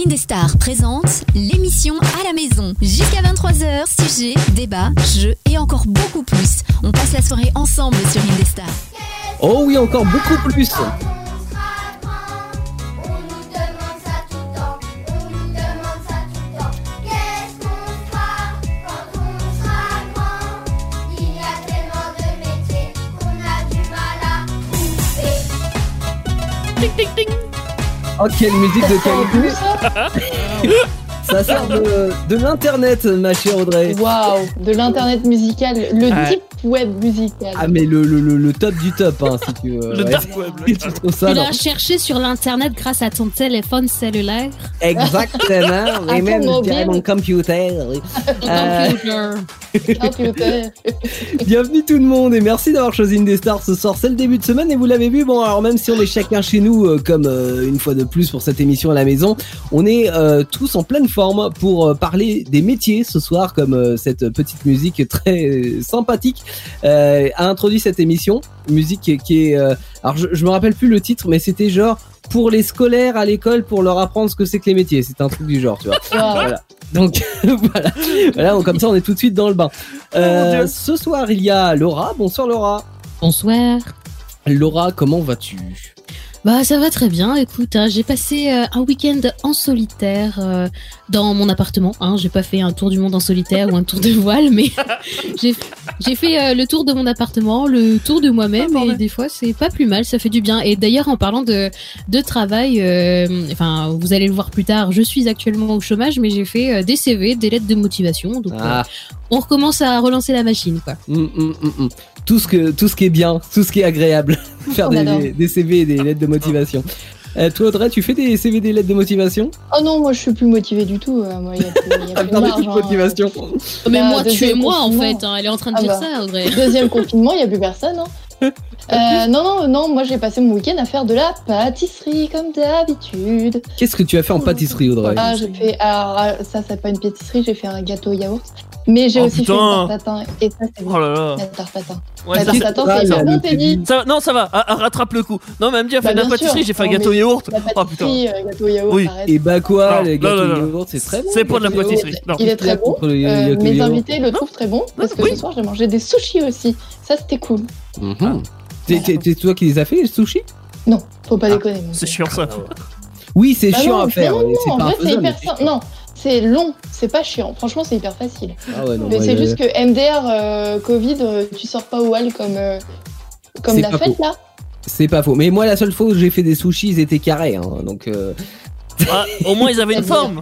Indestar présente l'émission à la maison. Jusqu'à 23h, sujet, débat, jeux et encore beaucoup plus. On passe la soirée ensemble sur Indestar. Oh oui, encore beaucoup plus. Oh, quelle musique de qualité Ça sort de, de l'internet, ma chère Audrey. Waouh, de l'internet musical, le Ouais. deep web musical. Ah, mais le, le, le, le top du top, hein, si tu veux. Le Ouais. dark web. Tu trouves ça, Tu l'as cherché sur l'internet grâce à ton téléphone cellulaire. Exactement. Et même, je mobile. dirais mon computer. oui. Euh, Computer. Computer. Bienvenue tout le monde et merci d'avoir choisi Indestar ce soir. C'est le début de semaine et vous l'avez vu. Bon, alors même si on est chacun chez nous, euh, comme euh, une fois de plus pour cette émission à la maison, on est tous en pleine forme pour parler des métiers ce soir, comme cette petite musique très sympathique euh, a introduit cette émission. Musique qui, est- qui est, euh, alors je, je me rappelle plus le titre, mais c'était genre pour les scolaires à l'école pour leur apprendre ce que c'est que les métiers. C'est un truc du genre, tu vois. Voilà. Donc voilà, voilà donc, comme ça on est tout de suite dans le bain. Euh, ce soir il y a Laura. Bonsoir Laura. Bonsoir. Laura, comment vas-tu? Bah ça va très bien. Écoute, hein, j'ai passé euh, un week-end en solitaire euh, dans mon appartement. Hein. J'ai pas fait un tour du monde en solitaire ou un tour de voile, mais j'ai fait euh, le tour de mon appartement, le tour de moi-même, et des fois c'est pas plus mal, ça fait du bien. Et d'ailleurs en parlant de de travail, euh, enfin vous allez le voir plus tard, je suis actuellement au chômage, mais j'ai fait euh, des CV, des lettres de motivation. Donc euh, Ah, on recommence à relancer la machine, quoi. hum, hum, hum. tout ce que tout ce qui est bien, tout ce qui est agréable, faire des, des CV et des lettres de motivation. Euh, toi Audrey, tu fais des CV et des lettres de motivation? Oh non, moi je suis plus motivée du tout. euh, Moi, il y a plus, il y a Ah, plus de pardon, marge, de hein. motivation. Mais Bah, moi, tu es moi en fait. hein. Elle est en train de Ah dire bah. ça, Audrey. Deuxième confinement, il n'y a plus personne. hein. Euh, non, non, non, moi j'ai passé mon week-end à faire de la pâtisserie comme d'habitude. Qu'est-ce que tu as fait en pâtisserie Audrey? Ah, j'ai fait. Alors, ah, ça, c'est pas une pâtisserie, j'ai fait un gâteau au yaourt. Mais j'ai Oh, aussi putain. fait une tarte tatin. Et ça, c'est Oh bon. là là. La tarte tatin. Ouais, la ça, tarte c'est- tatin, Ah, c'est bon, le Teddy. ça va- non, ça va, ah, ah, rattrape le coup. Non, mais elle me dit, elle Bah, fait de la pâtisserie, sûr. j'ai fait un gâteau yaourt. Oh putain. euh, gâteau au yaourt, Oui. arrête. Et bah quoi, non, non. yaourt, c'est très bon. C'est pas de la pâtisserie. Non. Il est très bon. Euh, mes invités le trouvent très bon parce que ce soir j'ai mangé des sushis aussi. Ça c'était cool. Mhm. T'es- t'es toi qui les as fait les sushis? Non, faut pas déconner. C'est chiant ça. Oui, c'est Bah chiant à faire. non, c'est en vrai c'est hyper simple. Non, c'est long, c'est pas chiant. Franchement c'est hyper facile. Ah ouais, non, Mais ouais, c'est ouais. juste que MDR euh, Covid, euh, tu sors pas au hall comme euh, comme C'est la pas fête faux. là. C'est pas faux. Mais moi, la seule fois où j'ai fait des sushis, ils étaient carrés. Hein, donc, euh, Ah, au moins, ils avaient une forme.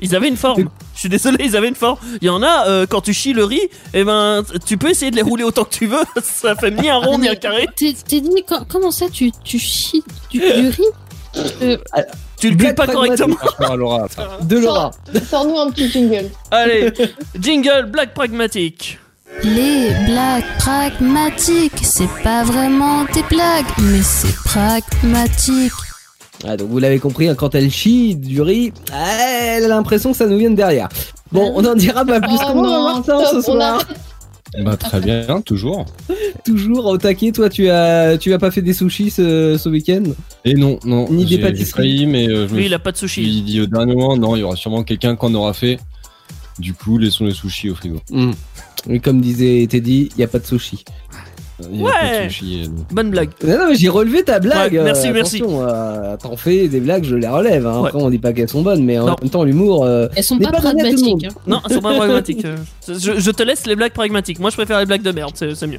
Ils avaient une forme. Je suis désolé, ils avaient une forme. Il y en a, euh, quand tu chies le riz, eh ben, tu peux essayer de les rouler autant que tu veux. Ça fait ni un rond ni un carré. T'es dit, co- comment ça, tu, tu chies du, du riz? Euh, Tu le cuis pas correctement. Franchement, à Laura, ça. de Laura. Sors-nous un petit jingle. Allez, jingle, blague pragmatique. Les blagues pragmatiques, c'est pas vraiment des blagues, mais c'est pragmatique. Ah, donc vous l'avez compris, hein, quand elle chie du riz, elle a l'impression que ça nous vient de derrière. Bon, on en dira pas plus. Oh Comment va Martin stop, ce on soir arrête. Bah, très bien, toujours. Toujours au taquet. Toi, tu as, tu as pas fait des sushis ce, ce week-end? Et non, non. Ni des pâtisseries. mais euh, je Lui, suis il a pas de sushi. dit au dernier moment, non, il y aura sûrement quelqu'un qu'on aura fait. Du coup, laissons les sushis au frigo. Hmm. Et comme disait Teddy, il y a pas de sushis. Il Ouais. euh, Bonne blague. Non, non, mais j'ai relevé ta blague. Ouais, merci, euh, merci. euh, T'en fais des blagues, je les relève. Hein. Ouais. Après, on dit pas qu'elles sont bonnes, mais en Non. même temps, l'humour. euh, elles sont pas pragmatiques. hein. Non, elles sont pas pragmatiques. Euh, Je, je te laisse les blagues pragmatiques. Moi, je préfère les blagues de merde, c'est c'est mieux.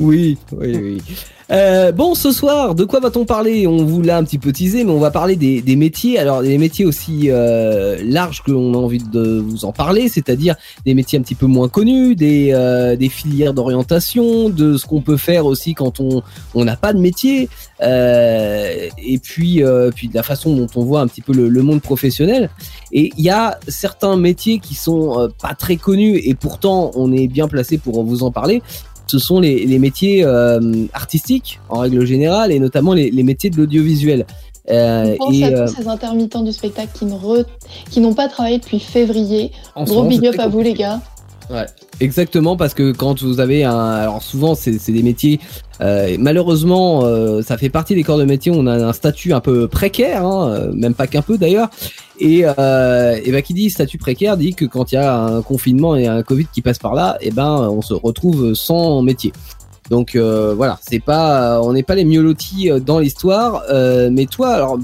Oui, oui, oui. Euh, bon, ce soir, de quoi va-t-on parler? On vous l'a un petit peu teasé, mais on va parler des, des métiers. Alors, des métiers aussi euh, larges que l'on a envie de vous en parler, c'est-à-dire des métiers un petit peu moins connus, des, euh, des filières d'orientation, de ce qu'on peut faire aussi quand on on n'a pas de métier, euh, et puis euh, puis de la façon dont on voit un petit peu le, le monde professionnel. Et il y a certains métiers qui sont euh, pas très connus, et pourtant on est bien placé pour vous en parler ce sont les, les métiers euh, artistiques en règle générale et notamment les, les métiers de l'audiovisuel. Euh, pense et à euh, tous ces intermittents du spectacle qui n'ont pas travaillé depuis février. en Gros big up à vous les gars. Exactement, parce que quand vous avez un. Alors souvent, c'est des métiers. euh, malheureusement, euh, ça fait partie des corps de métier. On a un statut un peu précaire, hein, euh, même pas qu'un peu d'ailleurs. Et, euh, et ben qui dit statut précaire dit que quand il y a un confinement et un Covid qui passe par là, et ben on se retrouve sans métier. Donc euh, voilà, c'est pas, on n'est pas les mieux lotis euh, dans l'histoire. mais toi, alors,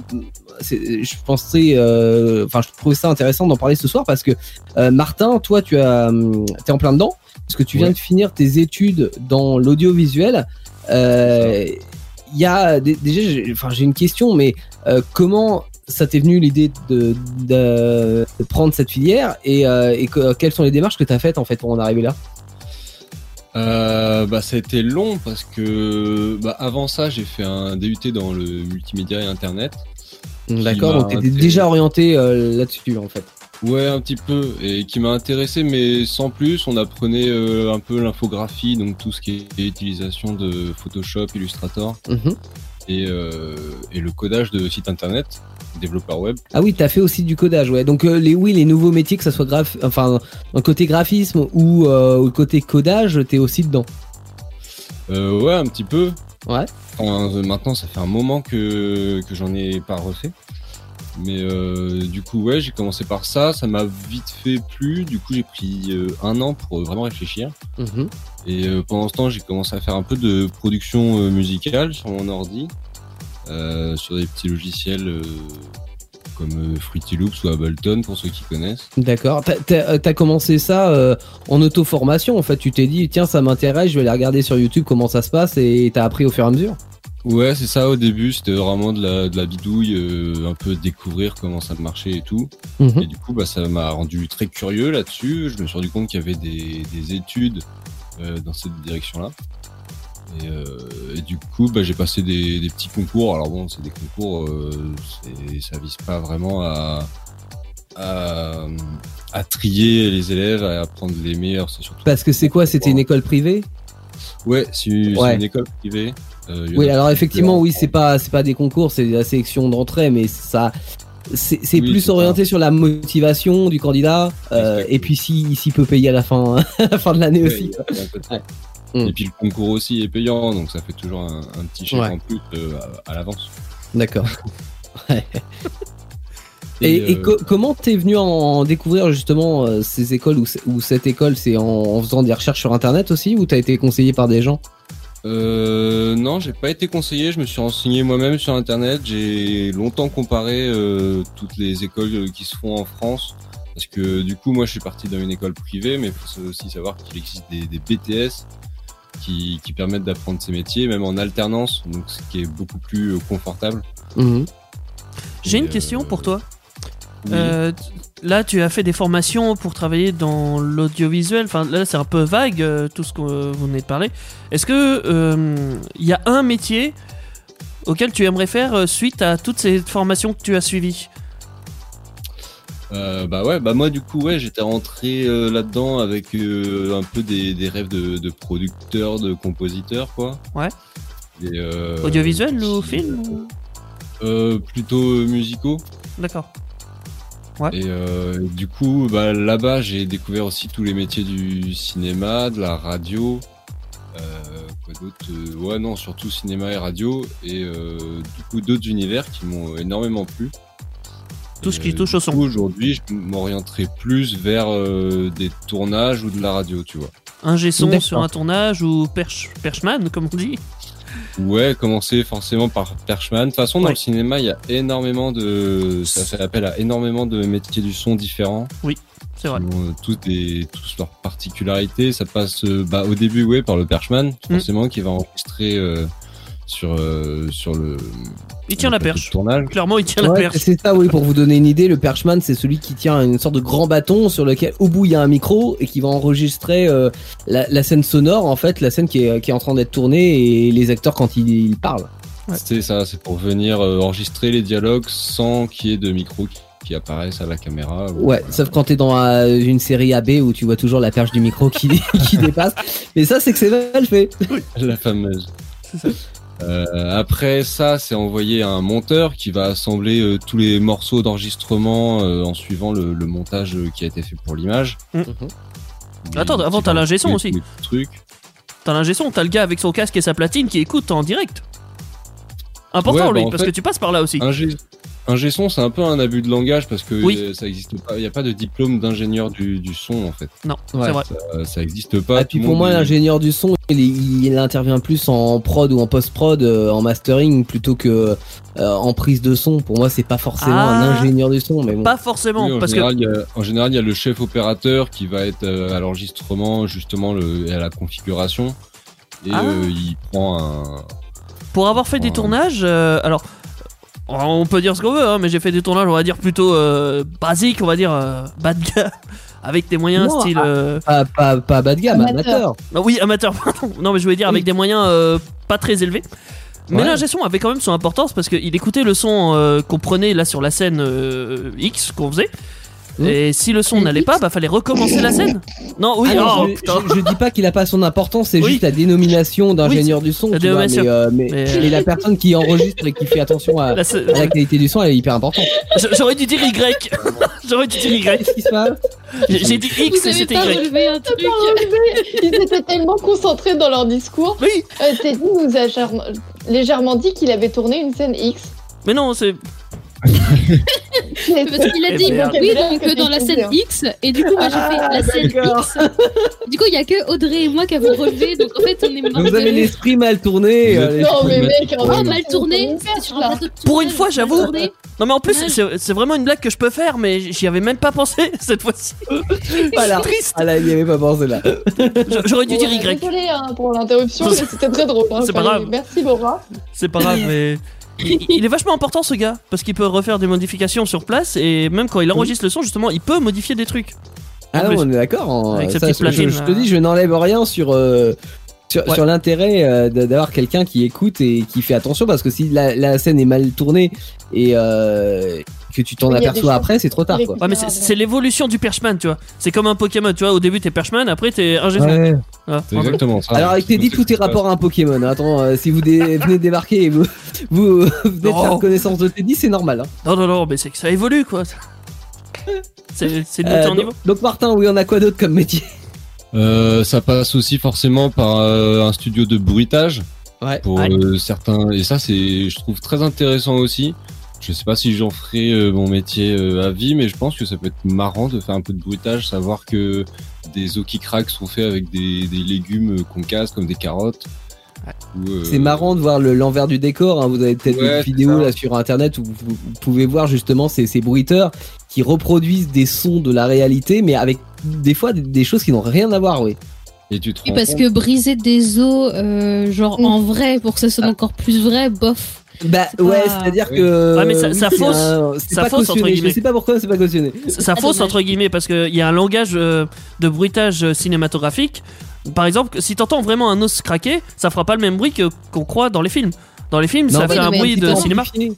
je pensais, euh, enfin, je trouvais ça intéressant d'en parler ce soir parce que euh, Martin, toi, tu as, hum, t'es en plein dedans parce que tu viens Ouais. de finir tes études dans l'audiovisuel. Euh, Il y a dé- déjà, j'ai- enfin, j'ai une question, mais euh, comment ça t'est venu l'idée de, de, de prendre cette filière et, euh, et que- quelles sont les démarches que tu as faites en fait pour en arriver là? Euh, bah, ça a été long parce que bah, avant ça, j'ai fait un DUT dans le multimédia et internet. D'accord, donc tu étais intéressé. déjà orienté euh, là-dessus en fait. Ouais, un petit peu, et qui m'a intéressé, mais sans plus. On apprenait euh, un peu l'infographie, donc tout ce qui est utilisation de Photoshop, Illustrator, Mhm. et, euh, et le codage de sites internet, développeur web. Ah oui, t'as fait aussi du codage, ouais. Donc euh, les oui, les nouveaux métiers, que ça soit graph, enfin le côté graphisme ou, le côté codage, t'es aussi dedans. Ouais, un petit peu. Ouais. Enfin, euh, maintenant, ça fait un moment que, que j'en ai pas refait. Mais euh, du coup, ouais, j'ai commencé par ça. Ça m'a vite fait plu. Du coup, j'ai pris euh, un an pour vraiment réfléchir. Mhm. Et euh, pendant ce temps, j'ai commencé à faire un peu de production musicale sur mon ordi, sur des petits logiciels comme euh, Fruity Loops ou Ableton pour ceux qui connaissent. D'accord. T'as- euh, commencé ça euh, en auto-formation en fait. Tu t'es dit tiens ça m'intéresse, je vais aller regarder sur YouTube comment ça se passe et t'as appris au fur et à mesure. Ouais, c'est ça. Au début, c'était vraiment de la, de la bidouille, euh, un peu découvrir comment ça marchait et tout. Mhm. Et du coup, bah, ça m'a rendu très curieux là-dessus. Je me suis rendu compte qu'il y avait des, des études euh, dans cette direction-là. Et, euh, et du coup, bah, j'ai passé des, des petits concours. Alors bon, c'est des concours, euh, ça vise pas vraiment à, à, à trier les élèves, à apprendre les meilleurs. C'est surtout. Parce que c'est quoi C'était une école privée? Ouais, c'est Ouais. une école privée. Euh, Oui, alors effectivement, oui, c'est pas c'est pas des concours, c'est la sélection d'entrée, mais ça c'est Oui, plus orienté sur la motivation du candidat euh, et puis si s'il peut payer à la fin à la fin de l'année Ouais, aussi. Mm. Et puis le concours aussi est payant, donc ça fait toujours un, un petit chèque Ouais. en plus euh, à, à l'avance. D'accord. Ouais. Et, et euh, co- comment t'es venu en découvrir justement euh, ces écoles ou, cette école? C'est en, en faisant des recherches sur internet aussi ou t'as été conseillé par des gens? Euh, non, j'ai pas été conseillé. Je me suis renseigné moi-même sur internet. J'ai longtemps comparé toutes les écoles qui se font en France. Parce que du coup, moi, je suis parti dans une école privée, mais il faut aussi savoir qu'il existe des, des BTS qui, qui permettent d'apprendre ces métiers, même en alternance, donc ce qui est beaucoup plus euh, confortable. Mhm. J'ai une question euh, pour toi. oui. Euh, là, tu as fait des formations pour travailler dans l'audiovisuel. Enfin, là, c'est un peu vague euh, tout ce que euh, vous venez de parler. Est-ce que euh, il y a un métier auquel tu aimerais faire euh, suite à toutes ces formations que tu as suivies? Euh, bah ouais, bah moi du coup ouais, j'étais rentré euh, là-dedans avec euh, un peu des, des rêves de, de producteur, de compositeur quoi. Ouais. Et, Audiovisuel ou film Plutôt musicaux. D'accord. Et euh, du coup, bah, là-bas, j'ai découvert aussi tous les métiers du cinéma, de la radio. Quoi d'autre Ouais, non, surtout cinéma et radio. Et du coup, d'autres univers qui m'ont énormément plu. Tout ce qui touche du au son. coup, Aujourd'hui, je m'orienterai plus vers euh, des tournages ou de la radio, tu vois. Un son sur un tournage ou perch, perchman, comme on dit. Ouais, commencer forcément par Perchman. De toute façon, dans Ouais. le cinéma, il y a énormément de, ça fait appel à énormément de métiers du son différents. C'est vrai. Ils ont euh, tous des, tous leurs particularités. Ça passe, euh, bah, au début, ouais, par le Perchman, Mm. forcément, qui va enregistrer euh, sur euh, sur le. Il tient le la perche. Tournage. Clairement, il tient la perche. c'est ça, oui, pour vous donner une idée, le perchman, c'est celui qui tient une sorte de grand bâton sur lequel, au bout, il y a un micro et qui va enregistrer euh, la, la scène sonore, en fait, la scène qui est, qui est en train d'être tournée et les acteurs quand ils, ils parlent. Ouais. C'est ça, c'est pour venir euh, enregistrer les dialogues sans qu'il y ait de micro qui, qui apparaissent à la caméra. ou- Ouais, voilà. sauf quand t'es dans euh, une série AB où tu vois toujours la perche du micro qui, qui dépasse. Mais ça, c'est que c'est mal fait. La fameuse. C'est ça. Euh, après ça, c'est envoyé à un monteur qui va assembler euh, tous les morceaux d'enregistrement euh, en suivant le, le montage qui a été fait pour l'image. Mm. les- Attends, avant, t'as l'ingé son aussi. T'as l'ingé son, t'as le gars avec son casque et sa platine qui écoute en direct. Important Ouais, bah, lui, parce fait- que tu passes par là aussi. Ingé, ingé son, c'est un peu un abus de langage parce que Oui. ça existe pas. Il n'y a pas de diplôme d'ingénieur du, du son en fait. Non, Ouais. c'est vrai. Ça, ça existe pas. Et puis tout le pour moi, est- l'ingénieur du son, il, intervient plus en prod ou en post-prod, euh, en mastering, plutôt que euh, en prise de son. Pour moi, c'est pas forcément Ah. un ingénieur du son, mais bon. Pas forcément, Oui, en, parce que général, il y a, en général, il y a le chef opérateur qui va être euh, à l'enregistrement justement le, et à la configuration. Et Ah. euh, il prend un. pour avoir fait des tournages, euh, alors on peut dire ce qu'on veut, hein, mais j'ai fait des tournages, on va dire plutôt euh, basiques, on va dire euh, bas de gamme, avec des moyens Non, style. ah. euh, Pas, pas, pas bas de gamme, Amateur. amateur. ah oui, amateur, pardon. Non, mais je voulais dire avec Oui. des moyens euh, pas très élevés. Mais Ouais. avait quand même son importance parce qu'il écoutait le son euh, qu'on prenait là sur la scène euh, X qu'on faisait. Mmh. Et si le son Et n'allait pas, bah fallait recommencer la scène. Non, oui, Ah non, oh, je, putain. je- je dis pas qu'il a pas son importance, c'est Oui. juste la dénomination d'ingénieur du son. tu vois, mais, euh, mais, Mais, euh, mais la personne qui enregistre et qui fait attention à, La se- à la qualité du son, elle est hyper importante. J'aurais dû dire Y. J'aurais dû dire Y. Qu'est-ce qui se passe? J'ai dit X Vous et c'était Y. relevé un truc. Ils étaient tellement concentrés dans leur discours. Oui, Euh, Teddy nous a légèrement dit qu'il avait tourné une scène X. mais non, c'est. Parce qu'il a Eh dit oui donc Que dans la scène X et du coup moi j'ai fait la scène d'accord. X. Du coup il y a que Audrey et moi qui avons relevé donc en fait on est mort Vous avez l'esprit mal tourné. Euh, Non, mais mec, Oh, mal tourné, Pour une fois, j'avoue. Non, mais en plus, c'est vraiment une blague que je peux faire, mais j'y avais même pas pensé cette fois-ci. Voilà. Triste. Ah là, il y avait pas pensé là. J'aurais dû Bon, dire euh, Y. Désolé hein, pour l'interruption, mais c'était très drôle. hein, C'est pas grave. Merci Laura. C'est pas grave, mais. Il, est vachement important ce gars parce qu'il peut refaire des modifications sur place et même quand il enregistre le son justement il peut modifier des trucs. Ah non, on est d'accord. hein. Avec sa Ça, petite je- platine, je, te dis, je n'enlève rien sur euh, sur, Ouais. sur l'intérêt euh, d'avoir quelqu'un qui écoute et qui fait attention parce que si la, la scène est mal tournée et euh, que tu t'en aperçois après, c'est trop tard quoi. Ouais mais c'est- l'évolution du perchman tu vois. C'est comme un Pokémon tu vois au début t'es perchman après t'es un G100. Ouais. C'est exactement ça. Alors avec Teddy, tout est rapport à un Pokémon. hein. Attends, euh, si vous dé- venez de débarquer et vous, vous venez de Oh. faire connaissance de Teddy, c'est normal. hein. Non non non mais c'est que ça évolue quoi. C'est monter Euh, donc, niveau. donc Martin, oui, on a quoi d'autre comme métier? Euh, ça passe aussi forcément par euh, un studio de bruitage Ouais. pour euh, certains et ça c'est je trouve très intéressant aussi. Je sais pas si j'en ferai euh, mon métier euh, à vie, mais je pense que ça peut être marrant de faire un peu de bruitage, savoir que des os qui craquent sont faits avec des, des légumes euh, qu'on casse comme des carottes. C'est marrant de voir le- l'envers du décor. hein. Vous avez peut-être Ouais, une c'est vidéo ça. là sur internet où vous, vous pouvez voir justement ces, ces bruiteurs qui reproduisent des sons de la réalité, mais avec des fois des, des choses qui n'ont rien à voir. Oui. Et tu te Oui, rends parce compte- que briser des os, euh, genre en vrai, pour que ça sonne encore plus vrai, bof. Bah ouais, c'est-à-dire Oui. que. Ouais, mais ça- oui, ça c'est fausse- un- ça pas fausse, entre cautionné. Je guillemets. sais pas pourquoi c'est pas cautionné. Ça Ah, fausse entre guillemets parce qu'il y a un langage euh, de bruitage euh, cinématographique. Par exemple, si t'entends vraiment un os craquer, ça fera pas le même bruit que qu'on croit dans les films. Dans les films, Non, ça oui, fait non, un bruit de cinéma. amplifié.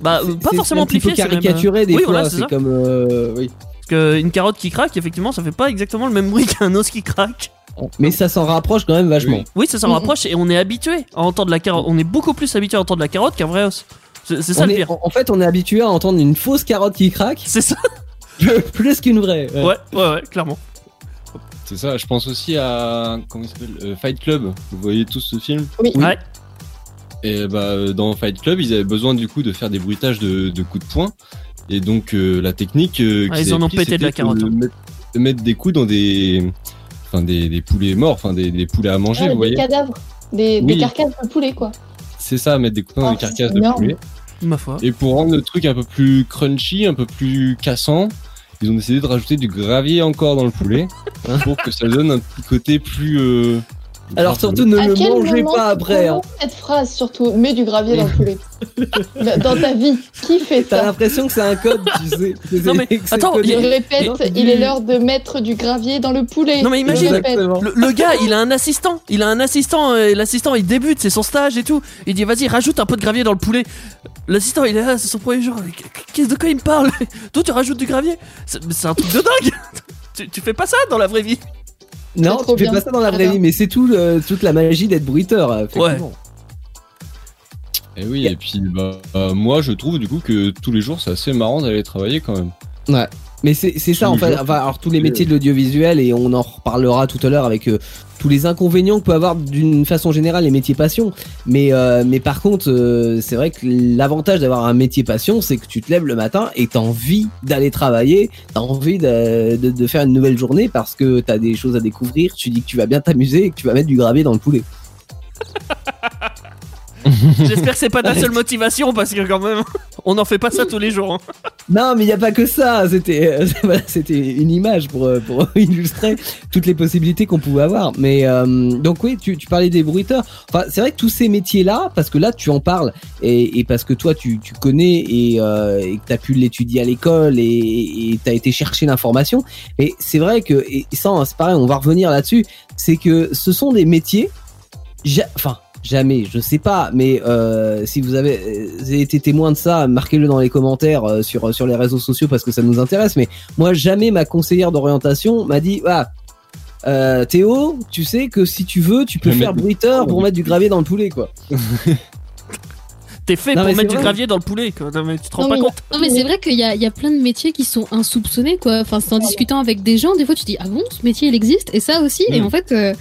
Bah, euh, pas forcément amplifié. c'est même, euh, caricaturé des oui, fois. voilà, c'est comme. euh, oui. Parce qu'une carotte qui craque, effectivement, ça fait pas exactement le même bruit qu'un os qui craque. Mais ça s'en rapproche quand même vachement. Oui. Oui, ça s'en rapproche et on est habitué à entendre la carotte. On est beaucoup plus habitué à entendre la carotte qu'un vrai os. C'est ça On le pire. en en fait, on est habitué à entendre une fausse carotte qui craque C'est ça. plus qu'une vraie. ouais. Ouais, ouais, ouais, clairement. C'est ça, je pense aussi à comment il s'appelle Euh, Fight Club. Vous voyez tous ce film Oui. Oui. Ouais. Et bah euh, dans Fight Club, ils avaient besoin du coup de faire des bruitages de, de coups de poing. Et donc euh, la technique euh, Ah, ils en ont pris, pété de la carotte, hein. mettre, de mettre des coups dans des enfin des, des poulets morts, enfin des, des poulets à manger, Ah, vous des voyez cadavres, des, Oui. des carcasses de poulet, quoi. C'est ça, mettre des coups dans Ah, des carcasses c'est de énorme. poulet. Ma foi. Et pour rendre le truc un peu plus crunchy, un peu plus cassant, ils ont décidé de rajouter du gravier encore dans le poulet pour que ça donne un petit côté plus. euh, Alors surtout ne à le quel mangez moment pas tu après. hein. prononces cette phrase, surtout, mets du gravier dans le poulet. Bah, dans ta vie, qui fait T'as ça l'impression que c'est un code, tu sais. Non, mais c'est attends, codé. Je il- répète, Non, il est l'heure de mettre du gravier dans le poulet. Non, mais Je imagine- répète. Exactement. Le, le gars, il a un assistant. Il a un assistant. euh, Et l'assistant, il débute, c'est son stage et tout. Il dit, vas-y, rajoute un peu de gravier dans le poulet. L'assistant, il est là, c'est son premier jour. Mais Qu'est-ce de quoi il me parle? Toi, tu rajoutes du gravier? C'est mais c'est un truc de dingue. tu, tu fais pas ça dans la vraie vie. Non, tu fais pas ça dans la vraie vie, mais c'est tout, le- toute la magie d'être bruiteur. euh, effectivement. Et oui, et puis bah, euh, moi je trouve du coup que tous les jours c'est assez marrant d'aller travailler quand même. Mais c'est c'est ça en fait. Enfin, alors tous les métiers de l'audiovisuel et on en reparlera tout à l'heure avec euh, tous les inconvénients que peut avoir d'une façon générale les métiers passion. Mais euh, mais par contre, euh, c'est vrai que l'avantage d'avoir un métier passion, c'est que tu te lèves le matin et t'as envie d'aller travailler, t'as envie de, de, de faire une nouvelle journée parce que t'as des choses à découvrir. Tu dis que tu vas bien t'amuser et que tu vas mettre du gravier dans le poulet. J'espère que c'est pas ta seule motivation parce que quand même, on n'en fait pas ça tous les jours. hein. Non, mais il n'y a pas que ça. C'était, une image pour, euh, illustrer toutes les possibilités qu'on pouvait avoir. Mais euh, donc oui, tu, parlais des bruiteurs. Enfin, c'est vrai que tous ces métiers-là, parce que là, tu en parles et, parce que toi, tu, connais et, euh, et que tu as pu l'étudier à l'école et tu as été chercher l'information. Mais c'est vrai que, et ça, hein, c'est pareil, on va revenir là-dessus, c'est que ce sont des métiers, enfin, jamais, je sais pas, mais euh, si vous avez, euh, avez été témoin de ça, marquez-le dans les commentaires euh, sur sur les réseaux sociaux parce que ça nous intéresse. Mais moi, jamais ma conseillère d'orientation m'a dit, ah, euh, Théo, tu sais que si tu veux, tu peux faire bruiteur pour mettre du gravier dans le poulet, quoi. T'es fait Non, pour mettre du gravier dans le poulet, quoi. Non, mais tu te rends Non, pas mais- compte. Non mais c'est vrai qu'il y a, il y a plein de métiers qui sont insoupçonnés quoi. Enfin c'est en discutant avec des gens, des fois tu dis ah bon ce métier il existe? Et ça aussi et Mm. en fait euh,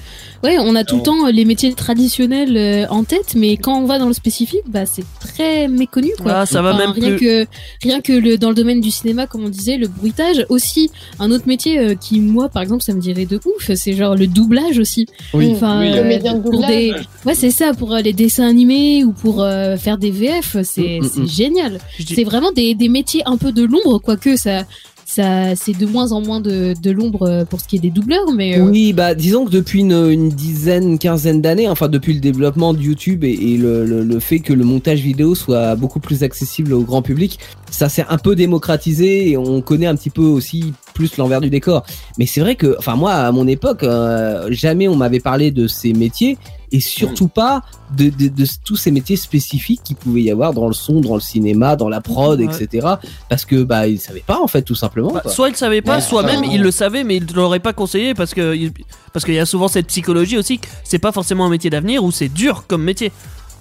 ouais on a tout le temps euh, les métiers traditionnels euh, en tête mais quand on va dans le spécifique bah c'est très méconnu quoi. Ah, ça va Enfin, même rien plus. que rien que le dans le domaine du cinéma comme on disait le bruitage aussi un autre métier euh, qui moi par exemple ça me dirait de ouf c'est genre le doublage aussi. Oui, Enfin, oui, euh, comédien de pour doublage. des ouais c'est ça pour les dessins animés ou pour euh, faire des VF c'est Mm, mm, c'est mm. génial. C'est vraiment des, des métiers un peu de l'ombre, quoique ça, ça, c'est de moins en moins de, de l'ombre euh, pour ce qui est des doubleurs, mais euh, Oui, bah disons que depuis une, une dizaine, quinzaine d'années, enfin depuis le développement de YouTube et, le, le, le fait que le montage vidéo soit beaucoup plus accessible au grand public, ça s'est un peu démocratisé et on connaît un petit peu aussi plus l'envers du décor. Mais c'est vrai que, enfin moi à mon époque, euh, jamais on m'avait parlé de ces métiers et surtout pas de, de, de tous ces métiers spécifiques qu'il pouvait y avoir dans le son, dans le cinéma, dans la prod, Ouais. etc. Parce que bah ils savaient pas en fait tout simplement. Bah, quoi. soit il savait pas, Ouais, soit même il le savait, mais il te l'aurait pas conseillé parce que il- parce qu'il y a souvent cette psychologie aussi que c'est pas forcément un métier d'avenir ou c'est dur comme métier.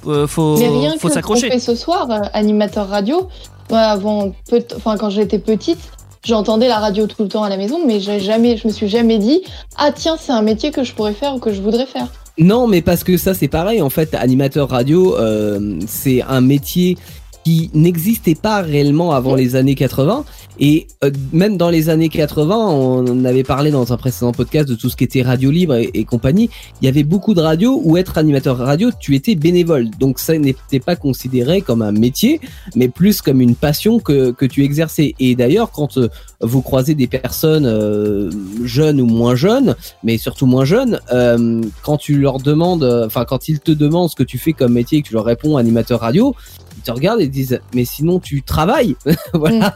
Euh, faut Mais rien faut s'accrocher. ce soir, euh, animateur radio, moi avant, enfin quand j'étais petite, j'entendais la radio tout le temps à la maison, mais j'ai jamais, je me suis jamais dit, ah tiens c'est un métier que je pourrais faire ou que je voudrais faire. Non, mais parce que ça c'est pareil. En fait, animateur radio, euh, c'est un métier qui n'existait pas réellement avant les années 80 et euh, même dans les années 80, on avait parlé dans un précédent podcast de tout ce qui était radio libre et, et compagnie, il y avait beaucoup de radios où être animateur radio, tu étais bénévole. Donc ça n'était pas considéré comme un métier, mais plus comme une passion que, que tu exerçais. Et d'ailleurs, quand euh, vous croisez des personnes euh, jeunes ou moins jeunes, mais surtout moins jeunes, euh, quand tu leur demandes, euh, enfin quand ils te demandent ce que tu fais comme métier et que tu leur réponds animateur radio, ils te regardent et te disent mais sinon tu travailles, voilà,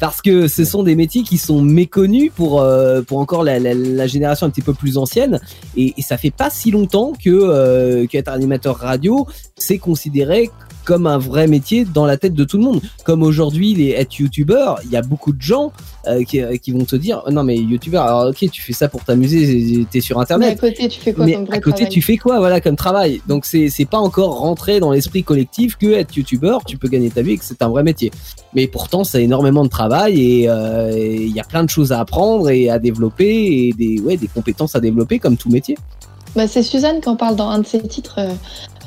parce que ce sont des métiers qui sont méconnus pour euh, pour encore la, la, la génération un petit peu plus ancienne. Et, et ça fait pas si longtemps que euh, qu'être animateur radio c'est considéré comme un vrai métier dans la tête de tout le monde. Comme aujourd'hui, les être youtubeur, il y a beaucoup de gens euh, qui, qui vont te dire non mais youtubeur, alors ok tu fais ça pour t'amuser, t'es sur Mais à internet, côté, tu fais quoi mais comme vrai à côté travail tu fais quoi voilà comme travail? Donc c'est c'est pas encore rentré dans l'esprit collectif que être youtubeur, tu peux gagner ta vie et que c'est un vrai métier. Mais pourtant c'est énormément de travail et euh, il y a plein de choses à apprendre et à développer et des ouais des compétences à développer comme tout métier. Bah, c'est Suzanne qui en parle dans un de ses titres,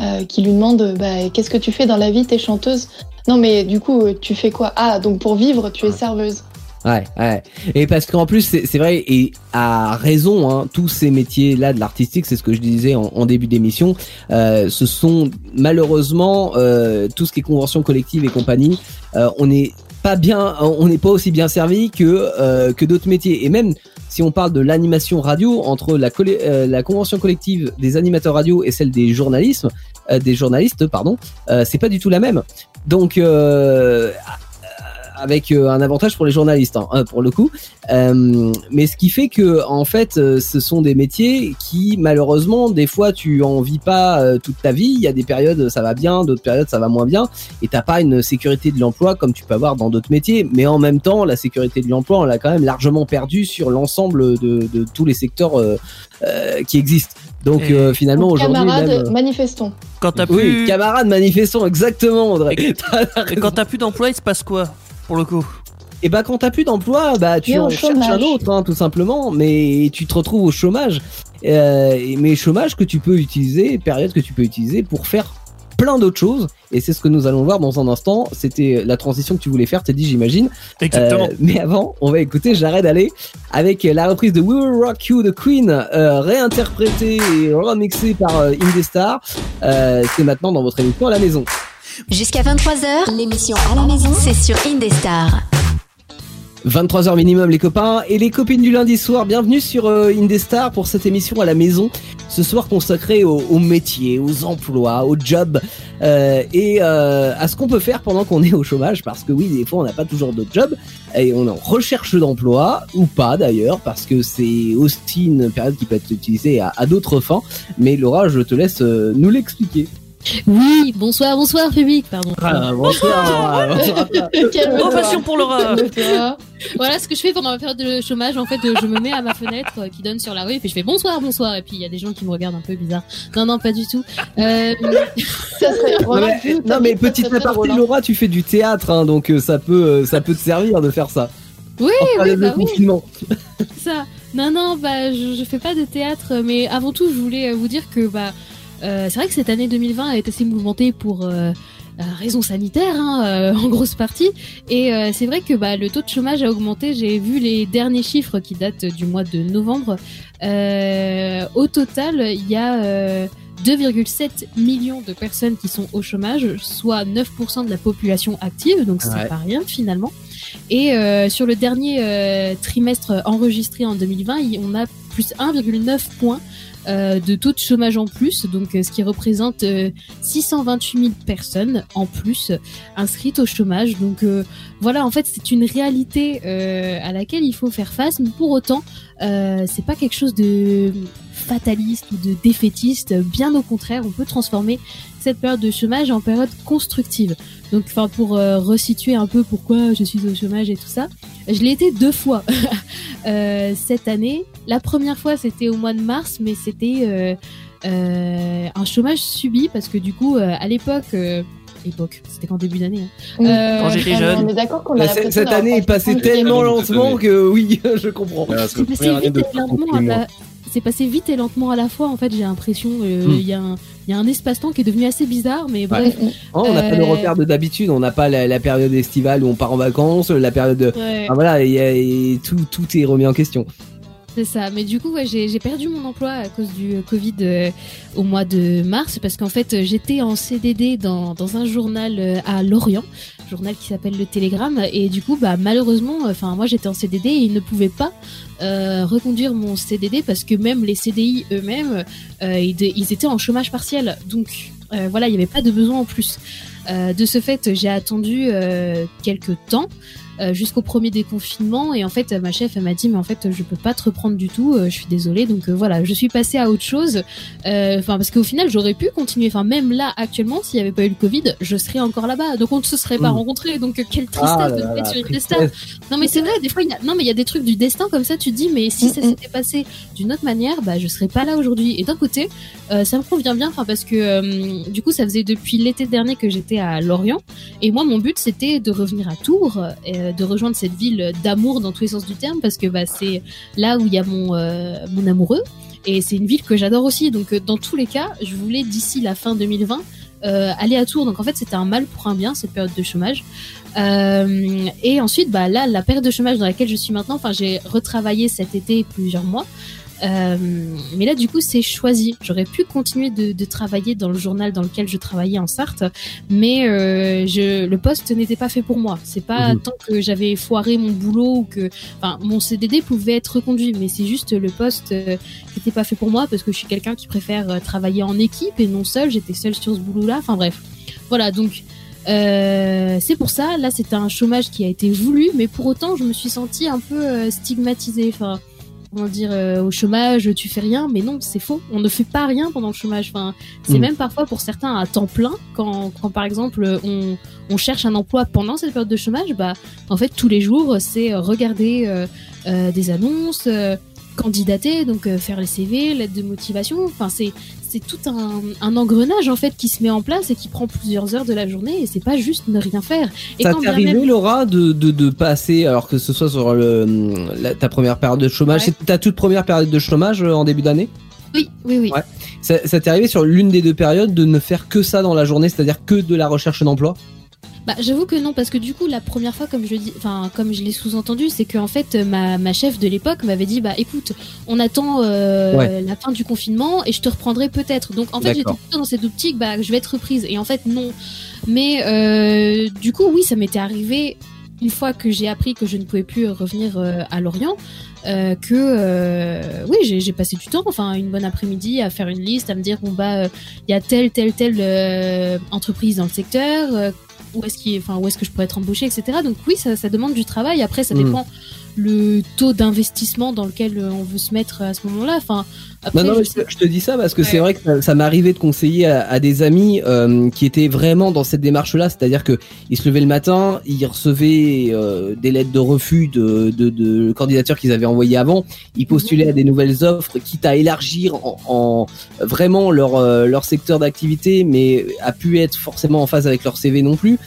euh, qui lui demande bah, qu'est-ce que tu fais dans la vie, t'es chanteuse? Non mais du coup, euh, tu fais quoi? Ah, donc pour vivre, tu es serveuse. Ouais, ouais. Et parce qu'en plus, c'est vrai, et à raison, hein, tous ces métiers-là de l'artistique, c'est ce que je disais en, en début d'émission, euh, ce sont malheureusement euh, tout ce qui est convention collective et compagnie, euh, on n'est pas bien, on n'est pas aussi bien servi que euh, que d'autres métiers. Et même si on parle de l'animation radio entre la, euh, la convention collective des animateurs radio et celle des journalistes, des journalistes, pardon, euh, c'est pas du tout la même. Donc euh, avec euh, un avantage pour les journalistes, hein, euh, pour le coup. Euh, mais ce qui fait que, en fait, euh, ce sont des métiers qui, malheureusement, des fois, tu en vis pas euh, toute ta vie. Il y a des périodes, ça va bien, d'autres périodes, ça va moins bien, et t'as pas une sécurité de l'emploi comme tu peux avoir dans d'autres métiers. Mais en même temps, la sécurité de l'emploi, on l'a quand même largement perdue sur l'ensemble de, tous les secteurs euh, euh, qui existent. Donc, Et- euh, finalement, aujourd'hui, camarades, même, euh, manifestons. Quand t'as oui, plus camarades manifestants, exactement, Audrey. Et- quand t'as plus d'emploi, il se passe quoi pour le coup? Et bah quand t'as plus d'emploi, bah tu en cherches un autre, hein, tout simplement. Mais tu te retrouves au chômage. Euh, et- mais chômage que tu peux utiliser, période que tu peux utiliser pour faire plein d'autres choses. Et c'est ce que nous allons voir dans un instant. C'était la transition que tu voulais faire, Teddy, j'imagine. Exactement. Euh, mais avant, on va écouter J'arrête d'aller avec la reprise de We Will Rock You de Queen, euh, réinterprétée et remixée par euh, Indestar. Euh, c'est maintenant dans votre émission à la maison. Jusqu'à 23h, l'émission à la maison, c'est sur Indestar. 23h minimum les copains et les copines du lundi soir, bienvenue sur euh, Indestar pour cette émission à la maison. Ce soir consacrée aux, aux métiers, aux emplois, aux jobs euh, et euh, à ce qu'on peut faire pendant qu'on est au chômage parce que oui, des fois on n'a pas toujours de job et on en recherche d'emploi ou pas d'ailleurs parce que c'est aussi une période qui peut être utilisée à, à d'autres fins. Mais Laura, je te laisse euh, nous l'expliquer. Oui, bonsoir, bonsoir public, pardon. Ah, bonsoir. Ovation pour Laura. Voilà ce que je fais pendant ma période de chômage. En fait, euh, je me mets à ma fenêtre euh, qui donne sur la rue et puis je fais bonsoir, bonsoir. Et puis il y a des gens qui me regardent un peu bizarre. Non, non, pas du tout. Euh, Ça serait. Non mais, non, mais petite aparté. Laura, tu fais du théâtre, hein, donc euh, ça peut, ça peut te servir de faire ça. oui, Enfin, oui, bah oui. confinement. ça. Non, non, bah je, je fais pas de théâtre, mais avant tout, je voulais vous dire que bah euh, c'est vrai que cette année 2020 est assez mouvementée pour euh, euh, raisons sanitaires, hein, euh, en grosse partie. Et euh, c'est vrai que bah, le taux de chômage a augmenté. J'ai vu les derniers chiffres qui datent du mois de novembre. Euh, au total, il y a euh, 2,7 millions de personnes qui sont au chômage, soit 9% de la population active, donc c'est Ouais. pas rien finalement. Et euh, sur le dernier euh, trimestre enregistré en 2020, il- on a plus 1,9 points de taux de chômage en plus, donc euh, ce qui représente euh, 628 000 personnes en plus inscrites au chômage. Donc euh, voilà, en fait, c'est une réalité euh, à laquelle il faut faire face, mais pour autant, euh, c'est pas quelque chose de fataliste ou de défaitiste. Bien au contraire, on peut transformer cette période de chômage en période constructive. Donc, enfin, pour euh, resituer un peu pourquoi je suis au chômage et tout ça, je l'ai été deux fois euh, cette année. La première fois, c'était au mois de mars, mais c'était euh, euh, un chômage subi parce que du coup, euh, à l'époque, euh, époque, c'était qu'en début d'année. hein. Euh, Quand j'étais Ah, jeune. On est d'accord qu'on a Bah, l'impression cette année est pas passée tellement lentement que oui, je comprends. C'est passé vite et lentement à la... C'est passé vite et lentement à la fois. En fait, j'ai l'impression euh, il Hmm. y a un il y a un espace-temps qui est devenu assez bizarre, mais bref. Oh, on n'a pas de Euh, repère de d'habitude, on n'a pas la, la période estivale où on part en vacances, la période de... Ouais. Ah, voilà, y a- tout, tout est remis en question. C'est ça, mais du coup, j'ai perdu mon emploi à cause du euh, Covid euh, au mois de mars, parce qu'en fait, euh, j'étais en CDD dans, un journal à Lorient, journal qui s'appelle Le Télégramme, et du coup, bah, malheureusement, enfin, moi j'étais en CDD et ils ne pouvaient pas reconduire mon CDD parce que même les CDI eux-mêmes, ils, étaient en chômage partiel, donc voilà, il n'y avait pas de besoin en plus. De ce fait, j'ai attendu quelques temps jusqu'au premier déconfinement. Et en fait ma chef elle m'a dit mais en fait je peux pas te reprendre du tout euh, je suis désolée. Donc euh, voilà je suis passée à autre chose. Euh, enfin parce qu'au final j'aurais pu continuer. Enfin même là actuellement s'il y avait pas eu le Covid je serais encore là-bas. Donc on ne se serait pas Mm. rencontrés. Donc euh, quelle Ah tristesse là de me sur une tristesse. non mais c'est vrai des fois il y a non mais il y a des trucs du destin comme ça tu te dis mais si ça Mm, mm. s'était passé d'une autre manière bah je serais pas là aujourd'hui. Et d'un côté euh, ça me convient bien enfin parce que euh, du coup ça faisait depuis l'été dernier que j'étais à Lorient. Et moi mon but c'était de revenir à Tours euh, de rejoindre cette ville d'amour dans tous les sens du terme parce que bah c'est là où il y a mon euh, mon amoureux. Et c'est une ville que j'adore aussi. Donc euh, dans tous les cas je voulais d'ici la fin 2020 euh, aller à Tours. Donc en fait c'était un mal pour un bien cette période de chômage. Et ensuite bah là la période de chômage dans laquelle je suis maintenant j'ai retravaillé cet été plusieurs mois euh, mais là, du coup, c'est choisi. J'aurais pu continuer de, de travailler dans le journal dans lequel je travaillais en Sarthe, mais euh, je, le poste n'était pas fait pour moi. C'est pas Mhm. tant que j'avais foiré mon boulot ou que, enfin, mon CDD pouvait être reconduit, mais c'est juste le poste euh, qui n'était pas fait pour moi parce que je suis quelqu'un qui préfère euh, travailler en équipe et non seul. J'étais seule sur ce boulot-là. Enfin bref, voilà. Donc euh, c'est pour ça. Là, c'était un chômage qui a été voulu, mais pour autant, je me suis sentie un peu euh, stigmatisée. Enfin comment dire euh, au chômage tu fais rien. Mais non c'est faux. On ne fait pas rien pendant le chômage. Enfin c'est Mm. même parfois pour certains à temps plein. Quand, quand par exemple on, on cherche un emploi pendant cette période de chômage bah en fait tous les jours c'est regarder euh, euh, des annonces euh, candidater, donc euh, faire les CV, lettre de motivation. Enfin, c'est c'est tout un, un engrenage en fait qui se met en place et qui prend plusieurs heures de la journée et c'est pas juste ne rien faire. Et Ça t'est arrivé, même- Laura, de, de, de passer, alors que ce soit sur le, la- ta première période de chômage, Ouais. c'est ta toute première période de chômage euh, en début d'année? Oui, oui, oui. Ouais. Ça, ça t'est arrivé sur l'une des deux périodes de ne faire que ça dans la journée, c'est-à-dire que de la recherche d'emploi? Bah, j'avoue que non, parce que du coup, la première fois, comme je dis, enfin, comme je l'ai sous-entendu, c'est qu'en fait, ma, ma chef de l'époque m'avait dit, bah, écoute, on attend euh, Ouais. la fin du confinement et je te reprendrai peut-être. Donc, en fait, j'étais plutôt dans cette optique, bah, je vais être reprise. Et en fait, non. Mais euh, du coup, oui, ça m'était arrivé une fois que j'ai appris que je ne pouvais plus revenir euh, à Lorient. euh, que euh, oui j'ai j'ai passé du temps enfin une bonne après-midi à faire une liste à me dire bon bah euh, il y a telle telle telle euh, entreprise dans le secteur euh, où est-ce qu'il enfin où est-ce que je pourrais être embauché etc donc oui ça, ça demande du travail après ça Mm. dépend le taux d'investissement dans lequel euh, on veut se mettre à ce moment-là enfin après Non, non, je sais- te dis ça parce que Ouais. c'est vrai que ça, ça m'est arrivé de conseiller à, à des amis euh, qui étaient vraiment dans cette démarche-là, c'est-à-dire que ils se levaient le matin, ils recevaient euh, des lettres de refus de, de, de candidatures qu'ils avaient envoyées avant, ils postulaient à des nouvelles offres, quitte à élargir en, en vraiment leur euh, leur secteur d'activité, mais a pu être forcément en phase avec leur CV non plus.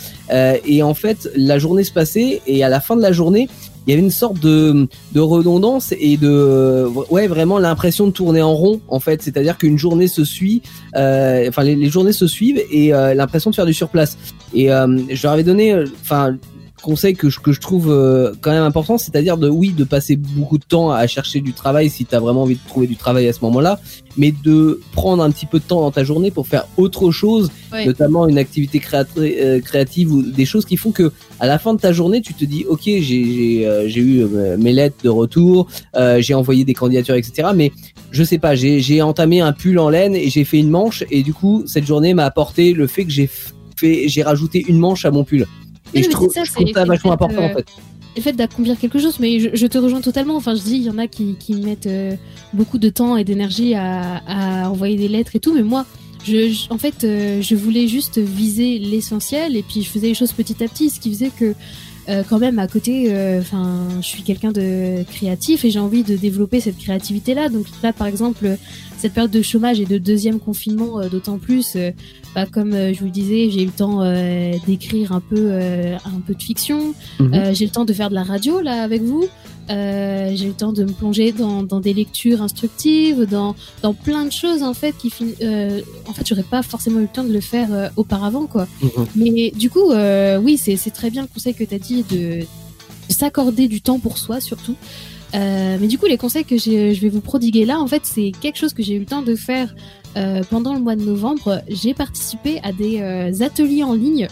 Et en fait, la journée se passait et à la fin de la journée, il y avait une sorte de, de redondance et de ouais vraiment l'impression de tourner en rond en fait. C'est-à-dire qu'une journée se suit euh, enfin les, les journées se suivent et euh, l'impression de faire du surplace. Et euh, je leur avais donné euh, enfin conseil que je, que je trouve euh, quand même important c'est-à-dire de oui de passer beaucoup de temps à chercher du travail si tu as vraiment envie de trouver du travail à ce moment-là mais de prendre un petit peu de temps dans ta journée pour faire autre chose notamment une activité euh, créative ou des choses qui font que à la fin de ta journée, tu te dis, ok, j'ai j'ai euh, j'ai eu euh, mes lettres de retour, euh, j'ai envoyé des candidatures, etc. Mais je sais pas, j'ai j'ai entamé un pull en laine et j'ai fait une manche et du coup, cette journée m'a apporté le fait que j'ai fait, j'ai rajouté une manche à mon pull. Et Oui, je trouve, c'est ça, je trouve ça vachement important en euh, fait. le fait d'accomplir quelque chose, mais je, je te rejoins totalement. Enfin, je dis, il y en a qui, qui mettent euh, beaucoup de temps et d'énergie à, à envoyer des lettres et tout, mais moi, je, je- en fait, euh, je voulais juste viser l'essentiel et puis je faisais les choses petit à petit, ce qui faisait que euh, quand même à côté, euh, enfin, je suis quelqu'un de créatif et j'ai envie de développer cette créativité-là. Donc là, par exemple, cette période de chômage et de deuxième confinement, euh, d'autant plus, bah, comme je vous le disais, j'ai eu le temps euh, d'écrire un peu, euh, un peu de fiction. Mhm. Euh, j'ai le temps de faire de la radio là avec vous. Euh, j'ai le temps de me plonger dans, dans des lectures instructives, dans, dans plein de choses en fait qui euh, en fait j'aurais pas forcément eu le temps de le faire euh, auparavant quoi. Mhm. Mais du coup euh, oui c'est très bien le conseil que tu as dit de, de s'accorder du temps pour soi surtout. Mais du coup les conseils que je vais vous prodiguer là en fait c'est quelque chose que j'ai eu le temps de faire pendant le mois de novembre. J'ai participé à des ateliers en ligne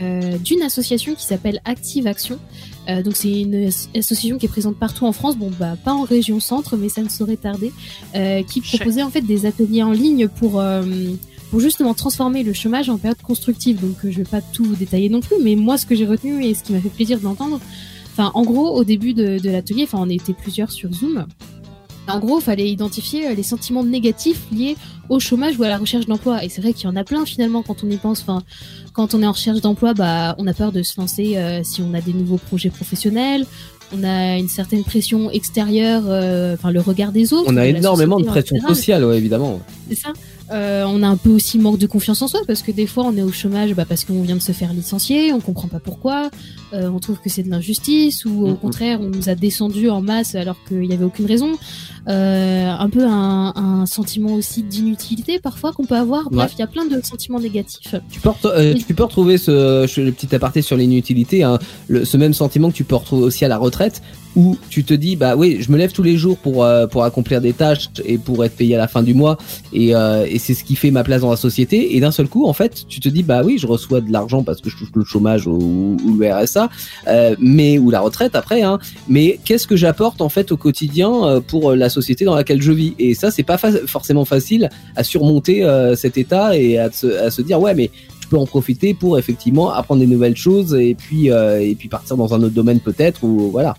d'une association qui s'appelle Active Action. Euh, donc c'est une as- association qui est présente partout en France, bon bah pas en région centre, mais ça ne saurait tarder, euh, qui proposait en fait des ateliers en ligne pour euh, pour justement transformer le chômage en période constructive. Donc je vais pas tout détailler non plus, mais moi ce que j'ai retenu et ce qui m'a fait plaisir d'entendre, enfin en gros au début de, de l'atelier, enfin on était plusieurs sur Zoom. En gros, fallait identifier euh, les sentiments négatifs liés au chômage ou à la recherche d'emploi. Et c'est vrai qu'il y en a plein finalement quand on y pense. Enfin, quand on est en recherche d'emploi, bah, on a peur de se lancer euh, si on a des nouveaux projets professionnels. On a une certaine pression extérieure, euh, enfin le regard des autres. On a de énormément de pression sociale, ouais, évidemment. C'est ça. Euh, on a un peu aussi manque de confiance en soi parce que des fois on est au chômage bah, parce qu'on vient de se faire licencier, on comprend pas pourquoi, euh, on trouve que c'est de l'injustice ou au contraire on nous a descendu en masse alors qu'il y avait aucune raison. Euh, un peu un, un sentiment aussi d'inutilité parfois qu'on peut avoir. Bref, il y a plein de sentiments négatifs. Tu peux, euh, tu peux retrouver ce, je- le petit aparté sur l'inutilité, hein, le- ce même sentiment que tu peux retrouver aussi à la retraite, où tu te dis bah oui, je me lève tous les jours pour euh, pour accomplir des tâches et pour être payé à la fin du mois, et, euh, et c'est ce qui fait ma place dans la société. Et d'un seul coup, en fait, tu te dis bah oui, je reçois de l'argent parce que je touche le chômage ou, ou le RSA, euh, mais ou la retraite après. Hein, mais qu'est-ce que j'apporte en fait au quotidien pour la société dans laquelle je vis Et ça, c'est pas forcément facile à surmonter euh, cet état et à se, à se dire ouais mais je peux en profiter pour effectivement apprendre des nouvelles choses et puis euh, et puis partir dans un autre domaine peut-être ou voilà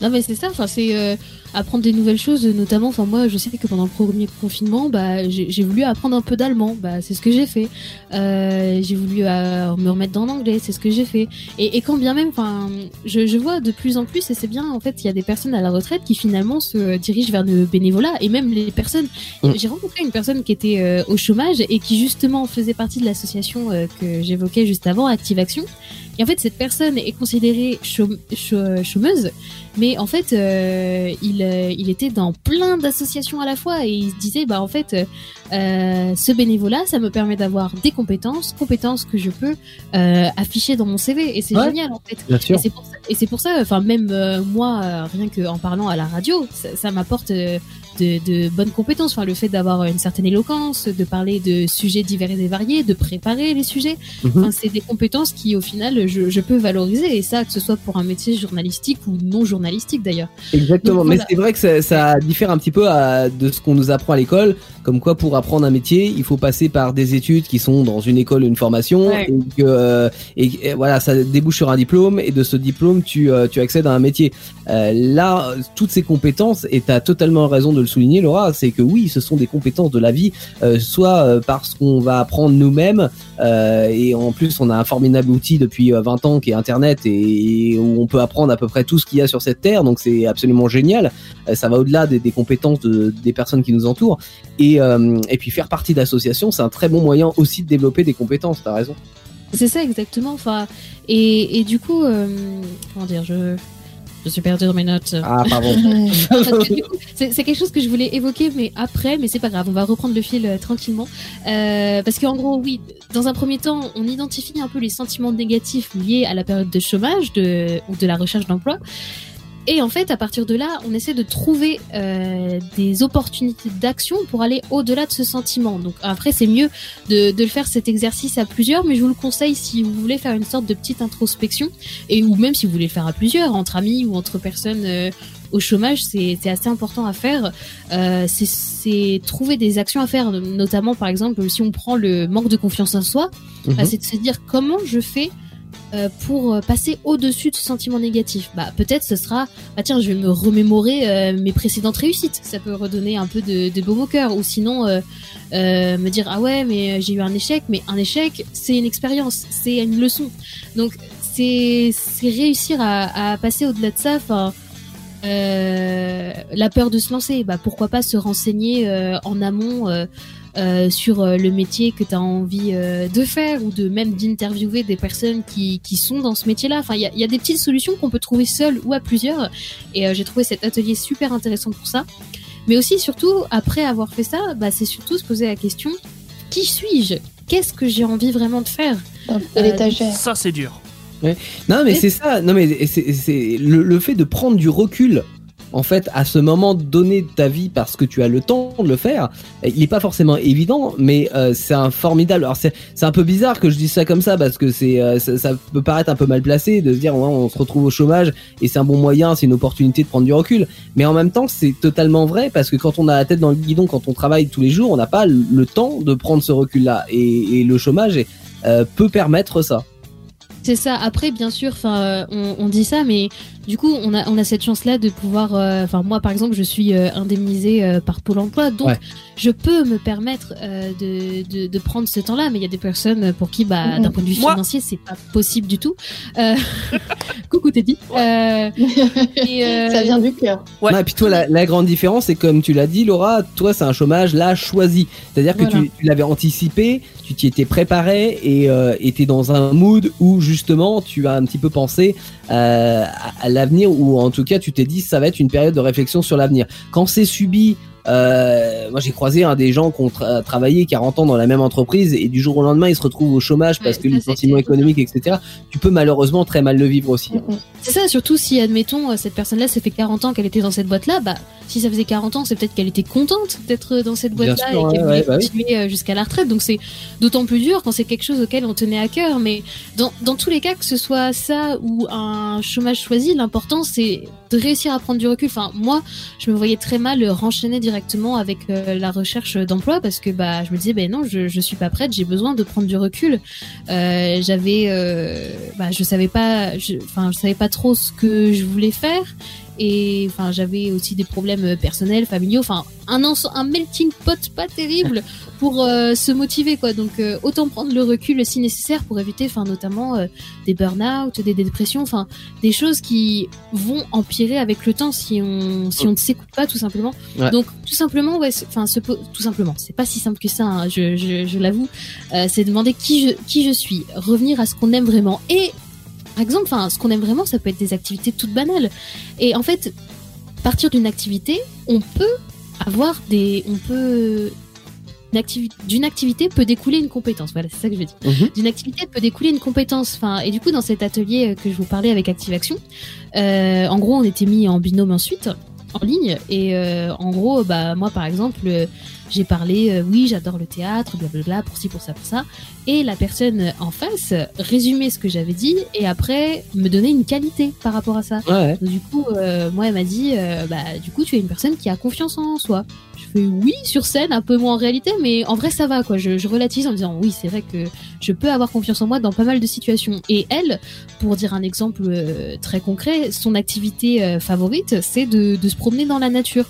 Non mais c'est ça. Enfin c'est euh, apprendre des nouvelles choses, notamment, enfin moi je sais que pendant le premier confinement, bah j'ai voulu apprendre un peu d'allemand, bah c'est ce que j'ai fait. Euh, j'ai voulu euh, me remettre dans l'anglais, c'est ce que j'ai fait. Et, et quand bien même, enfin je, je vois de plus en plus et c'est bien en fait, il y a des personnes à la retraite qui finalement se dirigent vers le bénévolat et même les personnes. Mm. J'ai rencontré une personne qui était euh, au chômage et qui justement faisait partie de l'association euh, que j'évoquais juste avant, Active Action. Et en fait, cette personne est considérée chôme- chô- chômeuse, mais en fait, euh, il, euh, il était dans plein d'associations à la fois et il se disait, bah en fait, euh, ce bénévolat, ça me permet d'avoir des compétences, compétences que je peux euh, afficher dans mon CV. Et c'est Ouais. génial en fait. Et c'est pour ça, enfin même euh, moi, rien qu'en parlant à la radio, ça, ça m'apporte euh, de, de bonnes compétences. Enfin, le fait d'avoir une certaine éloquence, de parler de sujets divers et variés, de préparer les sujets. Mhm. Enfin, c'est des compétences qui, au final, je, je peux valoriser. Et ça, que ce soit pour un métier journalistique ou non journalistique d'ailleurs. Exactement, Donc, mais c'est vrai que ça, ça diffère un petit peu à- de ce qu'on nous apprend à l'école, comme quoi pour apprendre un métier, il faut passer par des études qui sont dans une école, une formation, Ouais. et, que, euh, et, et voilà, ça débouche sur un diplôme, et de ce diplôme, tu, euh, tu accèdes à un métier. Euh, là, toutes ces compétences, et tu as totalement raison de le souligner, Laura, c'est que oui, ce sont des compétences de la vie, euh, soit euh, parce qu'on va apprendre nous-mêmes, euh, et en plus, on a un formidable outil depuis euh, 20 ans qui est Internet et, où on peut apprendre à peu près tout ce qu'il y a sur cette terre. Donc c'est absolument génial. Euh, ça va au-delà des, compétences de- des personnes qui nous entourent. Et, euh, puis faire partie d'associations, c'est un très bon moyen aussi de développer des compétences. T'as raison. C'est ça exactement. Enfin, et, du coup, euh, comment dire, je, je suis perdue dans mes notes. Ah pardon. Que c'est c'est quelque chose que je voulais évoquer, mais après, mais c'est pas grave, on va reprendre le fil euh, tranquillement. Euh, parce qu'en gros, oui, dans un premier temps, on identifie un peu les sentiments négatifs liés à la période de chômage de, ou de la recherche d'emploi. Et en fait, à partir de là, on essaie de trouver euh, des opportunités d'action pour aller au-delà de ce sentiment. Donc après, c'est mieux de, de le faire cet exercice à plusieurs, mais je vous le conseille si vous voulez faire une sorte de petite introspection, et ou même si vous voulez le faire à plusieurs, entre amis ou entre personnes euh, au chômage, c'est c'est assez important à faire. Euh, c'est- trouver des actions à faire, notamment par exemple si on prend le manque de confiance en soi, bah, c'est de se dire comment je fais euh, pour euh, passer au-dessus de ce sentiment négatif. Bah peut-être ce sera, bah tiens, je vais me remémorer euh, mes précédentes réussites. Ça peut redonner un peu de, de baume au cœur. Ou sinon me dire ah ouais mais j'ai eu un échec, mais un échec c'est une expérience, c'est une leçon. Donc c'est réussir à, à passer au-delà de ça. Enfin la peur de se lancer, bah pourquoi pas se renseigner en amont euh, sur euh, le métier que tu as envie euh, de faire ou de même d'interviewer des personnes qui, qui sont dans ce métier-là. Enfin, il y a, il y a des petites solutions qu'on peut trouver seul ou à plusieurs. Et euh, j'ai trouvé cet atelier super intéressant pour ça. Mais aussi, surtout, après avoir fait ça, bah, c'est surtout se poser la question qui suis-je? Qu'est-ce que j'ai envie vraiment de faire? Euh, l'étagère. Ça, c'est dur. Non, mais c'est ça. Non, mais c'est c'est le, le fait de prendre du recul. En fait, à ce moment donné de ta vie, parce que tu as le temps de le faire, il est pas forcément évident, mais euh, c'est un formidable. Alors c'est un peu bizarre que je dise ça comme ça parce que c'est euh, ça, ça peut paraître un peu mal placé de se dire ouais, on se retrouve au chômage et c'est un bon moyen, c'est une opportunité de prendre du recul. Mais en même temps, c'est totalement vrai parce que quand on a la tête dans le guidon, quand on travaille tous les jours, on n'a pas le- le temps de prendre ce recul-là et, et le chômage est- euh, peut permettre ça. C'est ça. Après, bien sûr, enfin, euh, on, on dit ça, mais du coup, on a, on a cette chance-là de pouvoir. euh, Enfin, moi, par exemple, je suis euh, indemnisée euh, par Pôle Emploi, donc Ouais. je peux me permettre euh, de, de, de prendre ce temps-là. Mais il y a des personnes pour qui, bah, d'un point de vue Moi. financier, c'est pas possible du tout. Euh... Coucou Teddy. Euh, et, euh, Ça vient du cœur. Ouais. Non, et puis toi, la, la grande différence, c'est comme tu l'as dit, Laura, toi, c'est un chômage là choisi. C'est-à-dire que tu l'avais anticipé, tu t'y étais préparé et euh, étais dans un mood où justement tu as un petit peu pensé euh, à, à l'avenir ou en tout cas tu t'es dit ça va être une période de réflexion sur l'avenir. Quand c'est subi, euh, moi j'ai croisé un des gens qui ont tra- travaillé 40 ans dans la même entreprise et du jour au lendemain ils se retrouvent au chômage parce Ouais, que licenciement c'est- économique, etc. Tu peux malheureusement très mal le vivre aussi. hein. Mm, mm. C'est ça, surtout si, admettons, euh, cette personne-là, ça fait 40 ans qu'elle était dans cette boîte-là, bah, si ça faisait 40 ans, c'est peut-être qu'elle était contente d'être dans cette boîte-là et qu'elle ouais, voulait ouais, bah oui. continuer euh, jusqu'à la retraite. Donc c'est d'autant plus dur quand c'est quelque chose auquel on tenait à cœur. Mais dans, dans tous les cas, que ce soit ça ou un chômage choisi, l'important c'est de réussir à prendre du recul. Enfin, moi, je me voyais très mal renchaîner directement avec euh, la recherche d'emploi parce que bah, je me disais, ben non, je, je suis pas prête, j'ai besoin de prendre du recul. Euh, j'avais, euh, bah, je savais pas, je- savais pas trop ce que je voulais faire Et enfin, j'avais aussi des problèmes euh, personnels, familiaux. Enfin, un, melting pot pas terrible pour euh, se motiver, quoi. Donc, euh, autant prendre le recul si nécessaire pour éviter, enfin, notamment euh, des burn-out, des, des dépressions, enfin, des choses qui vont empirer avec le temps si on si on ne s'écoute pas, tout simplement. Ouais. Donc, tout simplement, ouais, c'est- enfin, tout simplement, c'est pas si simple que ça. hein, je je, je l'avoue. C'est demander qui je qui je suis, revenir à ce qu'on aime vraiment et par exemple, enfin, ce qu'on aime vraiment, ça peut être des activités toutes banales. Et en fait, partir d'une activité, on peut avoir des, on peut activi- d'une activité peut découler une compétence. Voilà, c'est ça que je veux dire. Mhm. D'une activité peut découler une compétence. Enfin, et du coup, dans cet atelier euh, que je vous parlais avec Active Action, euh, en gros, on était mis en binôme ensuite en ligne et euh, en gros bah moi par exemple euh, j'ai parlé euh, oui j'adore le théâtre blablabla pour ci pour ça pour ça et la personne en face résumait ce que j'avais dit et après me donnait une qualité par rapport à ça Ouais. donc, du coup, euh, moi, elle m'a dit, euh, bah, du coup, tu es une personne qui a confiance en soi. Je fais oui sur scène, un peu moins en réalité, mais en vrai, ça va, quoi. Je, je relativise en me disant, oui, c'est vrai que je peux avoir confiance en moi dans pas mal de situations. Et elle, pour dire un exemple très concret, son activité favorite, c'est de, de se promener dans la nature.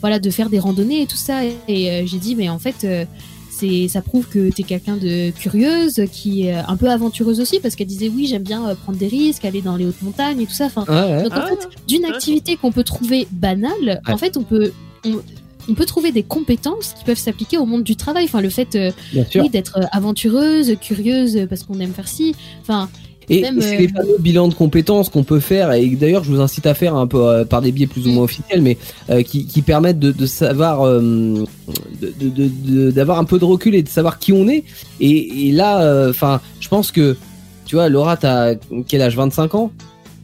Voilà, de faire des randonnées et tout ça. Et euh, j'ai dit, mais en fait, euh, c'est ça prouve que t'es quelqu'un de curieuse, qui est un peu aventureuse aussi, parce qu'elle disait oui, j'aime bien euh, prendre des risques, aller dans les hautes montagnes et tout ça. Enfin, Ouais, ouais. donc en Ah, fait, d'une activité qu'on peut trouver banale, Ouais. en fait, on peut on, on peut trouver des compétences qui peuvent s'appliquer au monde du travail. Enfin, le fait euh, oui, d'être euh, aventureuse, curieuse, euh, parce qu'on aime faire ci. Enfin, Et Même, c'est euh, les fameux bilans de compétences qu'on peut faire et d'ailleurs je vous incite à faire un peu euh, par des biais plus ou moins officiels, mais euh, qui, qui permettent de, de savoir, euh, de- de- d'avoir un peu de recul et de savoir qui on est. Et, et là, enfin, je pense que tu vois, Laura, t'as quel âge? 25 ans?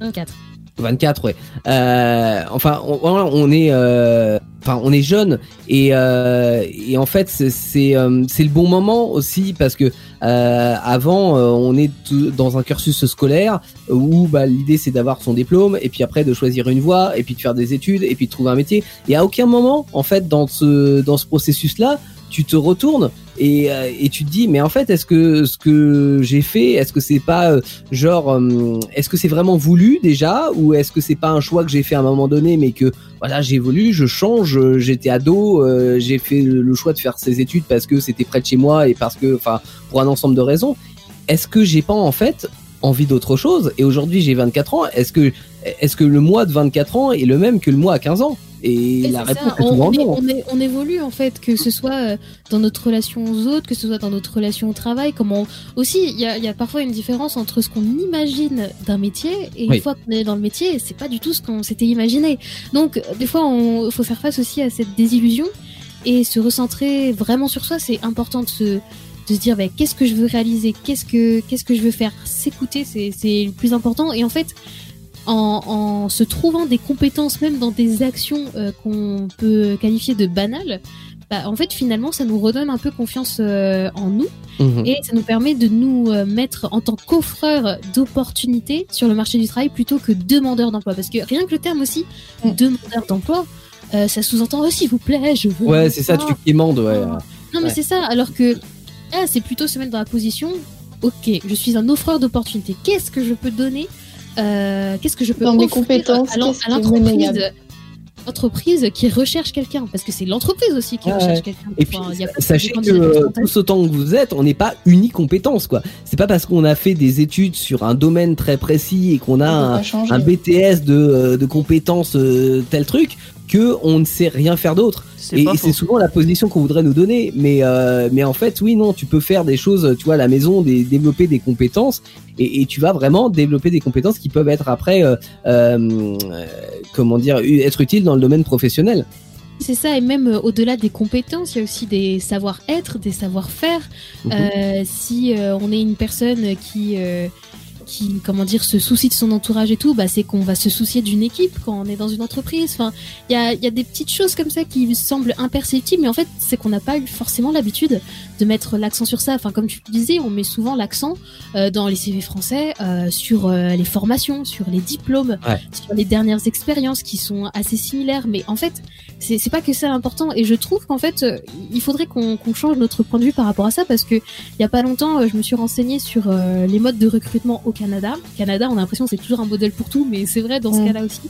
24. 24, ouais. Euh, enfin, on, on est, euh, enfin, on est jeune et euh, et en fait, c'est c'est euh, le bon moment aussi parce que euh, avant, euh, on est dans un cursus scolaire où bah, l'idée c'est d'avoir son diplôme et puis après de choisir une voie et puis de faire des études et puis de trouver un métier. Et à aucun moment, en fait, dans ce dans ce processus-là, tu te retournes et, euh, et tu te dis mais en fait est-ce que ce que j'ai fait est-ce que c'est pas euh, genre euh, est-ce que c'est vraiment voulu déjà ou est-ce que c'est pas un choix que j'ai fait à un moment donné mais que voilà j'évolue je change j'étais ado j'ai fait le choix de faire ces études parce que c'était près de chez moi et parce que enfin pour un ensemble de raisons. Est-ce que j'ai pas en fait envie d'autre chose? Et aujourd'hui j'ai 24 ans est-ce que est-ce que le mois de 24 ans est le même que le mois à 15 ans? Et Et la réponse est on, souvent on, est- non on est- on évolue en fait, que ce soit euh, dans notre relation aux autres, que ce soit dans notre relation au travail. Comment aussi, il y a, il y a parfois une différence entre ce qu'on imagine d'un métier et Oui. une fois qu'on est dans le métier, c'est pas du tout ce qu'on s'était imaginé. Donc euh, des fois, il faut faire face aussi à cette désillusion et se recentrer vraiment sur soi. C'est important de se de se dire bah, qu'est-ce que je veux réaliser, qu'est-ce que qu'est-ce que je veux faire, s'écouter, c'est c'est le plus important. Et en fait, en, en se trouvant des compétences même dans des actions euh, qu'on peut qualifier de banales, bah, en fait finalement ça nous redonne un peu confiance euh, en nous Mhm. et ça nous permet de nous euh, mettre en tant qu'offreur d'opportunités sur le marché du travail plutôt que demandeur d'emploi parce que rien que le terme aussi Mm. demandeur d'emploi ça sous-entend oh, s'il vous plaît je veux ouais c'est ça tu quémandes ouais non mais Ouais. c'est ça, alors que là c'est plutôt se mettre dans la position, ok, je suis un offreur d'opportunités, qu'est-ce que je peux donner euh, Qu'est-ce que je peux Dans mes compétences, à l'entreprise entreprise qui recherche quelqu'un parce que c'est l'entreprise aussi qui Ouais, recherche ouais. quelqu'un. Et puis, Enfin, il y a pas de sachez que euh, tous autant que vous êtes, on n'est pas unicompétence, quoi. C'est pas parce qu'on a fait des études sur un domaine très précis et qu'on a un, BTS de, euh, de compétences euh, tel truc que on ne sait rien faire d'autre. Et, c'est souvent la position qu'on voudrait nous donner. Mais, euh, mais en fait, oui, non, tu peux faire des choses, tu vois, à la maison, des, développer des compétences et, et tu vas vraiment développer des compétences qui peuvent être après, euh, euh, comment dire, être utiles dans le domaine professionnel. C'est ça, et même euh, au-delà des compétences, il y a aussi des savoir-être, des savoir-faire. Mhm. Euh, si euh, on est une personne qui, euh, qui, comment dire, se soucie de son entourage et tout, bah, c'est qu'on va se soucier d'une équipe quand on est dans une entreprise. Enfin, il y a, il y a des petites choses comme ça qui semblent imperceptibles, mais en fait, c'est qu'on n'a pas eu forcément l'habitude de mettre l'accent sur ça. Enfin, comme tu le disais, on met souvent l'accent euh, dans les CV français euh, sur euh, les formations, sur les diplômes, Ouais. sur les dernières expériences qui sont assez similaires. Mais en fait, c'est c'est pas que ça l'important. Et je trouve qu'en fait, il faudrait qu'on change notre point de vue par rapport à ça parce que il y a pas longtemps, je me suis renseignée sur les modes de recrutement au Canada. Canada, on a l'impression que c'est toujours un modèle pour tout, mais c'est vrai dans ce Mm. cas-là aussi.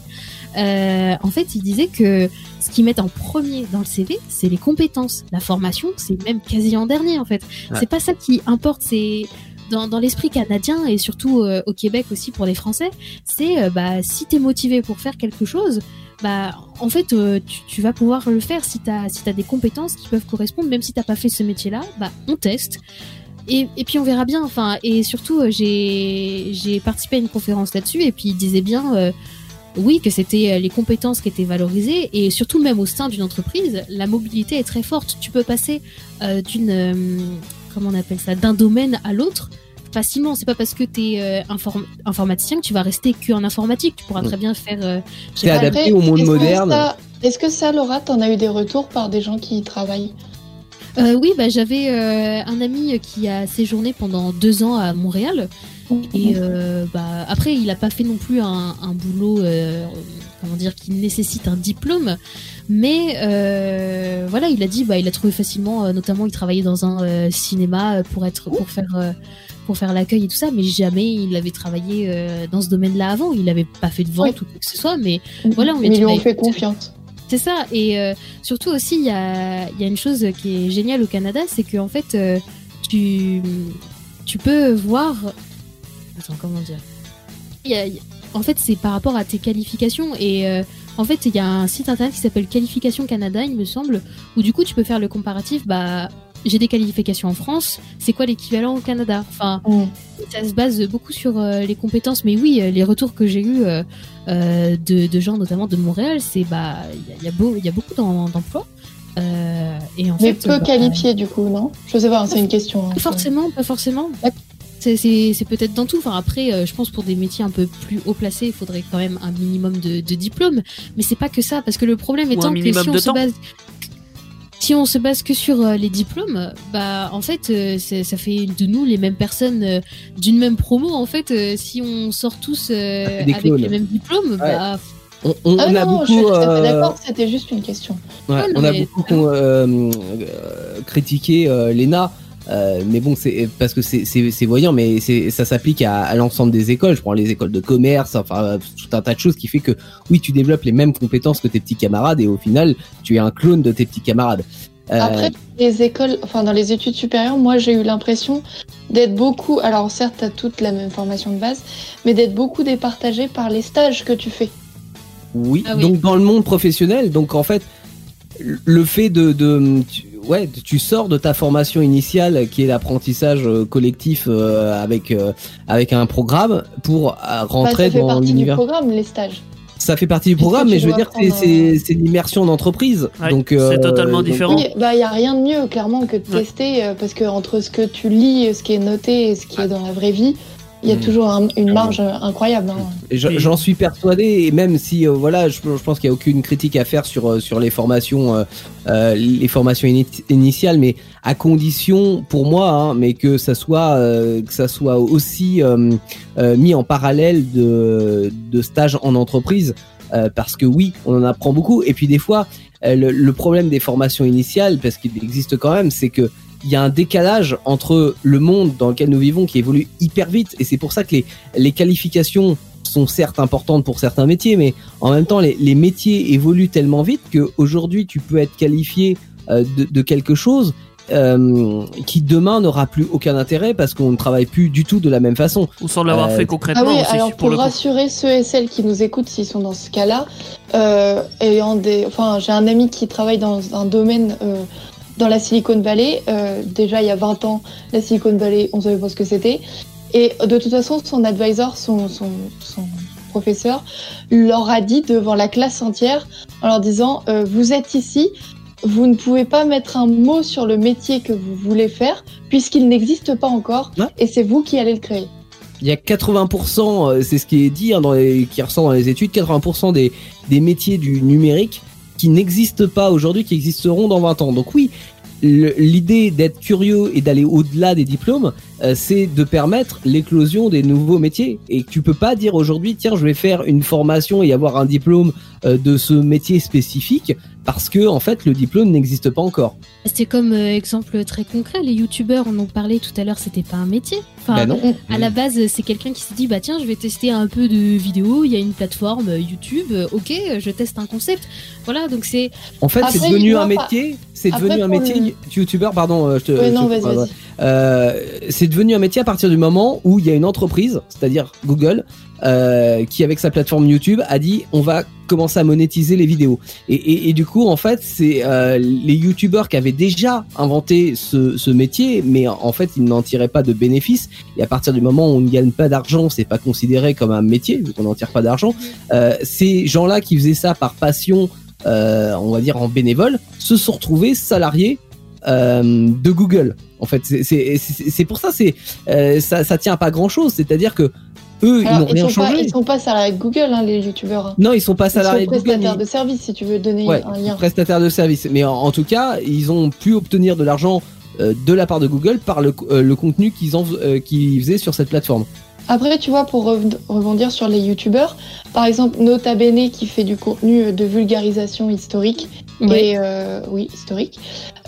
Euh, en fait, ils disaient que ce qu'ils mettent en premier dans le CV, c'est les compétences. La formation, c'est même quasi en dernier en fait. Ouais. C'est pas ça qui importe, c'est dans, dans l'esprit canadien et surtout euh, au Québec aussi pour les Français, c'est euh, bah si t'es motivé pour faire quelque chose, bah en fait euh, tu, tu vas pouvoir le faire si t'as si t'as des compétences qui peuvent correspondre, même si t'as pas fait ce métier-là, bah on teste. Et, et puis on verra bien. Enfin et surtout euh, j'ai j'ai participé à une conférence là-dessus et puis il disait bien euh, oui que c'était euh, les compétences qui étaient valorisées et surtout même au sein d'une entreprise la mobilité est très forte. Tu peux passer euh, d'une euh, comment on appelle ça d'un domaine à l'autre facilement. C'est pas parce que t'es euh, inform- informaticien que tu vas rester que en informatique. Tu pourras Mm. très bien faire. euh, C'est adapté Après, au monde est-ce que moderne. ça- Est-ce que ça, Laura, t'en as eu des retours par des gens qui y travaillent? Euh, oui, bah, j'avais euh, un ami qui a séjourné pendant deux ans à Montréal. Et euh, bah, après, il a pas fait non plus un, un boulot, euh, comment dire, qui nécessite un diplôme. Mais euh, voilà, il a dit, bah, il a trouvé facilement, euh, notamment, il travaillait dans un euh, cinéma pour être, pour faire, euh, pour faire l'accueil et tout ça. Mais jamais il avait travaillé euh, dans ce domaine-là avant. Il avait pas fait de vente ou quoi que ce soit. Mais voilà, on lui a Mais dit, ils lui bah, fait écoute, confiance. C'est ça. Et euh, surtout aussi, il y a, il y a une chose qui est géniale au Canada, c'est qu'en fait, euh, tu, tu peux voir. Attends, comment dire? Il y a- il y a- En fait, c'est par rapport à tes qualifications. Et euh, en fait, il y a un site internet qui s'appelle Qualification Canada, il me semble, où du coup, tu peux faire le comparatif. Bah, j'ai des qualifications en France, c'est quoi l'équivalent au Canada? Enfin, Mm. ça se base beaucoup sur euh, les compétences. Mais oui, euh, les retours que j'ai eus euh, euh, de, de gens, notamment de Montréal, c'est bah il y a, il y, a beau- il y a beaucoup d'em- d'emplois. Euh, et en Mais fait, peu bah, qualifiés, du coup, non? Je sais pas, c'est une question. hein. pas forcément, pas forcément. C'est- peut-être dans tout. Enfin, après, euh, je pense pour des métiers un peu plus haut placés, il faudrait quand même un minimum de, de diplôme. Mais c'est pas que ça, parce que le problème Ou étant que si on se temps. base si on se base que sur euh, les diplômes, bah en fait, euh, ça fait de nous les mêmes personnes euh, d'une même promo. En fait, euh, si on sort tous euh, des avec clones. les mêmes diplômes, bah On, on- Ah on a non, je suis beaucoup, fait euh, d'accord, c'était juste une question. ouais, Ouais, non, on a mais- beaucoup con- euh, euh, critiqué euh, l'ENA. Euh, mais bon, c'est parce que c'est- voyant, mais c'est ça s'applique à, à l'ensemble des écoles. Je prends les écoles de commerce, enfin euh, tout un tas de choses qui fait que oui, tu développes les mêmes compétences que tes petits camarades et au final, tu es un clone de tes petits camarades. Euh, Après, les écoles, enfin dans les études supérieures, moi j'ai eu l'impression d'être beaucoup, alors certes t'as toute la même formation de base, mais d'être beaucoup départagé par les stages que tu fais. Oui, Ah oui. donc dans le monde professionnel, donc en fait, le fait de, de tu, ouais, tu sors de ta formation initiale qui est l'apprentissage euh, collectif euh, avec euh, avec un programme pour euh, Bah, rentrer ça fait dans partie du l'univers. programme, les stages. Ça fait partie du programme, mais je veux dire que c'est l'immersion d'entreprise. Ouais, donc c'est totalement donc- différent. Oui, bah il y a rien de mieux clairement que de tester parce que entre ce que tu lis, ce qui est noté et ce qui est dans la vraie vie, il y a Mm. toujours un- une marge incroyable. hein. J'en suis persuadé, et même si euh, voilà, je, je pense qu'il n'y a aucune critique à faire sur euh, sur les formations, euh, euh, les formations ini- initiales, mais à condition, pour moi, hein, mais que ça soit euh, que ça soit aussi euh, euh, mis en parallèle de de stages en entreprise, euh, parce que oui, on en apprend beaucoup. Et puis des fois, euh, le, le problème des formations initiales, parce qu'il existe quand même, c'est que il y a un décalage entre le monde dans lequel nous vivons qui évolue hyper vite et c'est pour ça que les, les qualifications sont certes importantes pour certains métiers mais en même temps les, les métiers évoluent tellement vite que aujourd'hui tu peux être qualifié euh, de, de quelque chose euh, qui demain n'aura plus aucun intérêt parce qu'on ne travaille plus du tout de la même façon. Ou sans l'avoir Euh, fait Ah concrètement oui, aussi, alors pour pour rassurer ceux et celles qui nous écoutent s'ils sont dans ce cas-là, euh, ayant des, enfin j'ai un ami qui travaille dans un domaine euh, dans la Silicon Valley. Euh, déjà il y a 20 ans, la Silicon Valley, on savait pas ce que c'était. Et de toute façon, son advisor, son, son, son professeur, leur a dit devant la classe entière en leur disant euh, vous êtes ici. Vous ne pouvez pas mettre un mot sur le métier que vous voulez faire puisqu'il n'existe pas encore Ouais. et c'est vous qui allez le créer. Il y a 80%, euh, c'est ce qui est dit, hein, dans les, qui ressort dans les études, 80% des, des métiers du numérique qui n'existent pas aujourd'hui, qui existeront dans 20 ans. Donc oui, l'idée d'être curieux et d'aller au-delà des diplômes, euh, c'est de permettre l'éclosion des nouveaux métiers. Et tu peux pas dire aujourd'hui, tiens, je vais faire une formation et avoir un diplôme euh, de ce métier spécifique parce que en fait le diplôme n'existe pas encore. C'est comme euh, exemple très concret, les youtubeurs, on en parlait tout à l'heure, c'était pas un métier. Enfin, Ben non. à la base, c'est quelqu'un qui s'est dit, bah tiens, je vais tester un peu de vidéos, il y a une plateforme YouTube, ok, je teste un concept. Voilà, donc c'est En fait, c'est devenu un métier. C'est devenu un métier. le- Youtubeur, pardon. euh, je te, Ouais, je non, te- vas-y, vas-y. Euh, c'est devenu un métier à partir du moment où il y a une entreprise, c'est-à-dire Google, euh, qui avec sa plateforme YouTube a dit on va commencer à monétiser les vidéos. Et, et, et du coup, en fait, c'est euh, les YouTubeurs qui avaient déjà inventé ce, ce métier, mais en fait, ils n'en tiraient pas de bénéfices. Et à partir du moment où on ne gagne pas d'argent, c'est pas considéré comme un métier, vu qu'on n'en tire pas d'argent. Euh, ces gens-là qui faisaient ça par passion, on va dire en bénévole, se sont retrouvés salariés euh, de Google. En fait, c'est- pour ça, c'est euh, ça, ça tient à pas grand-chose. C'est-à-dire que eux, ils Alors, n'ont ils rien sont pas, changé. ils sont pas salariés de Google, hein, les youtubeurs. Non, ils sont pas Ils salariés sont de Google. prestataires mais- de service, si tu veux donner Ouais, un lien. prestataires de services. Mais en, en tout cas, ils ont pu obtenir de l'argent euh, de la part de Google par le, euh, le contenu qu'ils en- euh, qu'ils faisaient sur cette plateforme. Après, tu vois, pour rebondir sur les youtubeurs, par exemple, Nota Bene qui fait du contenu de vulgarisation historique, Ouais. et euh, oui, historique,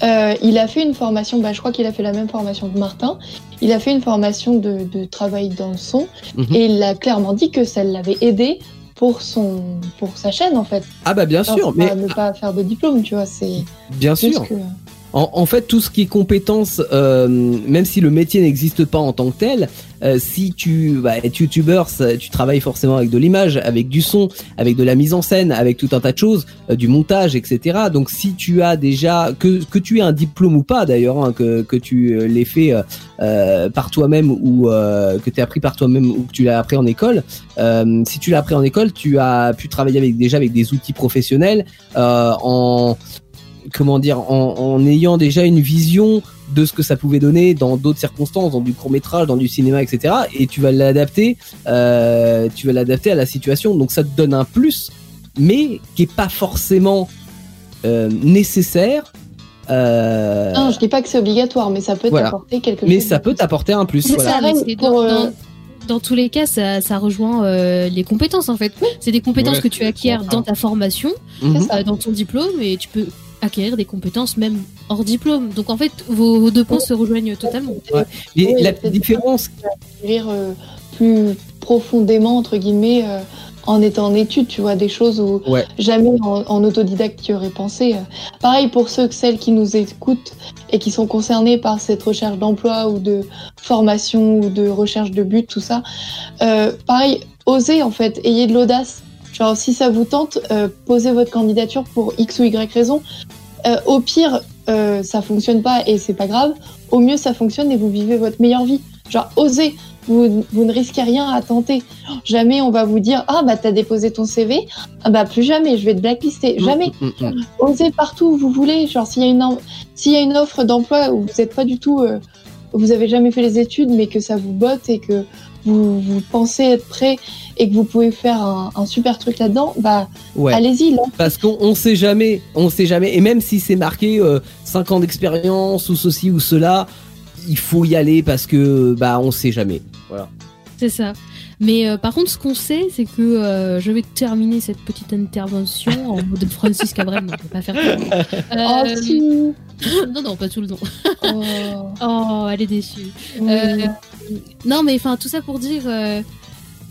euh, il a fait une formation, bah, je crois qu'il a fait la même formation que Martin, il a fait une formation de, de travail dans le son, Mhm. et il a clairement dit que ça l'avait aidé pour, son, pour sa chaîne, en fait. Ah bah bien Alors, sûr, faut mais ne pas faire de diplôme, tu vois, c'est bien sûr. que... En, en fait, tout ce qui est compétences, euh, même si le métier n'existe pas en tant que tel, euh, si tu bah, es youtubeur, tu travailles forcément avec de l'image, avec du son, avec de la mise en scène, avec tout un tas de choses, euh, du montage, etc. Donc, si tu as déjà que que tu aies un diplôme ou pas d'ailleurs, hein, que que tu l'aies fait par toi-même ou que tu as appris par toi-même ou que tu l'as appris en école, si tu l'as appris en école, tu as pu travailler avec déjà avec des outils professionnels en comment dire, en, en ayant déjà une vision de ce que ça pouvait donner dans d'autres circonstances, dans du court métrage, dans du cinéma, etc. Et tu vas l'adapter, euh, tu vas l'adapter à la situation. Donc ça te donne un plus, mais qui est pas forcément euh, nécessaire. Euh, Non, je dis pas que c'est obligatoire, mais ça peut Voilà. t'apporter quelque mais chose. ça de peut plus. t'apporter un plus. Voilà. ça, mais pour, dans, euh, tous les cas, ça, ça rejoint euh, les compétences en fait. C'est des compétences Ouais, que tu acquiers dans ta formation, Mhm. euh, dans ton diplôme, et tu peux acquérir des compétences même hors diplôme. Donc en fait, vos, vos deux points se rejoignent totalement. Et Oui, la différence, rire euh, plus profondément entre guillemets euh, en étant en études, tu vois, des choses où Ouais. jamais en, en autodidacte tu aurais pensé. Pareil pour ceux que celles qui nous écoutent et qui sont concernés par cette recherche d'emploi ou de formation ou de recherche de but, tout ça. Euh, pareil, osez en fait, ayez de l'audace. Genre si ça vous tente, euh, posez votre candidature pour X ou Y raison. Euh, au pire, euh, ça fonctionne pas et c'est pas grave. Au mieux, ça fonctionne et vous vivez votre meilleure vie. Genre, osez. Vous, vous ne risquez rien à tenter. Jamais on va vous dire Ah, bah, t'as déposé ton CV. Ah, bah, plus jamais, je vais te blacklister. Jamais. Mm, mm, mm. Osez partout où vous voulez. Genre, s'il y a une, en- s'il y a une offre d'emploi où vous n'êtes pas du tout. euh, vous avez jamais fait les études, mais que ça vous botte et que vous, vous pensez être prêt et que vous pouvez faire un, un super truc là-dedans, bah, ouais. allez-y. Là. Parce qu'on on sait jamais, on sait jamais. Et même si c'est marqué euh, 5 ans d'expérience ou ceci ou cela, il faut y aller parce que bah on sait jamais. Voilà. C'est ça. Mais euh, par contre, ce qu'on sait, c'est que euh, je vais terminer cette petite intervention en mode Francis Cabrel. Non, je vais pas faire ça. Oh, Euh, si. non, non, pas tout le temps. Oh. Oh, elle est déçue. Euh, non, mais enfin, tout ça pour dire.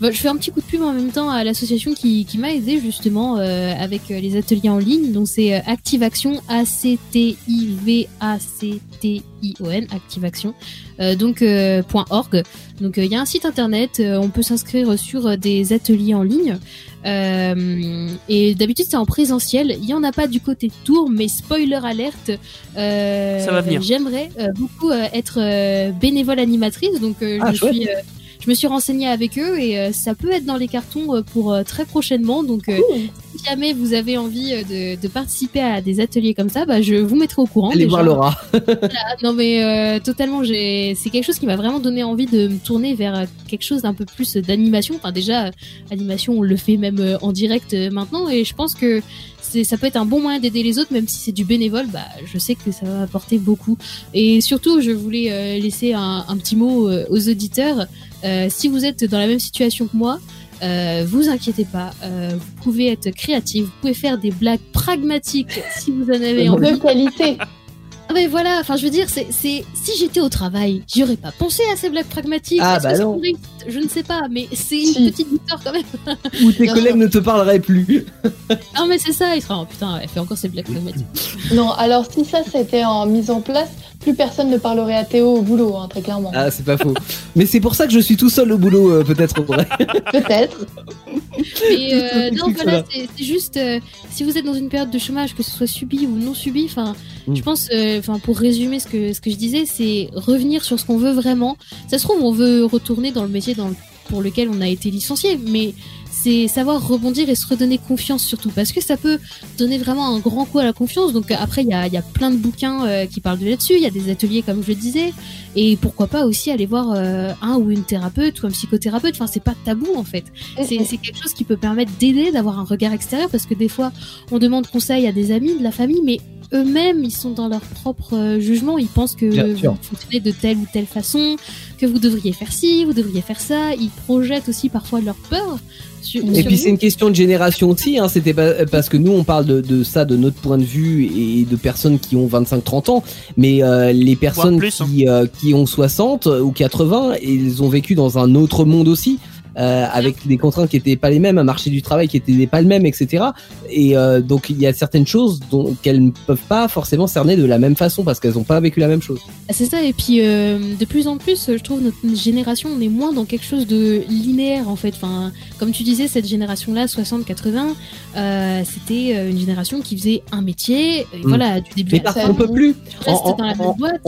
Euh, bah, je fais un petit coup de pub en même temps à l'association qui, qui m'a aidé justement euh, avec euh, les ateliers en ligne. Donc c'est euh, Active Action, A-C-T-I-V-A-C-T-I-O-N, Active Action. Euh, donc euh, .org. Donc euh, il y a un site internet, euh, on peut s'inscrire sur euh, des ateliers en ligne. Euh, et d'habitude c'est en présentiel. Il y en a pas du côté de Tours, mais spoiler alerte. euh, Ça va venir. J'aimerais euh, beaucoup euh, être euh, bénévole animatrice, donc euh, Ah, je, chouette. suis, euh, je me suis renseignée avec eux et euh, ça peut être dans les cartons euh, pour euh, très prochainement. Donc Cool. si jamais vous avez envie de, de participer à des ateliers comme ça, bah, je vous mettrai au courant. Allez déjà. voir Laura. Voilà, non mais totalement, c'est quelque chose qui m'a vraiment donné envie de me tourner vers quelque chose d'un peu plus d'animation. Enfin déjà, animation, on le fait même en direct maintenant, et je pense que ça peut être un bon moyen d'aider les autres, même si c'est du bénévole. Bah, je sais que ça va apporter beaucoup. Et surtout, je voulais laisser un, un petit mot aux auditeurs. Euh, si vous êtes dans la même situation que moi. Euh, vous inquiétez pas, euh, vous pouvez être créatif, vous pouvez faire des blagues pragmatiques si vous en avez envie. De qualité. Ah mais voilà, enfin je veux dire, c'est, c'est si j'étais au travail, j'y aurais pas pensé à ces blagues pragmatiques. Ah, bah non. Je ne sais pas, mais c'est Si. une petite victoire quand même. Ou tes collègues ne te parleraient plus. Non mais c'est ça, il sera oh, putain, elle fait encore ses blagues pragmatiques. Non, alors si ça c'était en mise en place, plus personne ne parlerait à Théo au boulot, hein, très clairement. Ah, c'est pas faux. Mais c'est pour ça que je suis tout seul au boulot, euh, peut-être. Peut-être. Mais euh, non, voilà, c'est, juste euh, si vous êtes dans une période de chômage, que ce soit subi ou non subi, enfin, Mm. je pense, euh, enfin pour résumer ce que ce que je disais, c'est revenir sur ce qu'on veut vraiment. Ça se trouve, on veut retourner dans le métier dans le- pour lequel on a été licencié, mais c'est savoir rebondir et se redonner confiance surtout parce que ça peut donner vraiment un grand coup à la confiance. Donc euh, après il y a, y a plein de bouquins euh, qui parlent de là-dessus. Il y a des ateliers comme je le disais. Et pourquoi pas aussi aller voir euh, un ou une thérapeute ou un psychothérapeute. Enfin c'est pas tabou en fait. C'est quelque chose qui peut permettre d'aider d'avoir un regard extérieur parce que des fois on demande conseil à des amis de la famille mais eux-mêmes ils sont dans leur propre jugement. Ils pensent que Bien sûr. vous fonctionnez de telle ou telle façon que vous devriez faire ci vous devriez faire ça. Ils projettent aussi parfois leur peur Et puis c'est une question de génération aussi. Hein. C'était pas- parce que nous on parle de, de ça de notre point de vue et de personnes qui ont 25-30 ans, mais euh, les personnes plus, hein. qui, euh, qui ont 60 ou 80, ils ont vécu dans un autre monde aussi. Euh, avec des contraintes qui étaient pas les mêmes, un marché du travail qui était pas le même, etc. Et euh, donc il y a certaines choses dont qu'elles ne peuvent pas forcément cerner de la même façon parce qu'elles n'ont pas vécu la même chose. Ah, C'est ça, et puis euh, de plus en plus, je trouve notre génération, on est moins dans quelque chose de linéaire en fait. Enfin, comme tu disais, cette génération-là, 60-80, euh, c'était une génération qui faisait un métier, et Mm. voilà, du début Mais à on peut plus. tu restes en- dans la en- même boîte.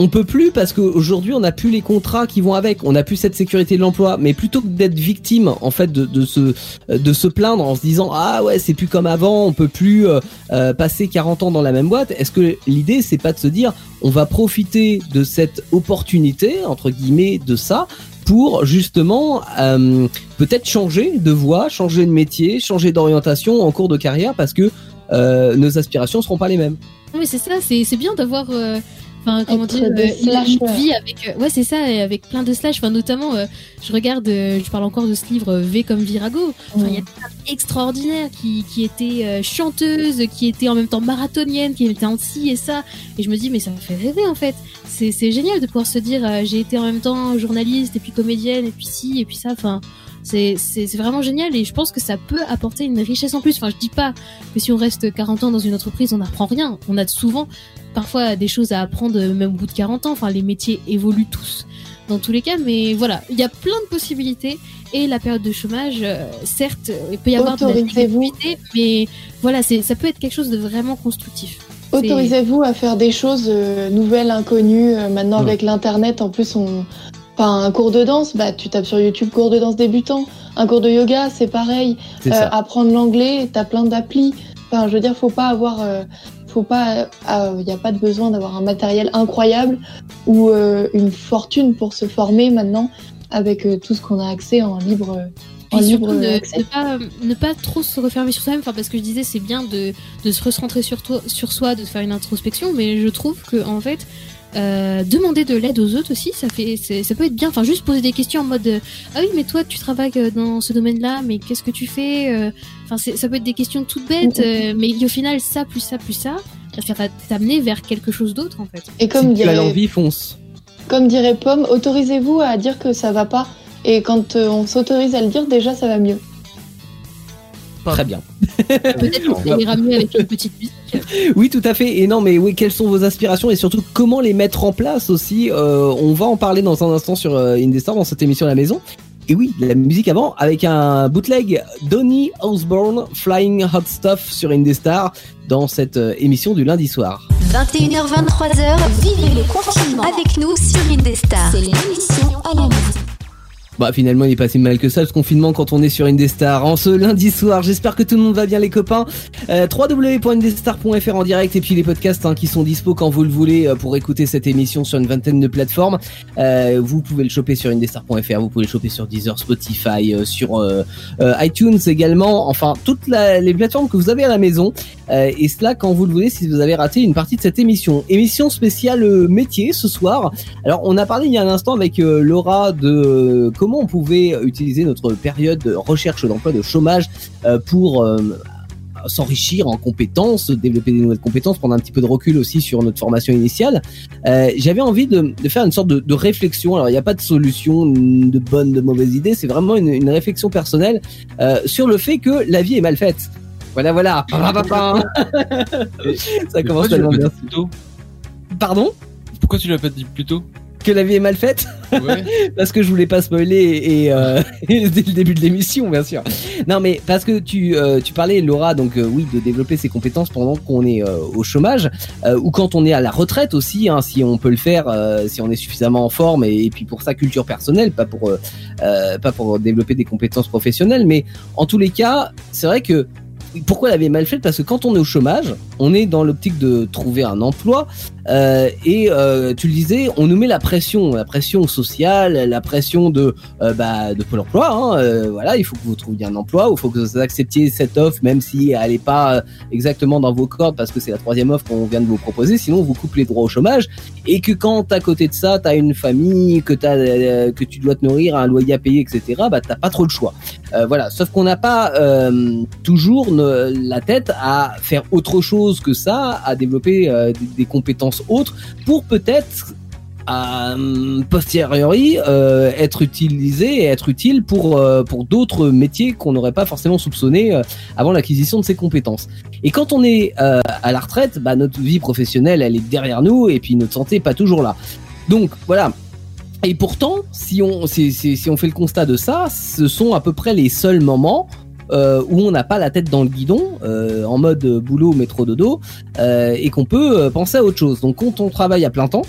On peut plus parce qu'aujourd'hui on n'a plus les contrats qui vont avec, on n'a plus cette sécurité de l'emploi. Mais plutôt que d'être victime en fait de, se plaindre en se disant ah ouais c'est plus comme avant, on peut plus euh, euh, passer 40 ans dans la même boîte. Est-ce que l'idée c'est pas de se dire on va profiter de cette opportunité entre guillemets de ça pour justement euh, peut-être changer de voie, changer de métier, changer d'orientation en cours de carrière parce que nos aspirations seront pas les mêmes. Oui, c'est ça, c'est bien d'avoir. Enfin, comment dire, euh, une, une vie avec, euh, ouais, c'est ça, avec plein de slash. Enfin, notamment, euh, je regarde, euh, je parle encore de ce livre euh, V comme Virago. Enfin, il y a des femmes extraordinaires qui, qui étaient euh, chanteuses, qui étaient en même temps marathoniennes, qui étaient en ci et ça. Et je me dis, mais ça me fait rêver en fait. C'est c'est génial de pouvoir se dire, euh, j'ai été en même temps journaliste et puis comédienne et puis ci et puis ça. Enfin, c'est vraiment génial et je pense que ça peut apporter une richesse en plus. Enfin, je dis pas que si on reste 40 ans dans une entreprise, on n'apprend rien. On a souvent, parfois, des choses à apprendre même au bout de 40 ans. Enfin, les métiers évoluent tous dans tous les cas, mais voilà, il y a plein de possibilités. Et la période de chômage, euh, certes, il peut y avoir de la Autorisez-vous. négativité, mais voilà, c'est ça peut être quelque chose de vraiment constructif. Autorisez-vous à faire des choses euh, nouvelles, inconnues. Euh, maintenant, avec l'internet, en plus, on. Enfin, un cours de danse, bah, tu tapes sur YouTube cours de danse débutant. Un cours de yoga, c'est pareil. Euh, apprendre l'anglais, t'as plein d'applis. Enfin, je veux dire, faut pas avoir, euh, faut pas, il n'y a pas de besoin d'avoir un matériel incroyable ou euh, une fortune pour se former maintenant avec euh, tout ce qu'on a accès en libre, euh, en Puis surtout libre ne, accès. ne pas, ne pas trop se refermer sur soi-même, enfin, parce que je disais c'est bien de, de se recentrer sur, toi, sur soi, de faire une introspection, mais je trouve que en fait, euh, demander de l'aide aux autres aussi, ça, fait, ça peut être bien. Enfin, juste poser des questions en mode euh, Ah oui, mais toi tu travailles euh, dans ce domaine-là, mais qu'est-ce que tu fais Enfin, ça peut être des questions toutes bêtes, euh, mais au final, ça, plus ça, plus ça, ça va t'amener vers quelque chose d'autre en fait. Et comme si dirait, l'envie, fonce. comme dirait Pomme, autorisez-vous à dire que ça va pas. Et quand euh, on s'autorise à le dire, déjà, ça va mieux. Pas- Très bien. Peut-être que ira mieux avec une petite musique. Oui, tout à fait. Et non, mais oui, quelles sont vos aspirations et surtout comment les mettre en place aussi euh, On va en parler dans un instant sur euh, Indestar dans cette émission à la maison. Et oui, la musique avant avec un bootleg Donny Osborne Flying Hot Stuff sur Indestar dans cette euh, émission du lundi soir. 21h23h, vivez le confinement avec nous sur Indestar. C'est l'émission à la maison. Bah finalement il est pas si mal que ça ce confinement quand on est sur Indestar en ce lundi soir. J'espère que tout le monde va bien les copains. Euh, en direct et puis les podcasts hein, qui sont dispo quand vous le voulez euh, pour écouter cette émission sur une vingtaine de plateformes. Euh, vous pouvez le choper sur indestar.fr, vous pouvez le choper sur Deezer, Spotify, euh, sur iTunes également. Enfin toutes les plateformes que vous avez à la maison. Euh, et cela quand vous le voulez si vous avez raté une partie de cette émission. Émission spéciale euh, métier ce soir. Alors, on a parlé il y a un instant avec euh, Laura de comment on pouvait utiliser notre période de recherche d'emploi de chômage pour s'enrichir en compétences, développer des nouvelles compétences, prendre un petit peu de recul aussi sur notre formation initiale. J'avais envie de, faire une sorte de, réflexion. Alors, il n'y a pas de solution de bonne, de mauvaise idée. C'est vraiment une, réflexion personnelle sur le fait que la vie est mal faite. Voilà, voilà. Ça commence tellement bien. Pardon? Pourquoi tu l'as pas dit plus tôt? Que la vie est mal faite Ouais. parce que je voulais pas spoiler et, euh, dès le début de l'émission bien sûr. Non mais parce que tu euh, tu parlais Laura donc euh, oui de développer ses compétences pendant qu'on est euh, au chômage euh, ou quand on est à la retraite aussi hein, si on peut le faire euh, si on est suffisamment en forme et, et puis pour sa culture personnelle pas pour pas pour développer des compétences professionnelles mais en tous les cas c'est vrai que pourquoi est mal faite Parce que quand on est au chômage, on est dans l'optique de trouver un emploi euh, et euh, tu le disais, on nous met la pression, la pression sociale, la pression de euh, bah, de Pôle Emploi. Hein, voilà, il faut que vous trouviez un emploi, il faut que vous acceptiez cette offre, même si elle n'est pas exactement dans vos cordes, parce que c'est la troisième offre qu'on vient de vous proposer. Sinon, on vous coupe les droits au chômage. Et que quand à côté de ça, t'as une famille, que tu dois te nourrir, un loyer à payer, etc. Bah, t'as pas trop le choix. Voilà. Sauf qu'on n'a pas toujours ne- la tête à faire autre chose que ça, à développer euh, des, compétences autres pour peut-être à euh, posteriori euh, être utilisé et être utile pour euh, pour d'autres métiers qu'on n'aurait pas forcément soupçonné avant l'acquisition de ces compétences. Et quand on est à la retraite, bah, notre vie professionnelle elle est derrière nous et puis notre santé est pas toujours là. Donc voilà, et pourtant, si on, si on fait le constat de ça, ce sont à peu près les seuls moments euh, où on n'a pas la tête dans le guidon, euh, en mode boulot, métro, dodo, euh, et qu'on peut euh, penser à autre chose. Donc quand on travaille à plein temps,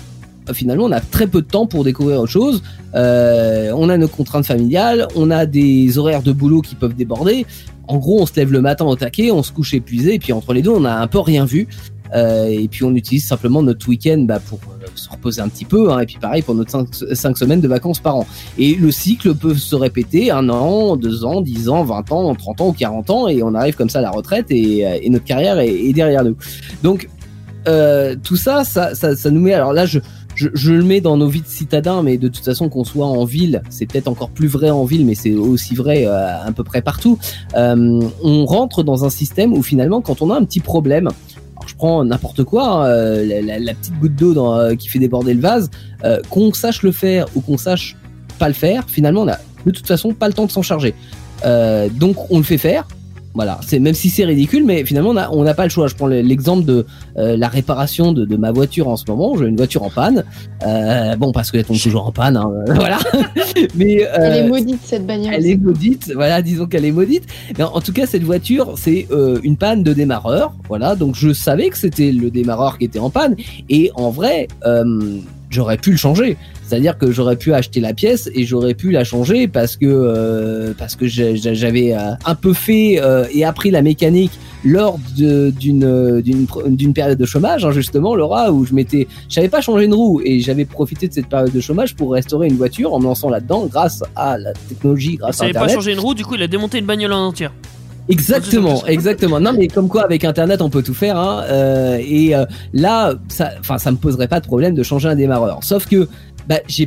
finalement, on a très peu de temps pour découvrir autre chose. On a nos contraintes familiales, on a des horaires de boulot qui peuvent déborder. En gros, on se lève le matin au taquet, on se couche épuisé, et puis entre les deux, on a un peu rien vu. Euh, et puis on utilise simplement notre week-end bah, pour euh, se reposer un petit peu, hein, et puis pareil pour notre 5, semaines de vacances par an. Et le cycle peut se répéter un an, deux ans, dix ans, vingt ans, trente ans ou quarante ans, et on arrive comme ça à la retraite, et, euh, et notre carrière est, est derrière nous. Donc euh, tout ça, ça, ça, ça nous met. Alors là, je, je, le mets dans nos vies de citadins, mais de toute façon qu'on soit en ville, c'est peut-être encore plus vrai en ville, mais c'est aussi vrai euh, à peu près partout. Euh, on rentre dans un système où finalement, quand on a un petit problème, je prends n'importe quoi, hein, euh, la, petite goutte d'eau euh, qui fait déborder le vase, euh, qu'on sache le faire ou qu'on sache pas le faire, finalement, on a de toute façon pas le temps de s'en charger. Euh, donc on le fait faire. Voilà, c'est même si c'est ridicule, mais finalement on n'a pas le choix. Je prends le- l'exemple de euh, la réparation de, de ma voiture en ce moment. J'ai une voiture en panne. Euh, bon, parce qu'elle tombe toujours en panne. hein, voilà. mais euh, Elle est maudite cette bagnole. elle est maudite, voilà, disons qu'elle est maudite. Mais en tout cas, cette voiture, c'est une panne de démarreur, voilà. Donc je savais que c'était le démarreur qui était en panne, et en vrai, j'aurais pu le changer. C'est-à-dire que j'aurais pu acheter la pièce et j'aurais pu la changer parce que euh, parce que j'avais euh, un peu fait euh, et appris la mécanique lors d'une d'une période de chômage hein, justement Laura où je m'étais je savais pas changer une roue et j'avais profité de cette période de chômage pour restaurer une voiture en me lançant là-dedans grâce à la technologie grâce à savait pas internet changer une roue, du coup il a démonté une bagnole en entière. Exactement, exactement. Non, mais comme quoi, avec Internet, on peut tout faire. Hein, euh, et euh, là, ça, enfin, ça me poserait pas de problème de changer un démarreur. Sauf que, bah, j'ai,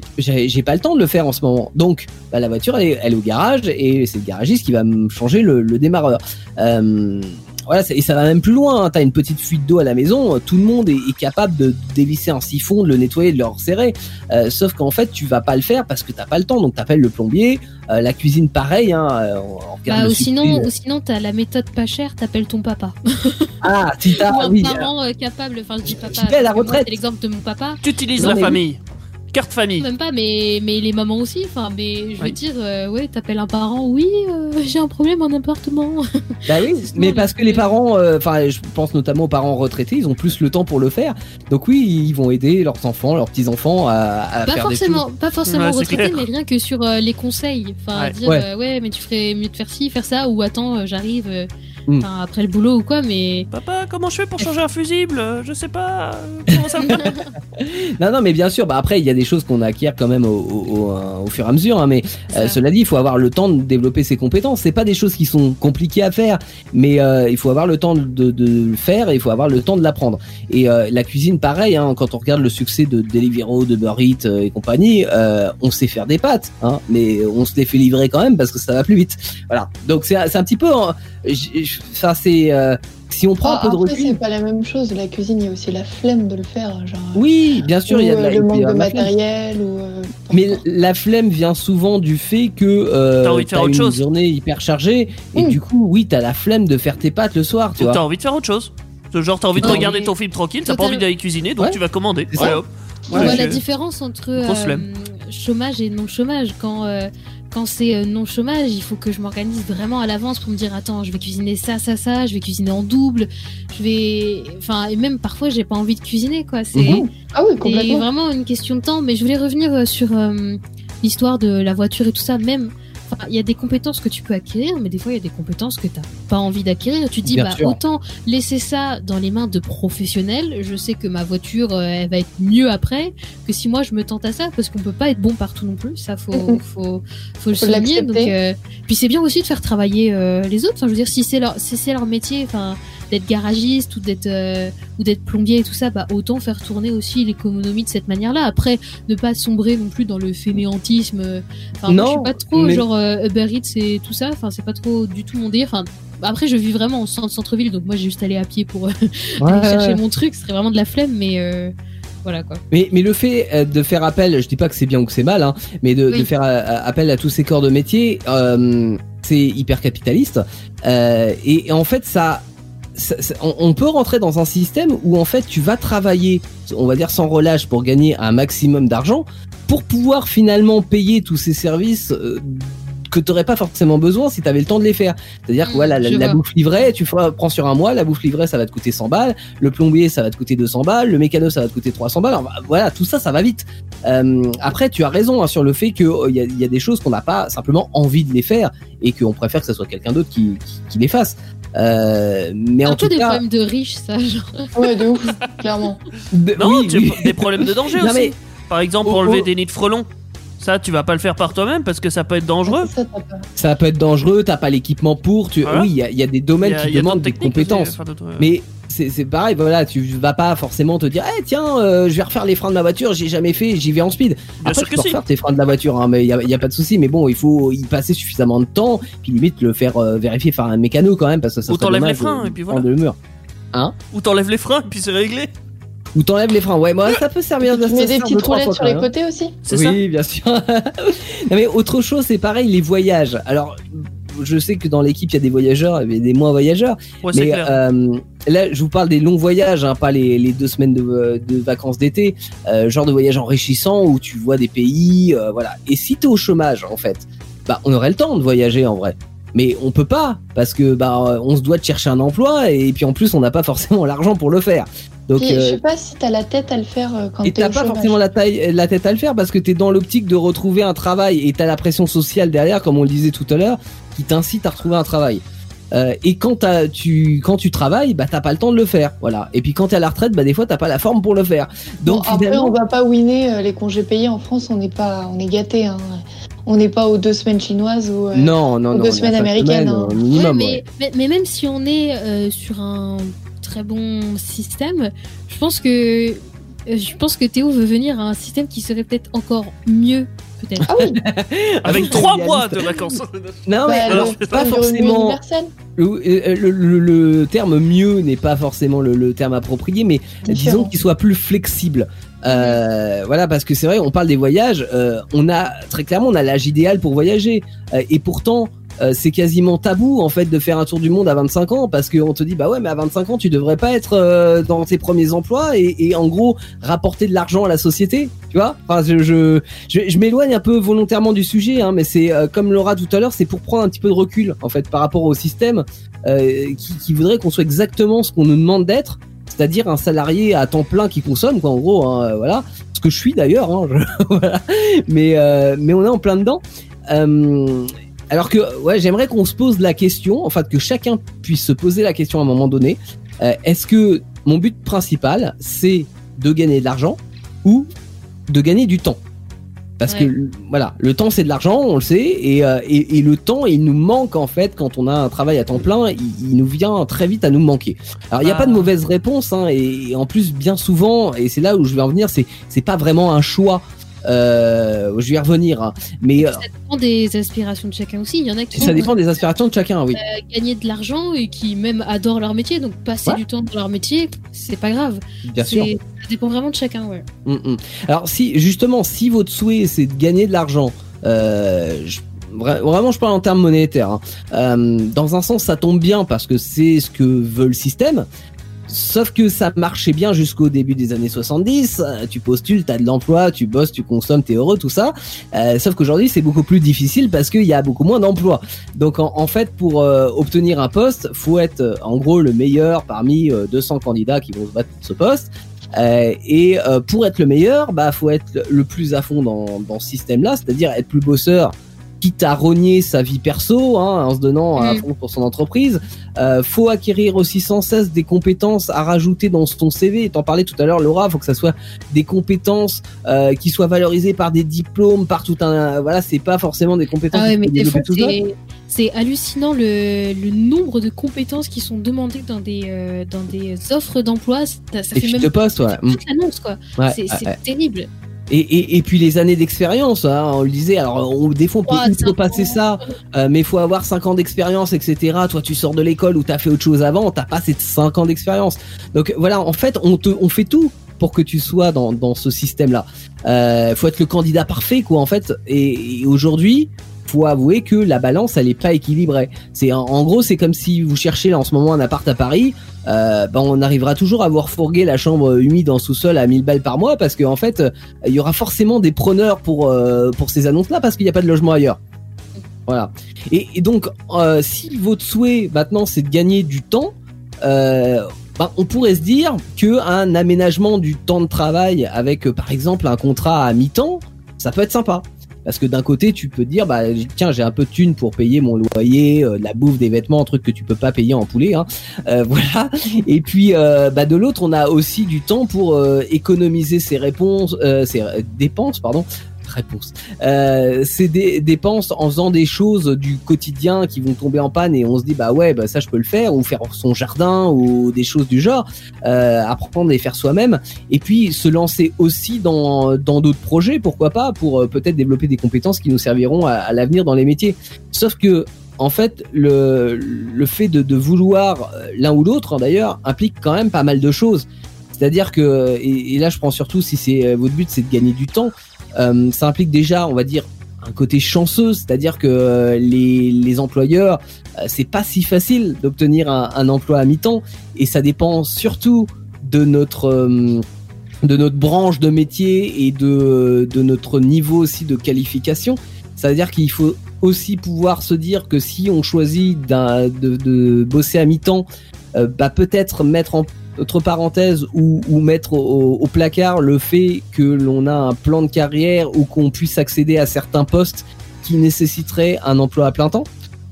pas le temps de le faire en ce moment. Donc, bah, la voiture, elle est, elle est au garage et c'est le garagiste qui va me changer le, le démarreur. Euh, voilà, et ça va même plus loin. Hein. T'as une petite fuite d'eau à la maison, tout le monde est, est capable de dévisser un siphon, de le nettoyer, de le resserrer. Euh, sauf qu'en fait, tu vas pas le faire parce que t'as pas le temps. Donc, t'appelles le plombier. Euh, la cuisine, pareil. Hein, euh, on, on regarde Bah, le ou sinon, ou sinon t'as la méthode pas chère, t'appelles ton papa. Ah, si t'as, un oui. parent euh, capable, enfin je dis papa. La retraite. C'est l'exemple de mon papa. Tu utilises Non, la famille. Carte famille. Même pas, mais, mais les mamans aussi. Enfin, mais je veux Oui. dire, euh, ouais, t'appelles un parent, oui, euh, j'ai un problème en appartement. Bah oui, mais parce que les parents, euh, enfin, je pense notamment aux parents retraités, ils ont plus le temps pour le faire. Donc oui, ils vont aider leurs enfants, leurs petits enfants à, à Pas faire forcément, pas forcément Ouais, c'est retraité, clair. mais rien que sur euh, les conseils. Enfin, Ouais. dire, Ouais. euh, ouais, mais tu ferais mieux de faire ci, faire ça, ou attends, euh, j'arrive euh, Mm. enfin, après le boulot ou quoi, mais. Papa, comment je fais pour changer un fusible? Euh, Je sais pas. euh, Comment ça Non, non, mais bien sûr. Bah après, il y a des choses qu'on acquiert quand même au, au, au, euh, au fur et à mesure. hein, mais euh, cela dit, il faut avoir le temps de développer ses compétences. C'est pas des choses qui sont compliquées à faire, mais euh, il faut avoir le temps de, de le faire et il faut avoir le temps de l'apprendre. Et euh, la cuisine, pareil. Hein, quand on regarde le succès de Deliveroo, de euh, et compagnie, euh, on sait faire des pâtes, hein, mais on se les fait livrer quand même parce que ça va plus vite. Voilà. Donc c'est c'est un petit peu. hein, j- Ça c'est. euh, si on prend Ah, un peu de après, recul. c'est pas la même chose. La cuisine, il y a aussi la flemme de le faire. Genre, Oui, bien sûr, il y a de euh, la, le peut y manque de matériel. Ou, euh, Mais la flemme vient souvent du fait que euh, T'as envie de faire autre une chose. journée hyper chargée et Mm. du coup, oui, t'as la flemme de faire tes pâtes le soir, tu vois. envie de faire autre chose. Genre, t'as envie de Non, regarder mais- ton film tranquille, t'as pas envie d'aller cuisiner, donc Ouais. tu vas commander. C'est Ouais, hop. On voit la différence entre euh, chômage et non chômage. Quand euh, quand c'est euh, non chômage, il faut que je m'organise vraiment à l'avance pour me dire attends, je vais cuisiner ça, ça, ça, je vais cuisiner en double, je vais, enfin et même parfois j'ai pas envie de cuisiner quoi. C'est Mhm. Ah oui, complètement. vraiment une question de temps. Mais je voulais revenir euh, sur euh, l'histoire de la voiture et tout ça. Même, il y a des compétences que tu peux acquérir, mais des fois il y a des compétences que t'as pas envie d'acquérir. Tu te dis Bien bah sûr. autant laisser ça dans les mains de professionnels. Je sais que ma voiture euh, elle va être mieux après que si moi je me tente à ça parce qu'on peut pas être bon partout non plus. Ça faut faut faut le Faut souligner. Donc euh, puis c'est bien aussi de faire travailler euh, les autres. Enfin, je veux dire si c'est leur si c'est leur métier, enfin d'être garagiste ou d'être euh, ou d'être plombier et tout ça, bah autant faire tourner aussi l'économie de cette manière-là. Après, ne pas sombrer non plus dans le fainéantisme. euh, moi, je Non, suis pas trop mais- genre euh, Uber Eats et tout ça. Enfin, c'est pas trop du tout mon délire. Enfin, après, je vis vraiment au centre centre-ville, donc moi j'ai juste allé à pied pour euh, Ouais, aller chercher mon truc. Ce serait vraiment de la flemme, mais euh, voilà quoi. Mais, mais le fait de faire appel, je dis pas que c'est bien ou que c'est mal, hein, mais de, Oui. de faire appel à tous ces corps de métier, euh, c'est hyper capitaliste. Euh, et, et en fait, ça, ça- ça- on, on peut rentrer dans un système où en fait tu vas travailler, on va dire sans relâche, pour gagner un maximum d'argent, pour pouvoir finalement payer tous ces services. euh, que t'aurais pas forcément besoin si t'avais le temps de les faire. C'est-à-dire que Mm, voilà, la, bouffe livrée, tu feras, prends sur un mois, la bouffe livrée, ça va te coûter 100 balles, le plombier, ça va te coûter 200 balles, le mécano, ça va te coûter 300 balles. Alors, voilà, tout ça, ça va vite. Euh, après, tu as raison hein, sur le fait qu'il y, a, il y a des choses qu'on n'a pas simplement envie de les faire et qu'on préfère que ce soit quelqu'un d'autre qui, qui, qui les fasse. Euh, mais un en peu tout des cas, problèmes de riches, ça. Genre. Ouais, de ouf, clairement. de- Non, oui, tu oui. des problèmes de danger Non, aussi. mais- Par exemple, Oh, enlever oh. des nids de frelons. Ça, tu vas pas le faire par toi-même parce que ça peut être dangereux. Ça, peut être dangereux, t'as pas l'équipement pour. Tu... Voilà. Oui, il y a, il y a des domaines a- qui demandent des compétences. euh, Mais c'est c'est pareil, voilà, tu vas pas forcément te dire, eh tiens, euh, je vais refaire les freins de ma voiture, j'ai jamais fait, j'y vais en speed. Bien Après, sûr tu que peux si. refaire tes freins de la voiture, hein, mais il y a, y a pas de souci. Mais bon, il faut y passer suffisamment de temps, puis limite le faire euh, vérifier par un mécano quand même, parce que ça Ou t'enlèves les freins, de- et puis voilà. prendre le mur. Ou t'enlèves les freins et puis c'est réglé. Ou t'enlèves les freins, ouais, moi ça peut servir de Tu mets ça des petites roulettes sur les hein. côtés aussi C'est oui, ça bien sûr. non, mais autre chose, c'est pareil, les voyages. Alors, je sais que dans l'équipe, il y a des voyageurs et des moins voyageurs. Ouais, mais euh, là, je vous parle des longs voyages, hein, pas les, les deux semaines de, de vacances d'été. Euh, genre de voyage enrichissant où tu vois des pays, euh, voilà. Et si t'es au chômage, en fait, bah, on aurait le temps de voyager en vrai. Mais on peut pas parce que bah on se doit de chercher un emploi et puis en plus on n'a pas forcément l'argent pour le faire. Donc Puis, je euh, sais pas si t'as la tête à le faire euh, quand et t'as pas chômage. forcément la, taille, la tête à le faire parce que t'es dans l'optique de retrouver un travail et t'as la pression sociale derrière, comme on le disait tout à l'heure, qui t'incite à retrouver un travail. Euh, et quand, t'as- tu, quand tu travailles, bah t'as pas le temps de le faire, voilà. Et puis quand t'es à la retraite, bah des fois t'as pas la forme pour le faire. Bon, Donc après, finalement, on va pas winner euh, les congés payés en France, on n'est pas, on est gâté. Hein. On n'est pas aux deux semaines chinoises ou. euh, non, non, ou non, deux semaines américaines, semaines, hein. au minimum, Ouais, mais, ouais. mais, mais même si on est euh, sur un très bon système, je pense que euh, je pense que Théo veut venir à un système qui serait peut-être encore mieux, peut-être. Ah oui, Avec oui, trois mois de vacances. Non, mais bah, alors, pas forcément. Le, euh, le- le- le terme mieux n'est pas forcément le, le terme approprié, mais Différent. disons qu'il soit plus flexible. Euh, Voilà, parce que c'est vrai, on parle des voyages, euh, on a très clairement on a l'âge idéal pour voyager, Euh, et pourtant euh, c'est quasiment tabou en fait de faire un tour du monde à 25 ans parce qu'on te dit bah ouais mais à 25 ans tu devrais pas être euh, dans tes premiers emplois et, et en gros rapporter de l'argent à la société tu vois? Enfin je je, je, m'éloigne un peu volontairement du sujet hein, mais c'est euh, comme Laura tout à l'heure c'est pour prendre un petit peu de recul en fait par rapport au système euh, qui, qui voudrait qu'on soit exactement ce qu'on nous demande d'être c'est-à-dire un salarié à temps plein qui consomme quoi en gros hein, euh, voilà. Ce que je suis d'ailleurs hein, voilà. mais mais on est en plein dedans. Euh, alors que ouais, j'aimerais qu'on se pose la question, en fait, que chacun puisse se poser la question à un moment donné. euh, Est-ce que mon but principal, c'est de gagner de l'argent ou de gagner du temps? Parce que Ouais. voilà, le temps c'est de l'argent, on le sait, et, euh, et, et le temps il nous manque en fait quand on a un travail à temps plein, il, il nous vient très vite à nous manquer. Alors il n'y a Ah. pas de mauvaise réponse, hein, et, et en plus bien souvent, et c'est là où je vais en venir, c'est c'est pas vraiment un choix. Euh, je vais y revenir, hein. mais euh, Ça dépend des aspirations de chacun aussi. Il y en a qui ça dépend des aspirations de chacun, oui. gagner de l'argent et qui même adorent leur métier. Donc passer Ouais. du temps dans leur métier, c'est pas grave. Bien sûr. Ça dépend vraiment de chacun, ouais. Mm, mm. Alors si justement, si votre souhait c'est de gagner de l'argent, euh, je- vraiment je parle en termes monétaires. hein. Euh, dans un sens, ça tombe bien parce que c'est ce que veut le système. Sauf que ça marchait bien jusqu'au début des années 70. Euh, Tu postules, t'as de l'emploi, tu bosses, tu consommes, t'es heureux, tout ça. Euh, sauf qu'aujourd'hui, c'est beaucoup plus difficile parce qu'il y a beaucoup moins d'emplois. Donc en, en fait, pour euh, obtenir un poste, faut être euh, en gros le meilleur parmi euh, 200 candidats qui vont se battre pour ce poste. Euh, et euh, pour être le meilleur, bah faut être le- plus à fond dans, dans ce système-là, c'est-à-dire être plus bosseur, quitte à rogner sa vie perso, hein, en se donnant à Mm. fond pour son entreprise. Euh, faut acquérir aussi sans cesse des compétences à rajouter dans ton CV. T'en parlais tout à l'heure, Laura. Faut que ça soit des compétences euh, qui soient valorisées par des diplômes, par tout un. Voilà, c'est pas forcément des compétences. Ah ouais, mais des fois, c'est- hallucinant le, le nombre de compétences qui sont demandées dans des, euh, dans des offres d'emploi. Ça, ça fait même de poste, ouais. Toute l'annonce, quoi. Ouais, c'est terrible. Et, et, et puis les années d'expérience, hein, on le disait. Alors, on, des fois, on peut ça, euh, mais il faut avoir 5 ans d'expérience, etc. Toi, tu sors de l'école ou t'as fait autre chose avant, t'as pas ces 5 ans d'expérience. Donc voilà, en fait, on te, on fait tout pour que tu sois dans, dans ce système-là. Euh, faut être le candidat parfait, quoi, en fait. Et, et aujourd'hui, faut avouer que la balance, elle est pas équilibrée. C'est en, gros, c'est comme si vous cherchez là, en ce moment un appart à Paris. Euh, ben, on arrivera toujours à voir fourguer la chambre humide en sous-sol à 1000 balles par mois parce qu'en fait, euh, il y aura forcément des preneurs pour euh, pour ces annonces-là parce qu'il n'y a pas de logement ailleurs. Voilà. Et, donc, si votre souhait maintenant c'est de gagner du temps, ben, on pourrait se dire que un aménagement du temps de travail avec, par exemple, un contrat à mi-temps, ça peut être sympa. Parce que d'un côté, tu peux dire, bah tiens, j'ai un peu de thunes pour payer mon loyer, euh, la bouffe, des vêtements, un truc que tu peux pas payer en poulet, hein. Euh, voilà. Et puis, euh, bah de l'autre, on a aussi du temps pour euh, économiser ses réponses, euh, ses dépenses, pardon, réponses. Euh, ces dé- dépenses en faisant des choses du quotidien qui vont tomber en panne et on se dit bah ouais bah ça je peux le faire ou faire son jardin ou des choses du genre euh, apprendre à les faire soi-même et puis se lancer aussi dans dans d'autres projets pourquoi pas pour euh, peut-être développer des compétences qui nous serviront à, à l'avenir dans les métiers sauf que en fait, le, le fait de, de vouloir euh, l'un ou l'autre, d'ailleurs, implique quand même pas mal de choses. C'est-à-dire que, et, et là je prends surtout si c'est euh, votre but, c'est de gagner du temps, euh, ça implique déjà, on va dire, un côté chanceux, c'est-à-dire que euh, les, employeurs, euh, c'est pas si facile d'obtenir un, emploi à mi-temps, et ça dépend surtout de notre euh, de notre branche de métier et de, de notre niveau aussi de qualification. C'est-à-dire qu'il faut aussi pouvoir se dire que si on choisit de, bosser à mi-temps, bah peut-être mettre en entre parenthèses ou, ou mettre au, au placard le fait que l'on a un plan de carrière ou qu'on puisse accéder à certains postes qui nécessiteraient un emploi à plein temps.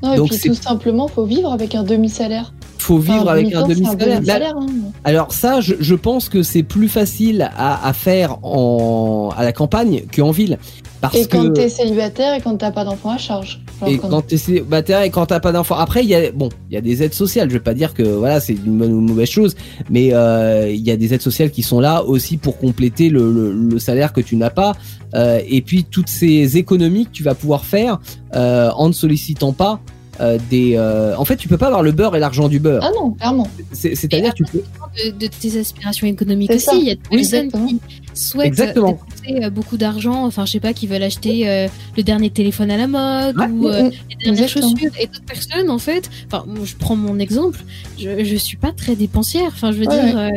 Non, et Donc puis tout simplement, faut vivre avec un demi-salaire. Faut vivre Enfin, avec un demi-salaire. Hein. Alors ça, je, je pense que c'est plus facile à, à faire en, à la campagne qu'en ville. Parce Et quand que... t'es célibataire et quand t'as pas d'enfant à charge. Et quand- quand t'es célibataire et quand t'as pas d'enfant. Après, il y a bon, il y a des aides sociales. Je vais pas dire que voilà, c'est une bonne ou une mauvaise chose, mais euh, il y a des aides sociales qui sont là aussi pour compléter le, le, le salaire que tu n'as pas. Euh, et puis toutes ces économies que tu vas pouvoir faire euh, en ne sollicitant pas euh, des. euh, En fait, tu peux pas avoir le beurre et l'argent du beurre. Ah non, clairement. C'est- C'est-à-dire, tu peux. de, de tes aspirations économiques aussi. ça. Il y a des Oui, personnes exactement. qui souhaitent Exactement. dépenser euh, beaucoup d'argent, enfin je sais pas, qui veulent acheter euh, le dernier téléphone à la mode ou euh, Mm, les dernières Exactement. chaussures. Et d'autres personnes, en fait, enfin je prends mon exemple, je, je suis pas très dépensière. Enfin je veux Ouais, dire, euh,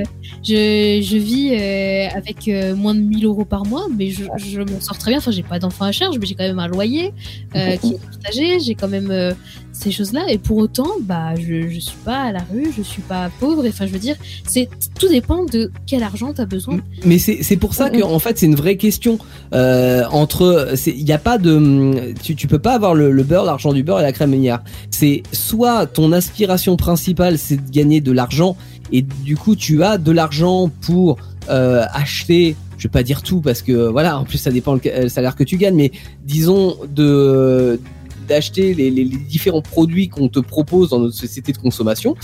je, je vis euh, avec euh, moins de 1000 euros par mois, mais je, je m'en sors très bien. Enfin j'ai pas d'enfants à charge, mais j'ai quand même un loyer euh, qui est partagé, j'ai quand même euh, ces choses-là. Et pour autant, bah je, je suis pas à la rue, je suis pas pauvre. Enfin je veux dire, c'est tout dépend de quel argent tu as besoin. Mais c'est pour ça que en fait c'est une vraie question euh, entre il n'y a pas de tu tu peux pas avoir le, le beurre l'argent du beurre et la crème meunière. C'est soit ton aspiration principale c'est de gagner de l'argent et du coup tu as de l'argent pour euh, acheter je vais pas dire tout parce que voilà en plus ça dépend le le salaire que tu gagnes mais disons de d'acheter les, les- les différents produits qu'on te propose dans notre société de consommation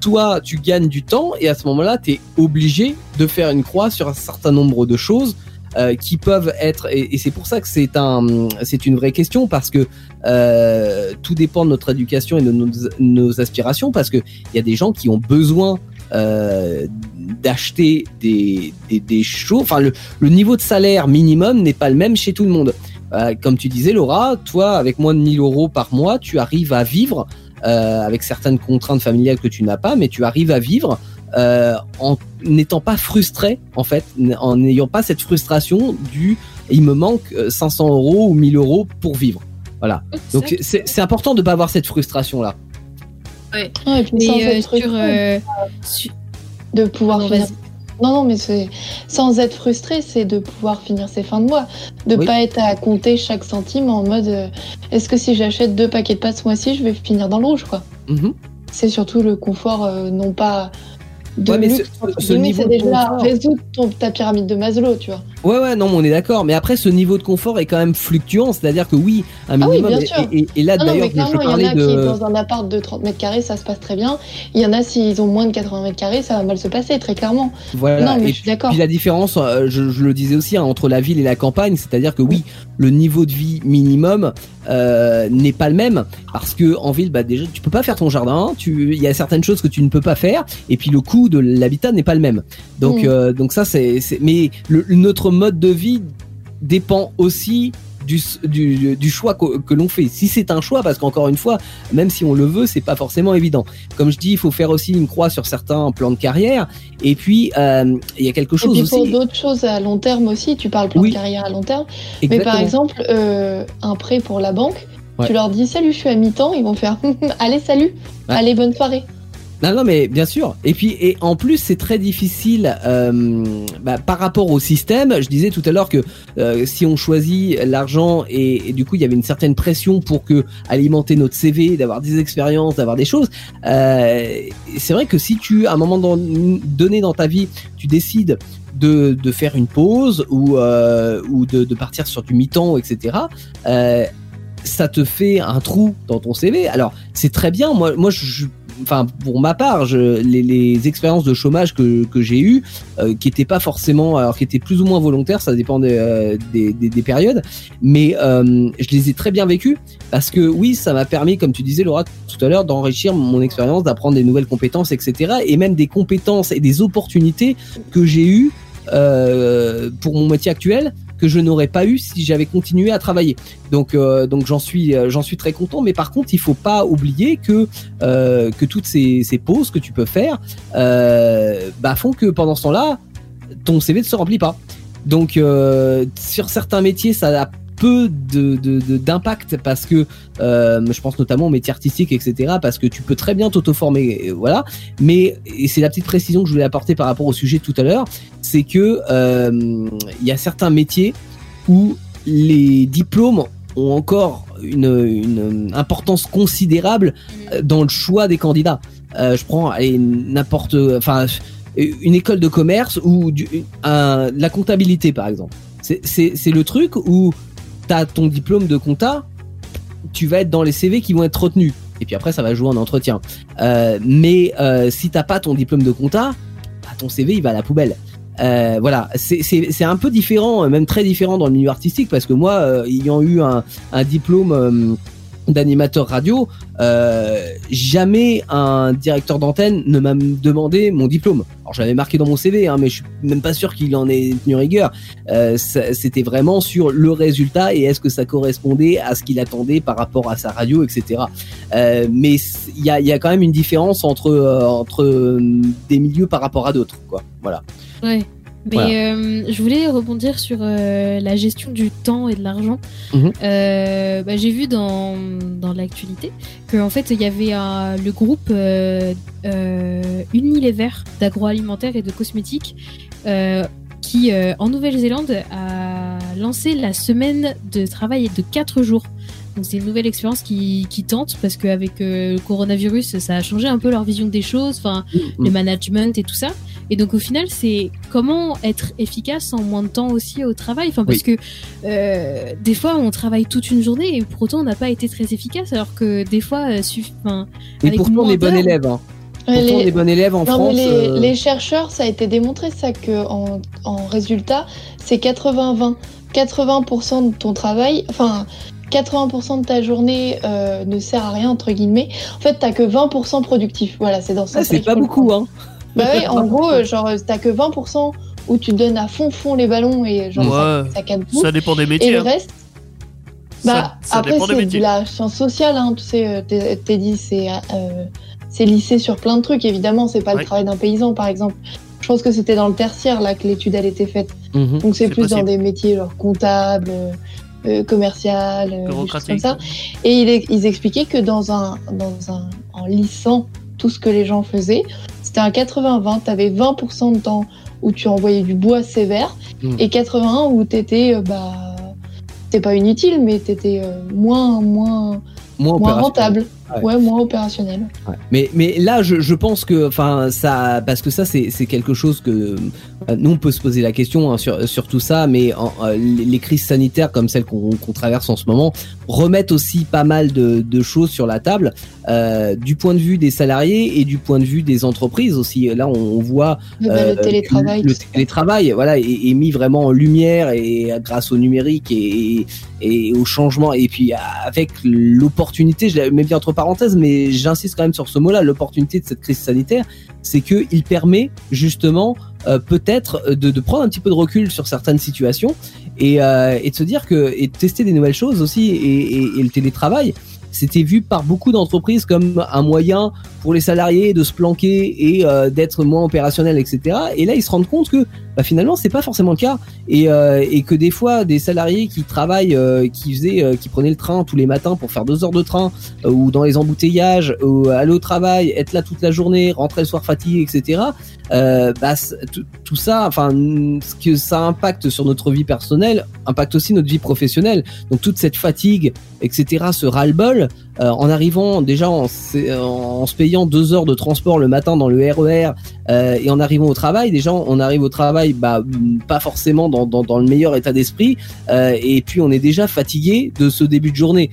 toi, tu gagnes du temps et à ce moment-là, tu es obligé de faire une croix sur un certain nombre de choses euh, qui peuvent être et, c'est pour ça que c'est un c'est une vraie question parce que euh, tout dépend de notre éducation et de nos, aspirations parce que il y a des gens qui ont besoin euh, d'acheter des, des, des choses. Enfin le, le niveau de salaire minimum n'est pas le même chez tout le monde. Comme tu disais Laura toi avec moins de 1000 euros par mois tu arrives à vivre euh, avec certaines contraintes familiales que tu n'as pas, mais tu arrives à vivre euh, en n'étant pas frustré, en fait, en n'ayant pas cette frustration du il me manque euh, 500 euros ou 1000 euros pour vivre. Voilà. Donc c'est important de pas avoir cette frustration là. Ouais, et puis Mais euh, sur, euh, sur- de pouvoir vas-y. Non, non, mais c'est sans être frustré, c'est de pouvoir finir ses fins de mois, de Oui. pas être à compter chaque centime en mode euh, est-ce que si j'achète deux paquets de pâtes ce mois-ci, je vais finir dans le rouge, quoi. Mhm. C'est surtout le confort, euh, non pas de Ouais, mais ce- ce niveau c'est déjà confort- résoudre ton, ta pyramide de Maslow, tu vois. Ouais ouais non mais on est d'accord. Mais après ce niveau de confort est quand même fluctuant, c'est-à-dire que oui un Ah oui, minimum. bien et- sûr. et, et là Non, non, d'ailleurs je, il y en a qui, de. dans un appart de 30 mètres carrés, ça se passe très bien. Il y en a, s'ils ont moins de 80 mètres carrés, ça va mal se passer, très clairement. Voilà. non, mais et je suis d'accord. Puis la différence, euh, je, je le disais aussi, hein, entre la ville et la campagne, c'est-à-dire que oui, le niveau de vie minimum euh, n'est pas le même parce que en ville, bah déjà, tu peux pas faire ton jardin, tu, il y a certaines choses que tu ne peux pas faire, et puis le coût de l'habitat n'est pas le même. Donc, Mm. euh, donc ça, c'est, mais le, notre mode de vie dépend aussi du, du, du choix que, que l'on fait. Si c'est un choix, parce qu'encore une fois, même si on le veut, c'est pas forcément évident. Comme je dis, il faut faire aussi une croix sur certains plans de carrière. Et puis, euh, il y a quelque Et chose puis aussi. pour d'autres choses à long terme aussi, tu parles plan Oui. de carrière à long terme, mais par exemple, euh, un prêt pour la banque, Ouais. tu leur dis salut, je suis à mi-temps, ils vont faire allez, salut, Ouais. allez, bonne soirée. Non, non, mais bien sûr. Et puis, et en plus, c'est très difficile euh, bah, par rapport au système. Je disais tout à l'heure que euh, si on choisit l'argent et, et du coup, il y avait une certaine pression pour que alimenter notre CV, d'avoir des expériences, d'avoir des choses. Euh, c'est vrai que si tu, à un moment donné dans ta vie, tu décides de, de faire une pause ou euh, ou de, de partir sur du mi-temps, etc. Euh, ça te fait un trou dans ton CV. Alors c'est très bien. Moi, moi, je- enfin pour ma part, je, les, les expériences de chômage que, que j'ai eues, euh, qui étaient pas forcément, alors qui étaient plus ou moins volontaires, ça dépend des, euh, des, des, des périodes, mais euh, je les ai très bien vécues parce que oui, ça m'a permis, comme tu disais Laura tout à l'heure, d'enrichir mon expérience, d'apprendre des nouvelles compétences, etc. Et même des compétences et des opportunités que j'ai eues euh, pour mon métier actuel que je n'aurais pas eu si j'avais continué à travailler. Donc, euh, donc j'en suis, euh, j'en suis très content. Mais par contre, il faut pas oublier que euh, toutes ces, pauses que tu peux faire, bah, font que pendant ce temps-là, ton CV ne se remplit pas. Donc, sur certains métiers, ça a peu de de- de- d'impact parce que euh, je pense notamment au métier artistique etc parce que tu peux très bien t'auto-former euh, voilà mais c'est la petite précision que je voulais apporter par rapport au sujet de tout à l'heure c'est que euh, il y a certains métiers où les diplômes ont encore une, une importance considérable euh, dans le choix des candidats. Euh, je prends n'importe, enfin une école de commerce ou du, un- la comptabilité par exemple. C'est le truc où tu as ton diplôme de compta, tu vas être dans les CV qui vont être retenus. Et puis après, ça va jouer en entretien. Euh, mais euh, si t'as pas ton diplôme de compta, bah, ton CV il va à la poubelle. Euh, voilà, c'est- un peu différent, même très différent dans le milieu artistique, parce que moi, ayant eu un, diplôme d'animateur radio, euh, jamais un directeur d'antenne ne m'a demandé mon diplôme. Alors j'avais marqué dans mon CV, hein, mais je suis même pas sûr qu'il en ait tenu rigueur. Euh, C'était vraiment sur le résultat et est-ce que ça correspondait à ce qu'il attendait par rapport à sa radio, etc. Euh, mais il y a, y a quand même une différence entre euh, entre euh, des milieux par rapport à d'autres, quoi. Voilà. Ouais. Mais Voilà. euh, je voulais rebondir sur euh, la gestion du temps et de l'argent. Mhm. Euh, bah, J'ai vu dans, dans l'actualité qu'en fait il y avait un- le groupe Unilever d'agroalimentaire et de cosmétiques qui en Nouvelle-Zélande a lancé la semaine de travail de 4 jours. Donc c'est une nouvelle expérience qui, qui tente parce qu'avec euh, le coronavirus ça a changé un peu leur vision des choses. Enfin, le management et tout ça. Et donc au final, c'est comment être efficace en moins de temps aussi au travail. Enfin, parce que euh, des fois, on travaille toute une journée et pour autant, on n'a pas été très efficace, alors que des fois, euh, suff- enfin, Et Avec pourtant, on est bon élève. Hein. Pourtant, on les- est bon élève en Non, France. les, euh, les chercheurs, ça a été démontré ça que en, en résultat, c'est 80-20. 80% de ton travail, enfin 80% de ta journée euh, ne sert à rien entre guillemets. En fait, t'as que 20% productif. Voilà, c'est dans ce ah, sens-là c'est pas beaucoup, hein. Bah ouais, en gros, euh, genre t'as que 20% où tu donnes à fond fond les ballons et genre ça, Ouais. ça tout. Ça dépend des Et métiers. le hein. reste, Ça- bah ça après c'est de la science sociale, hein, tu sais, euh, t'es dit c'est euh, c'est lissé sur plein de trucs. Évidemment, c'est pas Ouais. le travail d'un paysan, par exemple. Je pense que c'était dans le tertiaire là que l'étude elle était faite. Mhm. Donc c'est plus dans des métiers genre comptable, euh, commercial, euh, comme Bureaucratique. ça. Et ils, ils expliquaient que dans un dans un en lissant tout ce que les gens faisaient, c'était un 80-20. T'avais 20% de temps où tu envoyais du bois sévère Mm. et 81 où t'étais euh, bah t'es pas inutile mais t'étais euh, moins moins Moins, rentable. Ouais. Ouais, moins opérationnel. Ouais. Mais mais là je, je pense que enfin ça parce que ça c'est c'est quelque chose que nous on peut se poser la question hein, sur sur tout ça mais en- euh, les les crises sanitaires comme celles qu'on qu'on traverse en ce moment remettent aussi pas mal de, de choses sur la table euh, du point de vue des salariés et du point de vue des entreprises aussi là on, on voit bah, euh, le télétravail. le télétravail voilà est, est mis vraiment en lumière et grâce au numérique et, et au changement et puis avec l'opportunité je la mets bien entre parenthèses mais j'insiste quand même sur ce mot là l'opportunité de cette crise sanitaire c'est que il permet justement euh, peut-être de, prendre un petit peu de recul sur certaines situations et, euh, et de se dire que et de tester des nouvelles choses aussi et le télétravail c'était vu par beaucoup d'entreprises comme un moyen pour les salariés de se planquer et euh, d'être moins opérationnel, etc. Et là, ils se rendent compte que bah, finalement, c'est pas forcément le cas et, euh, que des fois, des salariés qui travaillent, euh, qui faisaient, qui prenaient le train tous les matins pour faire deux heures de train ou dans les embouteillages, ou aller au travail, être là toute la journée, rentrer le soir fatigué, etc. Bah, tout ça, enfin, ce que ça impacte sur notre vie personnelle, impacte aussi notre vie professionnelle. Donc toute cette fatigue, etc., ce ras-le-bol, euh, en arrivant déjà en, se- en se payant deux heures de transport le matin dans le RER euh, et en arrivant au travail, déjà on arrive au travail bah, pas forcément dans, dans, dans le meilleur état d'esprit euh, et puis on est déjà fatigué de ce début de journée.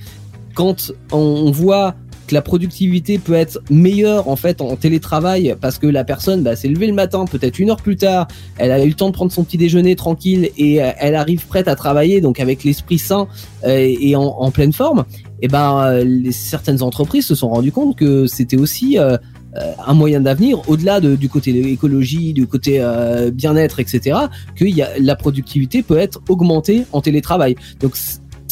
Quand on, on voit que la productivité peut être meilleure en fait en télétravail parce que la personne bah, s'est levée le matin peut-être une heure plus tard, elle a eu le temps de prendre son petit déjeuner tranquille et euh, elle arrive prête à travailler donc avec l'esprit sain euh, et en, en pleine forme, et ben euh, certaines entreprises se sont rendues compte que c'était aussi euh, euh, un moyen d'avenir au-delà de- du côté de l'écologie, du côté bien-être, etc. Que y a, la productivité peut être augmentée en télétravail. Donc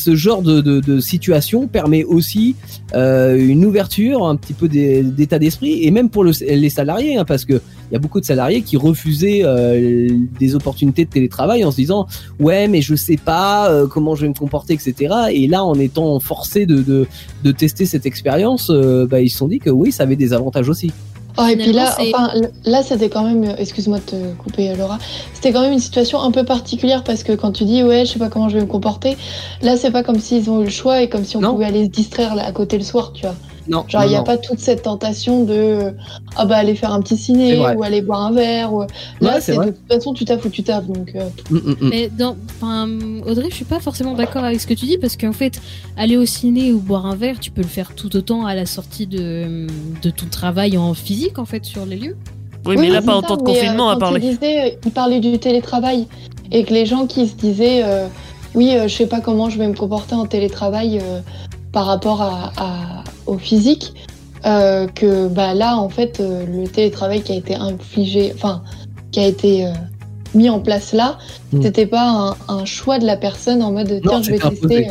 ce genre de, situation permet aussi euh, une ouverture, un petit peu d'état d'esprit, et même pour le- les salariés, hein, parce que il y a beaucoup de salariés qui refusaient euh, des opportunités de télétravail en se disant ouais mais je sais pas euh, comment je vais me comporter, etc. Et là, en étant forcé de, tester cette expérience, bah, ils se sont dit que oui, ça avait des avantages aussi. Oh, et puis là, enfin, là, c'était quand même, euh, excuse-moi de te couper, euh, Laura, c'était quand même une situation un peu particulière parce que quand tu dis, ouais, je sais pas comment je vais me comporter, là, c'est pas comme s'ils ont eu le choix et comme si on Non. pouvait aller se distraire là, à côté le soir, tu vois. Non, Genre, il n'y a non. pas toute cette tentation de, ah bah, aller faire un petit ciné ou aller boire un verre. Ou... Là, Ouais, c'est de toute façon, tu taffes ou tu taffes, donc. euh, Mm, mm, mm. Mais dans, enfin, Audrey, je suis pas forcément d'accord avec ce que tu dis parce qu'en fait, aller au ciné ou boire un verre, tu peux le faire tout autant à la sortie de, de ton travail en physique, en fait, sur les lieux. Oui, mais là, pas en temps de euh, confinement à parler. Il, disait, euh, il parlait du télétravail et que les gens qui se disaient, euh, oui, euh, je sais pas comment je vais me comporter en télétravail, euh, par rapport à, à- au physique euh, que bah là en fait euh, le télétravail qui a été infligé, enfin qui a été euh, mis en place là, Mm. c'était pas un, un choix de la personne en mode Non, tiens je vais tester.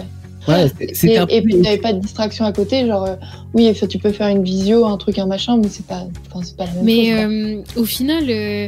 Ouais, Et, un et puis t'avais pas de distraction à côté, genre euh, oui tu peux faire une visio, un truc, un machin, mais c'est pas, enfin, c'est pas la même Mais chose. euh, au final, euh,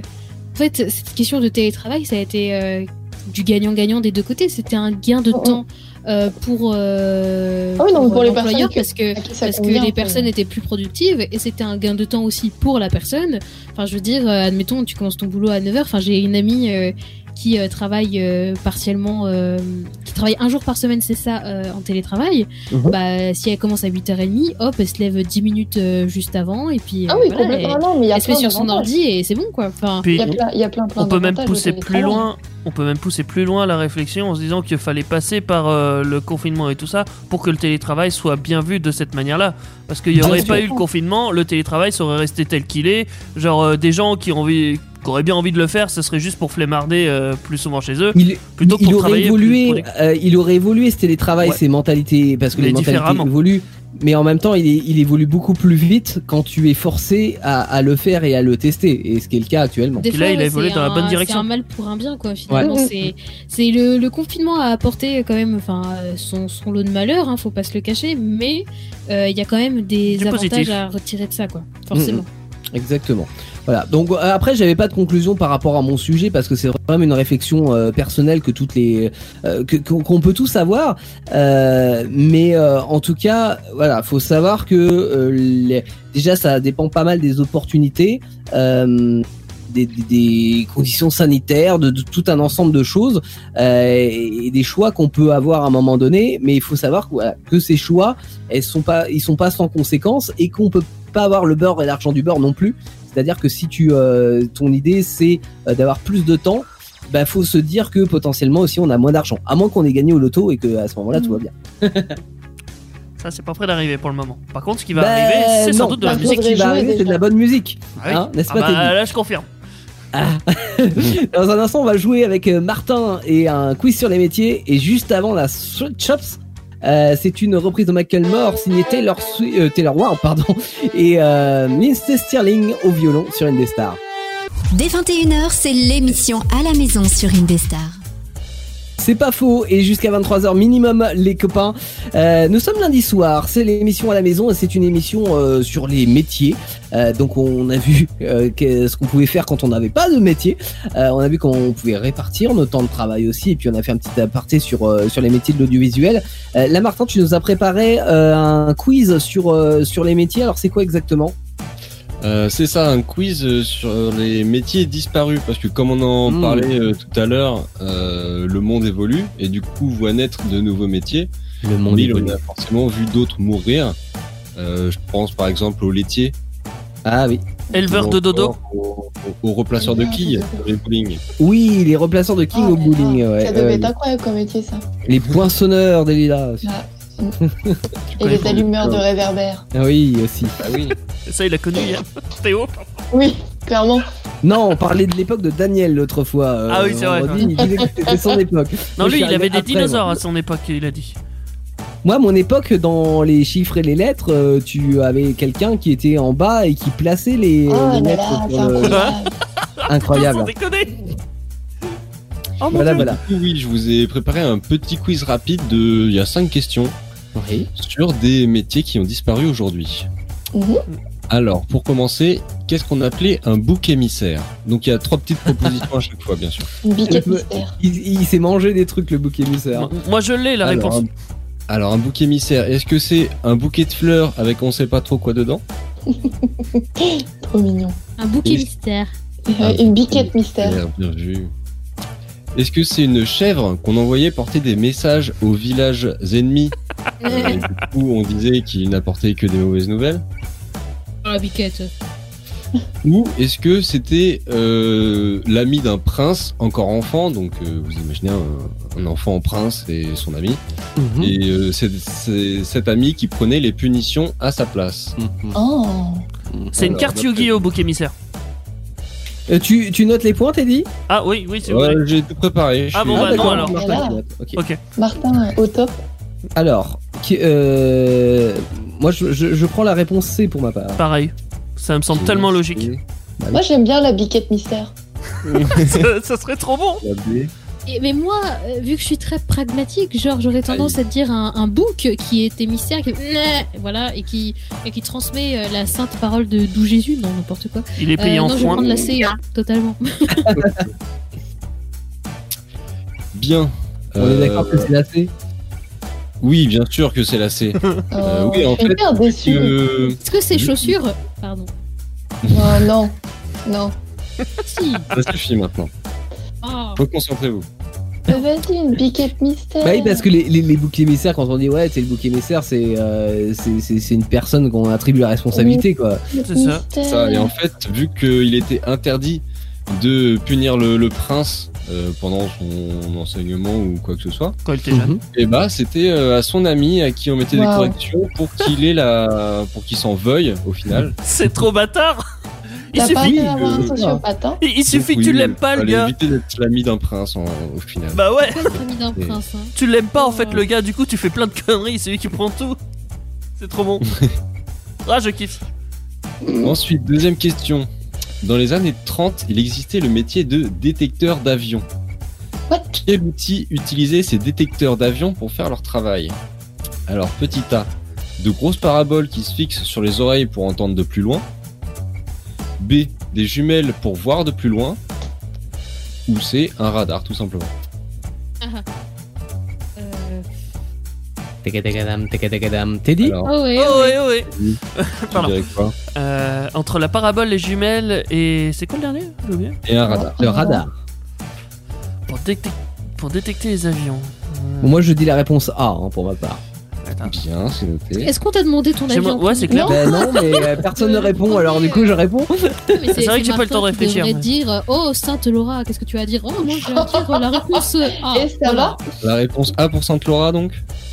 en fait, cette question de télétravail, ça a été euh, du gagnant-gagnant des deux côtés. C'était un gain de Oh, oh. Euh, pour, euh, Ah oui, donc pour les l'employeur personnes que- parce que parce que les personnes étaient plus productives et c'était un gain de temps aussi pour la personne. Enfin, je veux dire, euh, admettons, tu commences ton boulot à 9h. Enfin, j'ai une amie euh, qui euh, travaille euh, partiellement, euh, qui travaille un jour par semaine, c'est ça, euh, en télétravail. Mhm. Bah, si elle commence à 8h30, hop, elle se lève 10 minutes euh, juste avant et puis Ah oui, voilà, complètement. elle- non, mais il y a elle se met sur son ordi et c'est bon quoi. Enfin, Il y a plein, il y a plein, plein on peut même pousser plus loin. On peut même pousser plus loin la réflexion en se disant qu'il fallait passer par euh, le confinement et tout ça pour que le télétravail soit bien vu de cette manière-là. Parce qu'il n'y Bien aurait sûr. pas eu le confinement, le télétravail serait resté tel qu'il est. Genre euh, des gens qui, ont envie, qui auraient bien envie de le faire, ce serait juste pour flemmarder euh, plus souvent chez eux. Il, Plutôt que il pour aurait évolué, plus euh, il aurait évolué ce télétravail, Ouais. ses mentalités, parce que Mais les mentalités évoluent. Mais en même temps, il, évolue beaucoup plus vite quand tu es forcé à, à le faire et à le tester, et ce qui est le cas actuellement. Des Puis là, il a évolué dans la bonne direction. C'est un mal pour un bien, quoi. Finalement, Ouais. c'est le, le confinement a apporté quand même, enfin, euh, son, son lot de malheur, hein, faut pas se le cacher, mais euh, il y a quand même des avantages positif. à retirer de ça, quoi. Forcément. Exactement. Voilà. Donc euh, après, j'avais pas de conclusion par rapport à mon sujet parce que c'est vraiment une réflexion euh, personnelle que toutes les euh, qu'on peut tous avoir. Euh, mais euh, en tout cas, voilà, faut savoir que euh, les- déjà ça dépend pas mal des opportunités. Des, des- des conditions sanitaires, de, tout un ensemble de choses euh, et des choix qu'on peut avoir à un moment donné. Mais il faut savoir que, voilà, que ces choix, elles sont pas, ils sont pas sans conséquences et qu'on peut pas avoir le beurre et l'argent du beurre non plus. C'est-à-dire que si tu, euh, ton idée c'est euh, d'avoir plus de temps, bah faut se dire que potentiellement aussi on a moins d'argent, à moins qu'on ait gagné au loto et que à ce moment-là tout va bien. Ça, c'est pas prêt d'arriver pour le moment. Par contre, ce qui va Bah, arriver, c'est sans non, doute de la par musique. Ce qui va arriver, c'est de la bonne musique, Ah oui. hein, n'est-ce Ah pas bah, là, je confirme. Dans un instant, on va jouer avec euh, Martin et un quiz sur les métiers. Et juste avant la Street Chops, euh, c'est une reprise de Michael Moore signée Taylor, Swi- euh, Taylor Ward pardon, et euh, Lindsey Stirling au violon sur Indestar. Dès 21h, c'est l'émission à la maison sur Indestar. C'est pas faux, et jusqu'à 23h minimum, les copains. Euh, nous sommes lundi soir, c'est l'émission à la maison, et c'est une émission euh, sur les métiers. Euh, donc on a vu ce qu'on pouvait faire quand on n'avait pas de métier. On a vu qu'on pouvait répartir nos temps de travail aussi, et puis on a fait un petit aparté sur, sur les métiers de l'audiovisuel. Là, Martin, tu nous as préparé un quiz sur, sur les métiers, alors c'est quoi exactement? Euh, c'est ça, un quiz euh, sur les métiers disparus, parce que comme on en Mm. parlait euh, tout à l'heure, euh, le monde évolue et du coup voit naître de nouveaux métiers. Le monde Mais on a forcément vu d'autres mourir. Euh, je pense par exemple aux laitiers, Ah oui. Éleveur de dodo. Aux, aux- aux replaceurs de quilles, les bowling. Oui, les replaçants de King Oh au bowling. ouais, ça devait être incroyable comme métier, ça. Les poinçonneurs des lilas. Et les allumeurs de réverbères. Ah oui, aussi. Ah oui. Ça, il a connu hier. Théo. Oui, clairement. Non, on parlait de l'époque de Daniel l'autre fois. euh, Ah oui, c'est vrai. Il disait que c'était son époque. Non, Moi, lui, il avait des après, dinosaures moi. à son époque, il a dit. Moi, mon époque, dans les chiffres et les lettres, euh, tu avais quelqu'un qui était en bas et qui plaçait les, Oh les là lettres là, le- incroyable. Incroyable. Oh mon Voilà, Dieu. voilà. Oui, je vous ai préparé un petit quiz rapide de. Il y a cinq questions Oui. sur des métiers qui ont disparu aujourd'hui. Mhm. Alors, pour commencer, qu'est-ce qu'on appelait un bouc émissaire? Donc, il y a trois petites propositions à chaque fois, bien sûr. Une biquette mystère. Il, il s'est mangé des trucs, le bouc émissaire. Moi, je l'ai, la Alors, réponse. un- Alors, un bouc émissaire, est-ce que c'est un bouquet de fleurs avec on sait pas trop quoi dedans? Trop mignon. Un bouquet mystère. Une biquette mystère. Bien vu. Est-ce que c'est une chèvre qu'on envoyait porter des messages aux villages ennemis Euh, et Du coup, on disait qu'il n'apportait que des mauvaises nouvelles. La biquette. Ou est-ce que c'était euh, l'ami d'un prince encore enfant Donc, euh, vous imaginez un, un enfant prince et son ami. Mhm. Et euh, c'est cet ami qui prenait les punitions à sa place. Mhm. Oh. C'est une carte Yu-Gi-Oh! bouc émissaire. Euh, tu, tu notes les points, Teddy Ah oui, oui, c'est Ouais, vrai. J'ai tout préparé. je Ah suis- bon, bah non, alors. Martin, Voilà. Martin, au top. Alors, euh, moi je, je- je prends la réponse C pour ma part. Pareil. Ça me semble tellement logique. Moi, j'aime bien la biquette mystère. ça, ça serait trop bon. La B. Et- mais moi, euh, vu que je suis très pragmatique, genre j'aurais tendance à te dire un, un bouc qui était mystère, qui voilà, et qui et qui transmet euh, la sainte parole de d'où Jésus, non n'importe quoi. Il est payé Euh, en non, je vais foin. prendre la C, hein, totalement. Bien. On est Euh, d'accord que c'est la C Oui, bien sûr que c'est la C. Euh, oui, en je suis fait. Euh, Est-ce que c'est chaussures? Pardon. Oh, non, non. Si. ça suffit maintenant. Oh. Reconcentrez-vous. Euh, Vas-y, une biquette mystère. Bah oui, parce que les, les, les boucs émissaires, quand on dit ouais, c'est le bouc émissaire, c'est euh, c'est- c'est c'est une personne qu'on attribue la responsabilité, quoi. C'est ça. Et en fait, vu qu'il était interdit de punir le, le prince euh, pendant son enseignement ou quoi que ce soit, Quand il était jeune. Mhm. et bah c'était euh, à son ami à qui on mettait des corrections pour qu'il ait la, pour qu'il s'en veuille au final. C'est trop bâtard. Il T'as pas suffit, intérêt à avoir un sociopathe, hein. il il suffit que Oui, tu l'aimes pas, le gars. éviter d'être l'ami d'un prince en- au final. Bah ouais. Et- prince hein Tu l'aimes pas en fait, le gars. Du coup, tu fais plein de conneries. C'est lui qui prend tout. C'est trop bon. Ah, je kiffe. Ensuite, deuxième question. Dans les années 30, il existait le métier de détecteur d'avion. What Quel outil utilisaient ces détecteurs d'avion pour faire leur travail? Alors, petit A, de grosses paraboles qui se fixent sur les oreilles pour entendre de plus loin. B, des jumelles pour voir de plus loin. Ou C, un radar tout simplement. Alors, Oh ouais, Oh Pardon. dirais quoi Euh, entre la parabole, les jumelles et c'est quoi le dernier? Et un radar. Le radar. Pour, détec- pour détecter les avions. Bon, moi je dis la réponse A hein, pour ma part. Attends. Bien, c'est noté. Est-ce qu'on t'a demandé ton mo- ouais, c'est clair. Ben non, mais euh, personne ne répond, alors du coup je réponds. C'est vrai que j'ai pas le temps de réfléchir, Je mais- dire euh, Oh, Sainte Laura, qu'est-ce que tu vas dire? Oh, moi je vais dire la réponse A. Et ça va La réponse A pour Sainte Laura donc?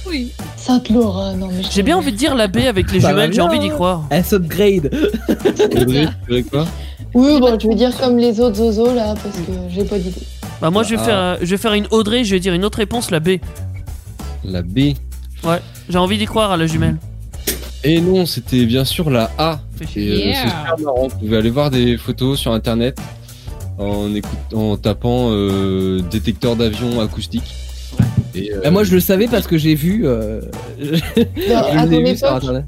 Oui. Sainte Laura, non mais je J'ai bien envie de dire la B avec les Ça va jumelles, j'ai bien, envie d'y hein. croire. S upgrade. Audrey, tu dirais quoi? Oui, bon, je vais dire comme les autres zozos là, parce que j'ai pas d'idée. Bah moi je vais Ah. faire, euh, je vais faire une Audrey, je vais dire une autre réponse, la B. La B. J'ai envie d'y croire à la jumelle. Et non, c'était bien sûr la A. Et euh, Yeah. c'est super marrant. Vous pouvez aller voir des photos sur internet en, tapant euh, détecteur d'avion acoustique. Et, euh, Bah, moi je le savais parce que j'ai vu. euh, ton vu sur internet.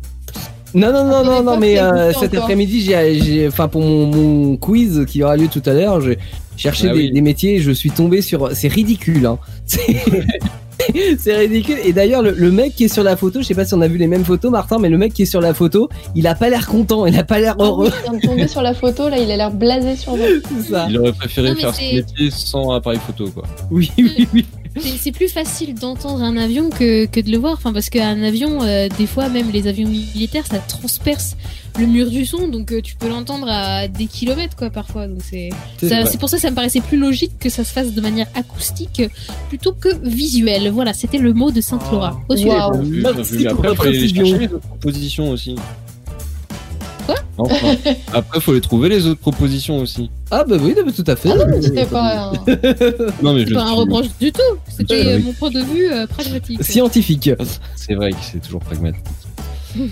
Non, non, non, non, non, mais euh, cet après-midi, j'ai- enfin pour mon, mon quiz qui aura lieu tout à l'heure, j'ai cherché Ah des, oui. des métiers et je suis tombé sur. C'est ridicule, hein. C'est- ridicule. Et d'ailleurs, le, le mec qui est sur la photo, je sais pas si on a vu les mêmes photos, Martin, mais le mec qui est sur la photo, il a pas l'air content, il a pas l'air Ah oui, heureux. je viens de tomber sur la photo là, il a l'air blasé sur vous. Ça. il aurait préféré Non, faire ce métier sans appareil photo, quoi. Oui, oui, oui. C'est plus facile d'entendre un avion que, que de le voir. Enfin, parce qu'un avion, euh, des fois, même les avions militaires, ça transperce le mur du son. Donc, euh, tu peux l'entendre à des kilomètres, quoi, parfois. Donc, c'est pour ça que ça me paraissait plus logique que ça se fasse de manière acoustique plutôt que visuelle. Voilà, c'était le mot de Sainte Laura. Au bien Merci pour après, la précision. propositions aussi. Quoi Enfin, après, faut les trouver les autres propositions aussi. Ah bah oui, tout à fait. Ah non, mais c'était pas un... Non, mais C'est je pas un reproche du tout. C'était Ouais, euh, mon point de vue euh, pragmatique. Scientifique. C'est vrai que c'est toujours pragmatique.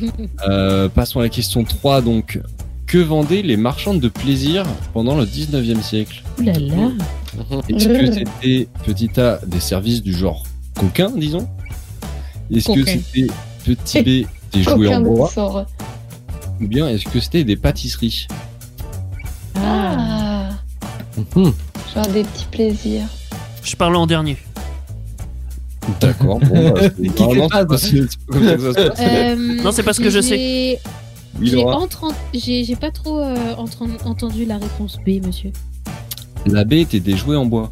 Euh, passons à la question 3 donc. Que vendaient les marchandes de plaisir pendant le 19e siècle? Là là. Est-ce que c'était petit A des services du genre coquin, disons? Est-ce que c'était petit B des jouets en de bois? Ou bien est-ce que c'était des pâtisseries Ah. Ah, Mhm. genre des petits plaisirs. Je parle en dernier. D'accord. Bon, bah, c'est pas, passe. Euh, Non, c'est parce que je sais. j'ai- entre- pas trop euh, entre- entendu la réponse B, monsieur. La B était des jouets en bois.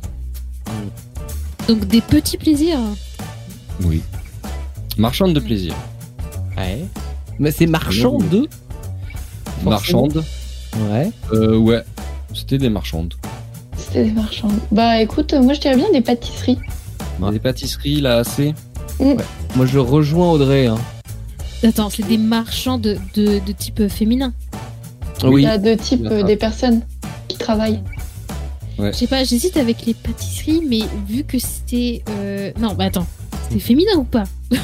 Donc des petits plaisirs. Oui. Marchande de plaisir. Ouais. Mais c'est marchand de. Marchande. Ouais. Euh, ouais. C'était des marchandes. C'était des marchands. Bah écoute, moi je dirais bien des pâtisseries. Des pâtisseries, là, assez. Moi je rejoins Audrey. Hein. Attends, c'est des marchands de, de, de type euh, féminin? Oui. Là, de type euh, des personnes qui travaillent. Je sais pas, j'hésite avec les pâtisseries, mais vu que c'était. euh, Non, bah attends. C'est féminin ou pas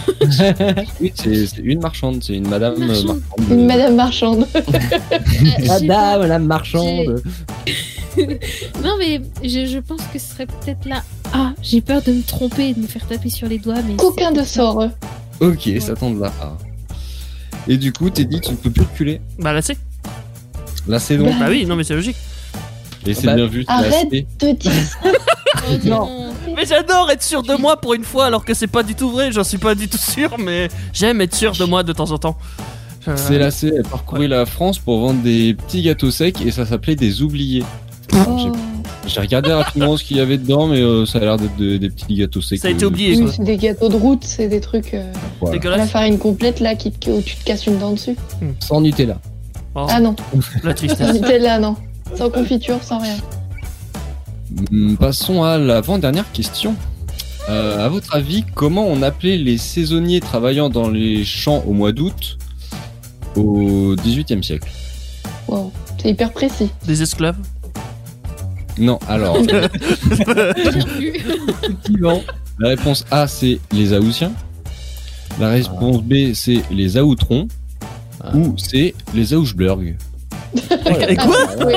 Oui, c'est une marchande, c'est une madame euh, Marchande. marchande. Une madame marchande. Madame, la marchande. Non, mais je, je pense que ce serait peut-être là. Ah, j'ai peur de me tromper et de me faire taper sur les doigts, mais. Coquin c'est- de sort. Ok, ça tombe là. Ah. Et du coup, t'es dit, tu ne peux plus reculer. Bah là c'est. Là, c'est donc. Bah oui, non mais c'est logique. Et c'est Bah, bien vu. Arrête de dire ça. Oh, Non. Mais j'adore être sûr de moi pour une fois alors que c'est pas du tout vrai, j'en suis pas du tout sûr, mais j'aime être sûr de moi de temps en temps. Euh, C'est lacé, elle parcourait la France pour vendre des petits gâteaux secs et ça s'appelait des oubliés. Oh. J'ai regardé rapidement ce qu'il y avait dedans, mais euh, ça a l'air d'être de- des petits gâteaux secs. Ça a été euh, oublié. Oui, c'est des gâteaux de route, c'est des trucs. euh, voilà. la farine complète là, qui, où tu te casses une dent dessus. Sans Nutella. Oh, Ah non, la sans tristesse. Nutella, non. Sans confiture, sans rien. Hum, Passons à l'avant-dernière question. Euh, à votre avis, comment on appelait les saisonniers travaillant dans les champs au mois d'août au XVIIIe siècle? Wow, c'est hyper précis. Des esclaves? Non, alors, la réponse A, c'est les Aoussiens. La réponse B, c'est les Aoutrons. Ah. Ou c'est les Augsburg. Et quoi Oui.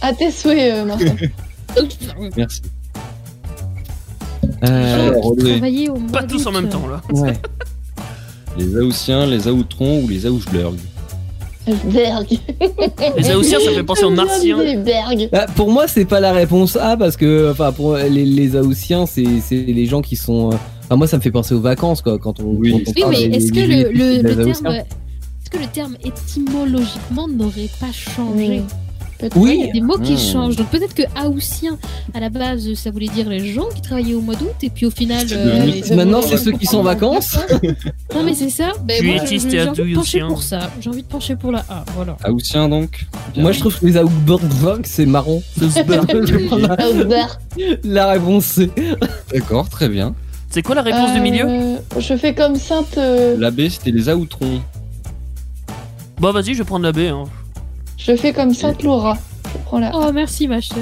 À tes souhaits, euh, Martin. Merci. Euh, au Pas tous en même temps là. ouais. les Aoussiens, les Aoutrons ou les Augsburg Berg. Les Aoussiens, ça me fait penser aux Martiens. Bah, pour moi, c'est pas la réponse A parce que, enfin, pour les, les Aoussiens, c'est c'est les gens qui sont. euh, Enfin, moi, ça me fait penser aux vacances, quoi, quand on. Oui. quand on Oui, parle mais est-ce que le, le, le terme. Que le terme étymologiquement n'aurait pas changé Oui. Il y a des mots qui Hmm. changent. Donc peut-être que Haussien, à la base, ça voulait dire les gens qui travaillaient au mois d'août, et puis au final. C'est euh, les- Maintenant, c'est ceux qui sont en vacances. Non, mais c'est ça. Ben, moi, j'ai envie de pencher pour ça. J'ai envie de pencher pour la A. Voilà. Donc Bien. Moi, je trouve que les Augsburg, c'est marrant. La, réponse C. D'accord, très bien. C'est quoi la réponse du milieu Euh, Je fais comme Sainte. euh, La B, c'était les Aoutrons. Bah vas-y, je vais prendre la B. hein. Je fais comme Sainte Laura. Je prends la. Oh, merci, ma chère.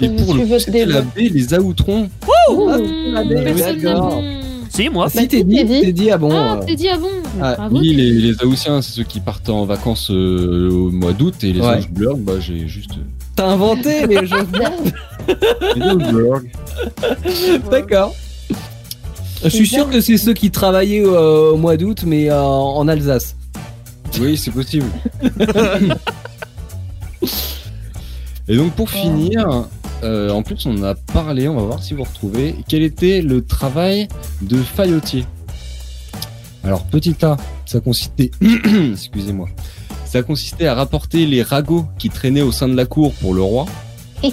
Et pour le c'était la dévot. B, les Aoutrons. D'accord. bon. Si, moi. Si t'es si, dit, t'es dit. t'es dit, ah bon. Ah, euh, t'es dit, ah Ah. Oui, les, les Aoussiens, c'est ceux qui partent en vacances euh, au mois d'août. Et les Ouais. Bah, j'ai juste. T'as inventé les jeux. Les Augsburg. D'accord. Je suis sûr que c'est ceux qui travaillaient euh, au mois d'août, mais euh, en Alsace. Oui, c'est possible. Et donc pour finir, euh, en plus on a parlé, on va voir si vous retrouvez, quel était le travail de faillotier Alors petit A, ça consistait, excusez-moi, ça consistait à rapporter les ragots qui traînaient au sein de la cour pour le roi.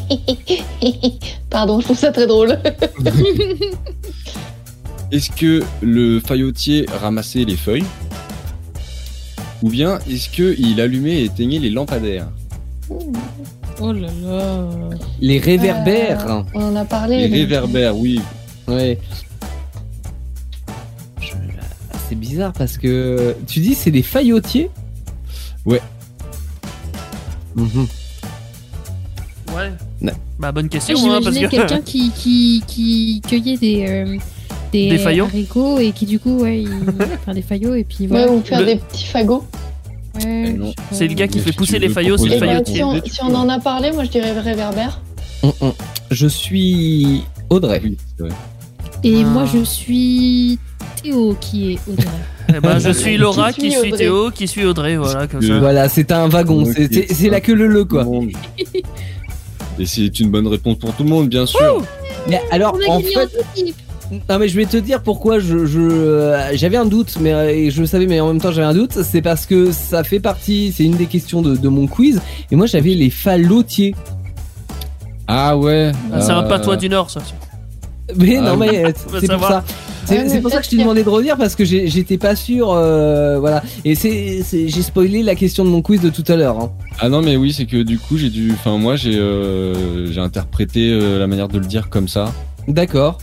Pardon, je trouve ça très drôle. Est-ce que le faillotier ramassait les feuilles? Ou bien est-ce qu'il allumait et éteignait les lampadaires Oh là là. Les réverbères. Euh, on en a parlé. Les réverbères, oui. Ouais. Je- C'est bizarre parce que tu dis c'est des faillotiers? Ouais. Mhm. Ouais. Ouais. Bah bonne question, Moi, hein, parce que. quelqu'un qui, qui, qui cueillait des, euh, des, Des faillots haricots et qui du coup, ouais, il... enfin des faillots et puis Ouais, voilà. ou faire Le- des petits fagots. Ouais. C'est le gars qui Mais fait si pousser les faillots, c'est le Et bah, faillotier. si, on, faillotier, si on en a parlé, moi je dirais réverbère. Mm, mm. Je suis Audrey. Oui. Et Ah. moi, je suis Théo qui est Audrey. Eh ben, je suis Laura, Qui qui suis Audrey. Théo, qui suis Audrey, voilà, comme ça. Voilà, c'est un wagon. C'est- la queue le le quoi. Et c'est une bonne réponse pour tout le monde, bien sûr. Mais alors On a en gagné fait, en équipe. Non mais je vais te dire pourquoi je je euh, j'avais un doute, mais euh, et je le savais, mais en même temps j'avais un doute. C'est parce que ça fait partie, c'est une des questions de, de mon quiz. Et moi j'avais les fallotiers. Ah ouais. Ah, C'est un euh, patois du Nord, ça. Mais Ah non, mais euh, c'est pour ça. C'est pour ça que je t'ai demandé de redire parce que j'étais pas sûr. euh, voilà. Et c'est c'est- j'ai spoilé la question de mon quiz de tout à l'heure. hein. Ah non, mais oui, c'est que du coup, j'ai dû. Enfin, moi, j'ai euh, j'ai interprété euh, la manière de le dire comme ça. D'accord.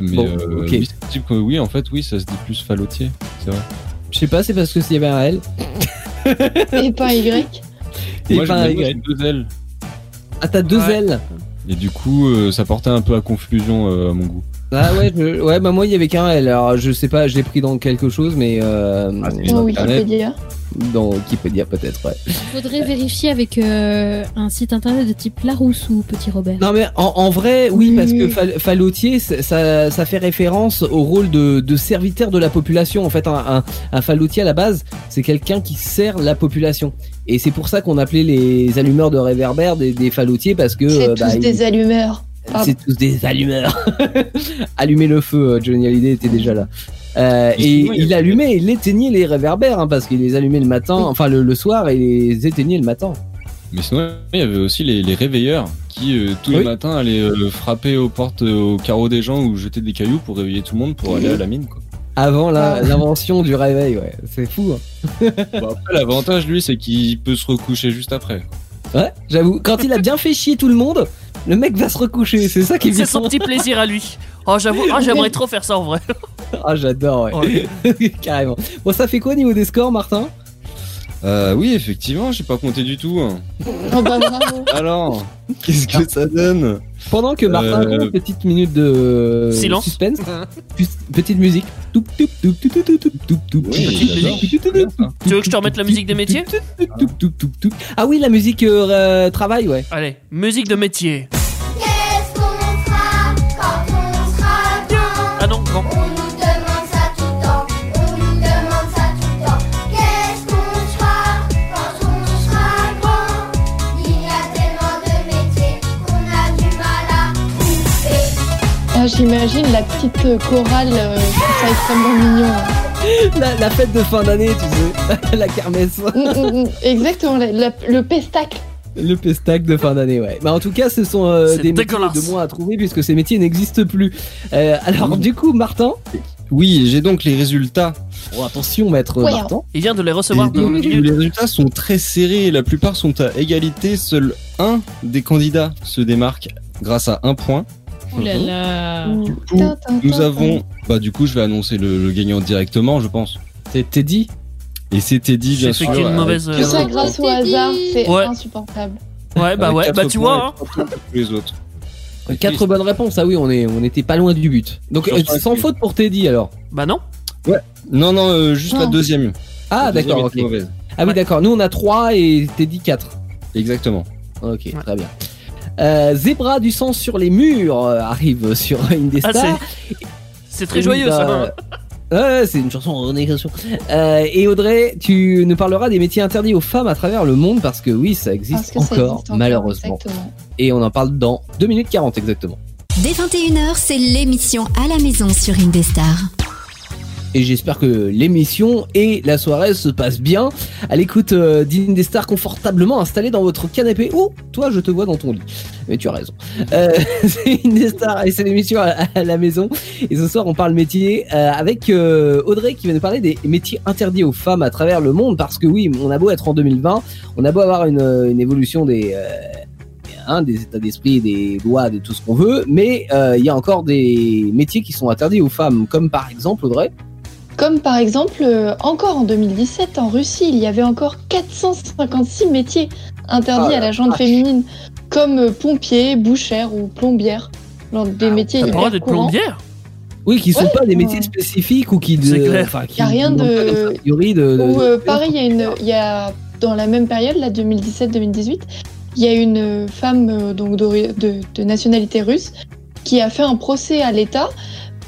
Mais Bon, euh, oui, c'est possible que- oui, en fait, oui, ça se dit plus fallotier. C'est vrai. Je sais pas, c'est parce que y avait un L Et pas un Y. et moi, pas un Y. j'ai deux ailes. Ah, t'as deux Ouais. L. Et du coup, euh, ça portait un peu à confusion euh, à mon goût. Ah ouais, je- ouais, bah moi il y avait qu'un L. Alors je sais pas, je l'ai pris dans quelque chose, mais euh, Ah, Internet. Wikipédia. dans Wikipédia peut-être. Ouais. Faudrait vérifier avec euh, un site internet de type Larousse ou Petit Robert. Non mais en, en vrai, oui, Oui. parce que fal- fallotier, c'est- ça, ça fait référence au rôle de, de serviteur de la population. En fait, un, un, un fallotier à la base, c'est quelqu'un qui sert la population. Et c'est pour ça qu'on appelait les allumeurs de réverbères des, des fallotiers parce que C'est euh, tous bah, ils- des allumeurs. Pardon. c'est tous des allumeurs. Allumer le feu, euh, Johnny Hallyday était déjà là. Euh, et il allumait, il éteignait les réverbères hein, parce qu'il les allumait le matin, enfin le, le soir et les éteignait le matin. Mais sinon, il y avait aussi les, les réveilleurs qui, euh, tous Oui. les matins, allaient euh, frapper aux portes, aux carreaux des gens ou jeter des cailloux pour réveiller tout le monde pour aller à la mine. Quoi. Avant la- Ah. l'invention du réveil, ouais, c'est fou. hein. Bon, après, l'avantage, lui, c'est qu'il peut se recoucher juste après. Ouais, j'avoue. Quand il a bien fait chier tout le monde, le mec va se recoucher. C'est ça qui est bien. C'est son petit plaisir à lui. Oh, j'avoue, ah, j'aimerais trop faire ça en vrai. Ah, j'adore, ouais. Carrément. Bon, ça fait quoi au niveau des scores, Martin? Euh, oui, effectivement, j'ai pas compté du tout. hein. Oh bah bravo. Alors, qu'est-ce que ça donne Pendant que Martin Euh, compte, petite minute de Silence. suspense, petite musique. Oui. Tu veux que je te remette la musique toup, toup. Ah oui, la musique euh, euh, travail, ouais. Allez, musique de métier. Ah, J'imagine la petite euh, chorale, euh, ça extrêmement mignon. La, la fête de fin d'année, tu sais. la kermesse. Mm, mm, mm. Exactement, la- la- le pestacle. Le pestac de fin d'année, ouais. Mais en tout cas, ce sont euh, C'est des métiers dégueulasse. de moins à trouver puisque ces métiers n'existent plus. Euh, alors, du coup, Martin. Oui, j'ai donc les résultats. Oh, attention, maître Ouais, Martin. Il vient de les recevoir Et le donc, les résultats sont très serrés et la plupart sont à égalité. Seul un des candidats se démarque grâce à un point. Là là. Du coup, nous avons. Bah, du coup, je vais annoncer le, le gagnant directement, je pense. T'es dit Et c'était dit, bien sûr. qu'une avec- mauvaise. Tout ça euh, grâce au hasard, c'est Ouais. insupportable. Ouais, bah avec ouais, bah tu vois. hein. les autres. Quatre bonnes réponses, ah oui, on est, on était pas loin du but. Donc euh, sans faute pour Teddy alors. Bah non. Non, non, euh, juste la Non. deuxième. Ah d'accord, ok. Ah oui Ouais. d'accord, nous on a 3 et Teddy 4. Exactement. Ok, très bien. Euh, Zébra du sang sur les murs euh, arrive sur Ah, Indestar. c'est. C'est très joyeux ça. Ouais, c'est une chanson en. Euh, et Audrey, tu nous parleras des métiers interdits aux femmes à travers le monde parce que oui, ça existe, ça encore, existe encore, malheureusement. exactement. Et on en parle dans 2 minutes 40 exactement. Dès 21h, c'est l'émission à la maison sur Indestar. Et j'espère que l'émission et la soirée se passent bien à l'écoute euh, d'Indestar confortablement installé dans votre canapé. Oh, toi, je te vois dans ton lit. Mais tu as raison. Euh, c'est Indestar et c'est l'émission à, la maison. Et ce soir, on parle métier euh, avec euh, Audrey qui va nous parler des métiers interdits aux femmes à travers le monde. Parce que oui, on a beau être en 2020, on a beau avoir une, une évolution des... euh, hein, des états d'esprit, des lois, de tout ce qu'on veut, mais euh, il y a encore des métiers qui sont interdits aux femmes, comme par exemple Audrey. Comme par exemple, euh, encore en 2017, en Russie, il y avait encore 456 métiers interdits Ah, à la vache. féminine, comme euh, pompier, bouchère ou plombière. Des Ah, métiers le droit hyper d'être courants. plombière Oui, qui sont Ouais, pas des métiers spécifiques ou qui C'est de, clair. enfin, qui Y a rien de- Ou euh, pareil, il y a une, il y a dans la même période, là 2017-2018, il y a une femme donc de, de nationalité russe qui a fait un procès à l'État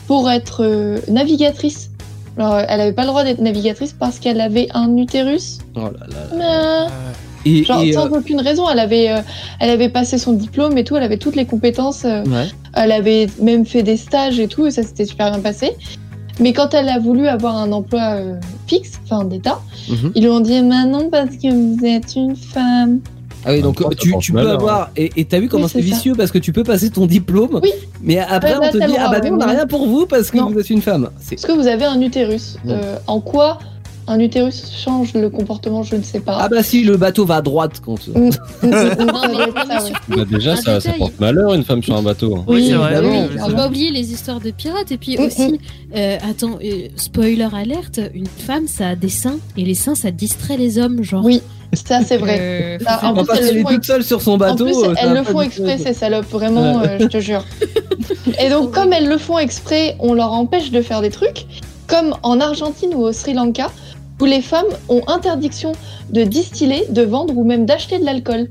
pour être euh, navigatrice. Alors, elle avait pas le droit d'être navigatrice parce qu'elle avait un utérus. Oh là là. Mais, Et, genre et, sans euh, aucune raison, elle avait, euh, elle avait passé son diplôme et tout, elle avait toutes les compétences. euh, ouais. elle avait même fait des stages et tout, et ça s'était super bien passé. Mais quand elle a voulu avoir un emploi euh, fixe, enfin d'État, Mhm. ils lui ont dit maintenant parce que vous êtes une femme. Ah oui, donc ça tu, peux malheur, avoir et et t'as vu comment Oui, c'est vicieux parce que tu peux passer ton diplôme, Oui. mais après Ouais, on bah, te dit ah bah on n'a rien pour vous parce que Non. vous êtes une femme. C'est Parce que vous avez un utérus. Euh, en quoi un utérus change le comportement, je ne sais pas. ah bah si le bateau va à droite quand. Mm. Mm, mm, mm, Non, mais- ça. Bah, déjà, Un ça, porte malheur une femme sur un bateau. hein. Oui, c'est vrai. évidemment. oui, oui, bon pas oublier les histoires de pirates. Et puis Mm, aussi, euh, attends, euh, spoiler alerte, une femme ça a des seins et les seins ça distrait les hommes, genre. Oui, ça c'est vrai. Euh, en plus, elle est toute seule sur son En bateau. plus, euh, elles va le font exprès, ces salopes, vraiment, Ouais. euh, je te jure. Et donc, comme elles le font exprès, on leur empêche de faire des trucs, comme en Argentine ou au Sri Lanka, où les femmes ont interdiction de distiller, de vendre ou même d'acheter de l'alcool.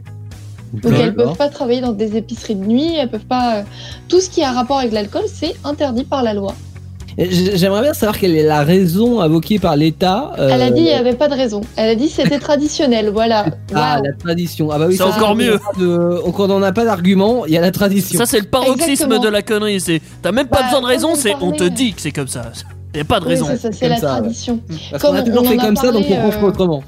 Donc elles peuvent pas travailler dans des épiceries de nuit, elles peuvent pas. euh, Tout ce qui a rapport avec l'alcool, c'est interdit par la loi. J'aimerais bien savoir quelle est la raison invoquée par l'État. euh, Elle a dit il n'y avait pas de raison. Elle a dit c'était traditionnel, voilà. Ah, la tradition. Ah bah oui, C'est encore on mieux. a pas de- Quand on n'a pas d'argument, il y a la tradition. Ça, c'est le paroxysme Exactement. de la connerie. C'est T'as même pas Bah, besoin de raison, c'est on te dit que c'est comme ça. Y a pas de Oui, raison. c'est ça, c'est Comme la ça, ouais. tradition. Parce qu'on a toujours on fait comme ça, donc on euh, autrement.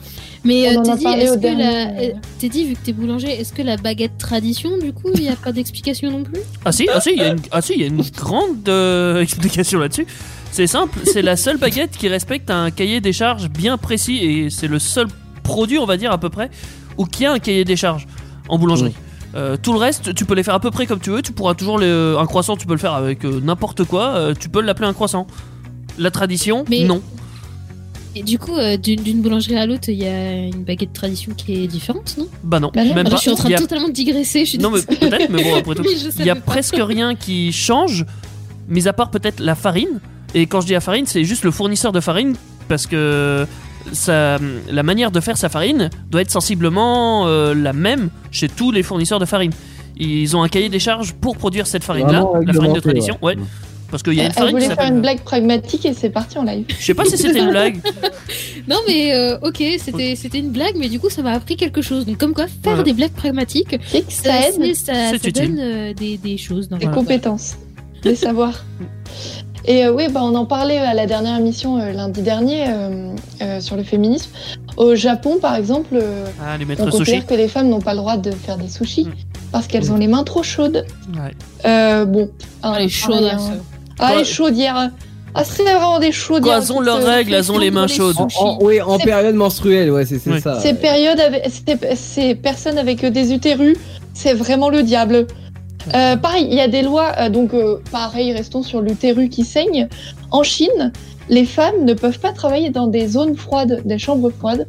Mais On euh, Teddy, est-ce que la... euh, Teddy, vu que t'es boulanger, est-ce que la baguette tradition, du coup, il n'y a pas d'explication non plus? Ah si, ah si, il y a une, ah si, il y a une grande euh, explication là-dessus. C'est simple, c'est la seule baguette qui respecte un cahier des charges bien précis et c'est le seul produit, on va dire à peu près, où qui a un cahier des charges en boulangerie. Euh, tout le reste, tu peux les faire à peu près comme tu veux. Tu pourras toujours le- un croissant, tu peux le faire avec euh, n'importe quoi. euh, tu peux l'appeler un croissant. La tradition, Mais- non. Et du coup, euh, d'une boulangerie à l'autre, il y a une baguette tradition qui est différente, non? Bah non, Bah non. même Ah, pas. Je suis en train Il y a- totalement de digresser, je suis Non mais peut-être, mais bon après tout. Il y a pas. presque rien qui change, mis à part peut-être la farine. Et quand je dis la farine, c'est juste le fournisseur de farine, parce que ça, la manière de faire sa farine doit être sensiblement euh, la même chez tous les fournisseurs de farine. Ils ont un cahier des charges pour produire cette farine-là, la farine de tradition. Ouais. ouais. Parce qu'il y a une Elle farine qui voulait faire une blague pragmatique et c'est parti en live. Je sais pas si c'était une blague. Non mais euh, ok, c'était c'était une blague, mais du coup ça m'a appris quelque chose. Donc comme quoi faire Voilà. des blagues pragmatiques, ça, ça aide ça, ça donne euh, des, des choses. Dans voilà. compétences, les savoirs. Et euh, oui, bah, on en parlait à la dernière émission euh, lundi dernier euh, euh, sur le féminisme. Au Japon, par exemple, euh, Ah, les on maîtres sushi. considère que les femmes n'ont pas le droit de faire des sushis Mm. parce qu'elles ont les mains trop chaudes. Ouais. Euh, bon, Ah, les chaudes. hein. Ah, les chaudières. Ah, c'est vraiment des chaudières. Elles ont leurs euh, règles, elles ont les mains chaudes. En, en- oui, en période menstruelle, ouais, c'est Oui. ça. Ces périodes avec ces, personnes avec euh, des utérus, c'est vraiment le diable. Euh, pareil, il y a des lois, euh, donc euh, pareil, restons sur l'utérus qui saigne. En Chine, les femmes ne peuvent pas travailler dans des zones froides, des chambres froides,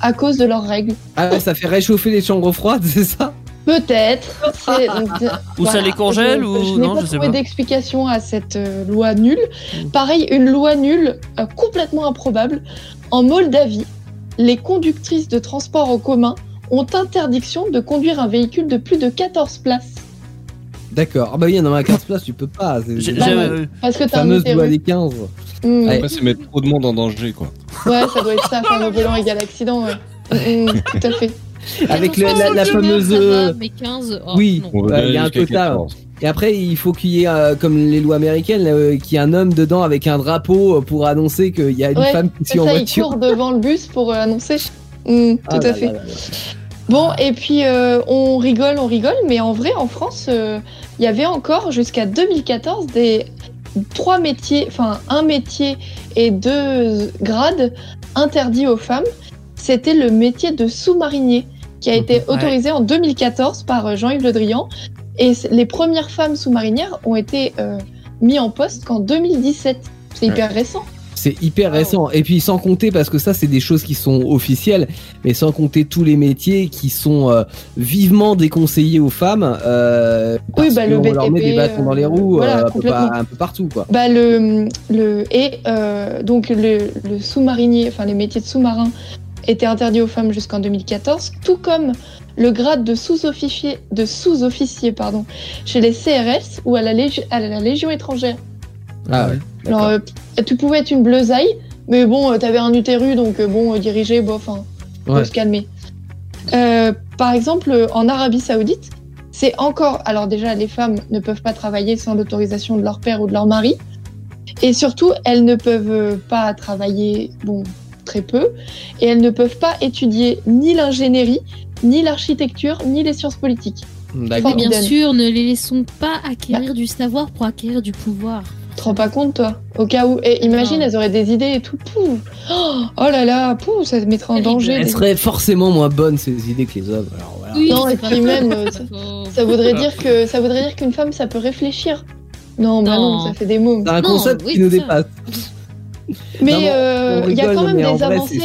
à cause de leurs règles. Ah ça fait réchauffer les chambres froides, c'est ça? Peut-être. Ou ça voilà. les congèle Je- ou je n'ai non, pas je sais trouvé pas. d'explication à cette euh, loi nulle. Mm. Pareil, une loi nulle euh, complètement improbable. En Moldavie, les conductrices de transport en commun ont interdiction de conduire un véhicule de plus de 14 places. D'accord. Ah bah oui, dans ma 15 places, tu peux pas. C'est Parce que t'as un fameuse loi des 15. Mm. Ouais. Après, c'est mettre trop de monde en danger, quoi. Ouais, ça doit être ça, au volant égale accident. ouais. Mm, mm, tout à fait. Avec le- Attention, la, fameuse. ça va, euh, mais 15. oh, oui. non. On va Ouais, bien il y a un jusqu'à quota. 14. Et après, il faut qu'il y ait, euh, comme les lois américaines, euh, qu'il y ait un homme dedans avec un drapeau euh, pour annoncer qu'il y a une Ouais, femme qui suit en ça, il voiture. court devant le bus pour euh, annoncer. Mm, tout Ah à là fait. là là là. Bon, et puis euh, on rigole, on rigole, mais en vrai, en France, euh, il y avait encore jusqu'à 2014 des trois métiers, enfin un métier et deux grades interdits aux femmes. C'était le métier de sous-marinier qui a été Ouais. autorisé en 2014 par euh, Jean-Yves Le Drian. Et les premières femmes sous-marinières ont été euh, mises en poste qu'en 2017. C'est hyper récent. C'est hyper récent. Et puis sans compter, parce que ça, c'est des choses qui sont officielles, mais sans compter tous les métiers qui sont euh, vivement déconseillés aux femmes. Euh, parce Oui, bah, le qu'on leur met BTP, des bâtons dans les euh, roues voilà, euh, un, peu partout. Quoi. Bah le, le et euh, donc le, le sous-marinier, enfin les métiers de sous-marin étaient interdits aux femmes jusqu'en 2014, tout comme le grade de sous-officier de sous-officier pardon chez les CRS ou à la, Légi- à la Légion étrangère. Ah ouais. Alors euh, tu pouvais être une bleusaille, mais bon euh, t'avais un utérus donc euh, bon euh, dirigé bof, faut Ouais. se calmer. Par exemple en Arabie Saoudite, c'est encore alors déjà les femmes ne peuvent pas travailler sans l'autorisation de leur père ou de leur mari. Et surtout, elles ne peuvent pas travailler, bon, très peu, et elles ne peuvent pas étudier ni l'ingénierie, ni l'architecture, ni les sciences politiques. D'accord. Mais bien sûr, ne les laissons pas acquérir du savoir pour acquérir du pouvoir. Tu te rends pas compte, toi? Au cas où. Et imagine, Non. elles auraient des idées et tout. Pouf oh, oh là là, pouf, ça te mettrait en danger. Elles seraient forcément moins bonnes ces idées que les hommes. Alors voilà. Oui, Non, et puis même, euh, ça- voudrait dire que ça voudrait dire qu'une femme, ça peut réfléchir. Non, bah non, Non. ça fait des mots. C'est un Non, concept oui, qui nous dépasse. Mais euh, il y a quand même des avancées.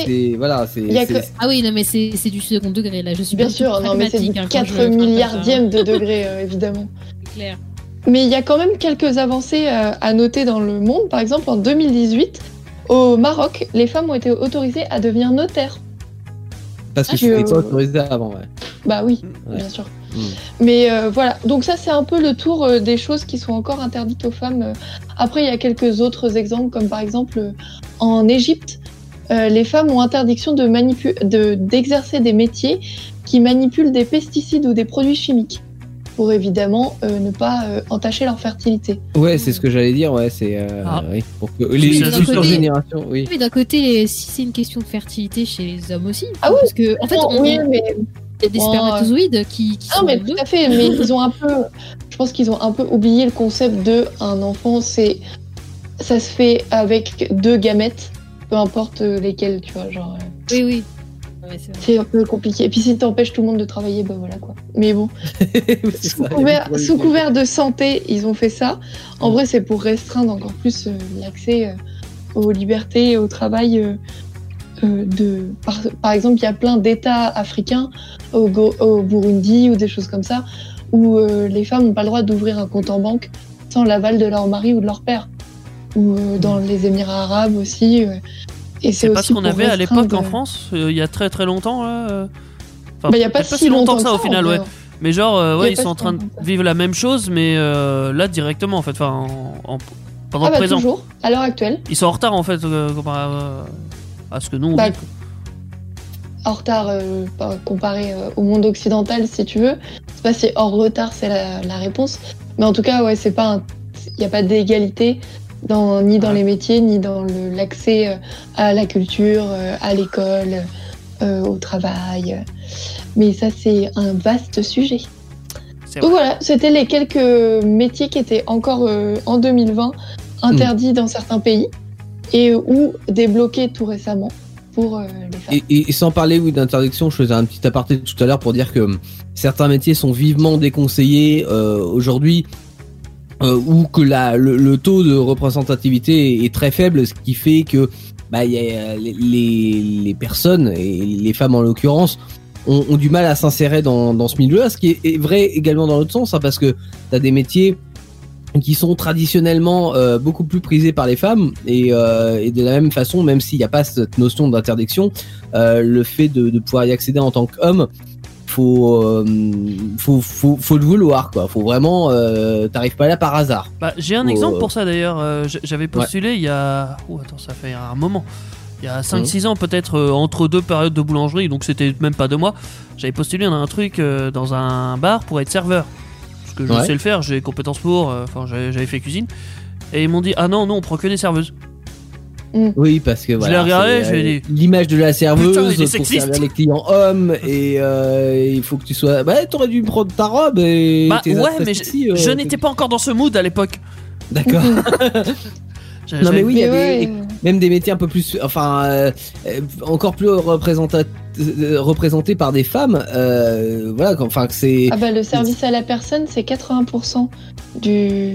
que- Ah oui, non, mais c'est c'est du second degré là. Je suis Bien sûr, non, mais c'est du pragmatique, hein, quand 4 je- quand je- milliardièmes de degrés, euh, évidemment. C'est clair. Mais il y a quand même quelques avancées euh, à noter dans le monde. Par exemple, en 2018, au Maroc, les femmes ont été autorisées à devenir notaires. Parce que Ah, c'était pas autorisé avant, ouais. Bah oui, Ouais. bien sûr. Mm. Mais euh, voilà, donc ça c'est un peu le tour euh, des choses qui sont encore interdites aux femmes. Euh, Après, il y a quelques autres exemples, comme par exemple euh, en Égypte, euh, les femmes ont interdiction de manipu- de- d'exercer des métiers qui manipulent des pesticides ou des produits chimiques, pour évidemment euh, ne pas euh, entacher leur fertilité. Ouais, c'est ce que j'allais dire, ouais, c'est. euh, Ah. oui, pour que les futures côté- générations, oui. Mais d'un côté, si c'est une question de fertilité chez les hommes aussi. Ah oui. Parce que, en fait, on, oui, mais il y a des bon, spermatozoïdes qui, qui Non, sont mais tout à fait. Mais ils ont un peu, je pense qu'ils ont un peu oublié le concept de un enfant. C'est, ça se fait avec deux gamètes, peu importe lesquels, tu vois, genre. euh, Oui, oui. Ouais, c'est un peu compliqué. Et puis si t'empêches tout le monde de travailler, bah voilà quoi. Mais bon, sous ça, couvert, sous de santé, ils ont fait ça. En vrai, c'est pour restreindre encore plus euh, l'accès euh, aux libertés et au travail. euh, euh, de, par, par exemple, il y a plein d'États africains, au, Burundi ou des choses comme ça, où euh, les femmes n'ont pas le droit d'ouvrir un compte en banque sans l'aval de leur mari ou de leur père. Ou euh, dans les Émirats arabes aussi. et C'est pas ce qu'on avait à l'époque en France, il y a très très longtemps. Là. Enfin, Bah, y a pas si longtemps que ça, au final, ouais. Mais genre, ouais, ils sont en train de vivre la même chose, mais là directement en fait, enfin, en, en- pendant Ah le bah présent. toujours, à l'heure actuelle. Ils sont en retard en fait comparé à, à ce que nous on Bah, vit. en retard euh, par- comparé euh, au monde occidental, si tu veux. C'est pas si en retard, c'est la, la réponse. Mais en tout cas, ouais, c'est pas, il n'y a pas d'égalité dans ni dans Ouais. les métiers, ni dans l'accès euh, à la culture, à l'école, euh, au travail. Mais ça, c'est un vaste sujet. Donc voilà, c'était les quelques métiers qui étaient encore euh, en 2020 interdits dans certains pays et ou débloqués tout récemment pour euh, les. Et, et- sans parler oui, d'interdiction, je faisais un petit aparté tout à l'heure pour dire que hum, certains métiers sont vivement déconseillés euh, aujourd'hui euh, ou que la, le, le taux de représentativité est, très faible, ce qui fait que bah, y a, les, les, personnes, et les femmes en l'occurrence, ont, ont du mal à s'insérer dans, dans ce milieu-là, ce qui est, est vrai également dans l'autre sens, hein, parce que tu as des métiers qui sont traditionnellement euh, beaucoup plus prisés par les femmes et, euh, et de la même façon, même s'il n'y a pas cette notion d'interdiction, euh, le fait de, de pouvoir y accéder en tant qu'homme, faut, faut, faut, faut le vouloir quoi. Faut vraiment, t'arrives pas là par hasard. Bah, j'ai un exemple pour ça d'ailleurs. J'avais postulé il y a. Oh, attends, ça fait un moment. Il y a 5-6 ans, peut-être entre deux périodes de boulangerie, donc c'était même pas deux mois. J'avais postulé dans un truc dans un bar pour être serveur. Que je Ouais. sais le faire, j'ai compétences pour. euh, Enfin, j'avais j'avais fait cuisine. Et ils m'ont dit Ah non, non, on prend que des serveuses. Oui, parce que voilà, l'ai regardé, euh, dit, l'image de la serveuse Putain, pour sexiste. servir les clients hommes et euh, il faut que tu sois. Bah, t'aurais dû prendre ta robe et. Bah tes ouais, mais je, euh, n'étais pas encore dans ce mood à l'époque. D'accord. J'avais- Non mais oui, il y a Mais des, ouais, même des métiers un peu plus, enfin, encore plus représenta- euh, représentés par des femmes. Euh, voilà, enfin que c'est. Ah bah le service à la personne, c'est 80% du,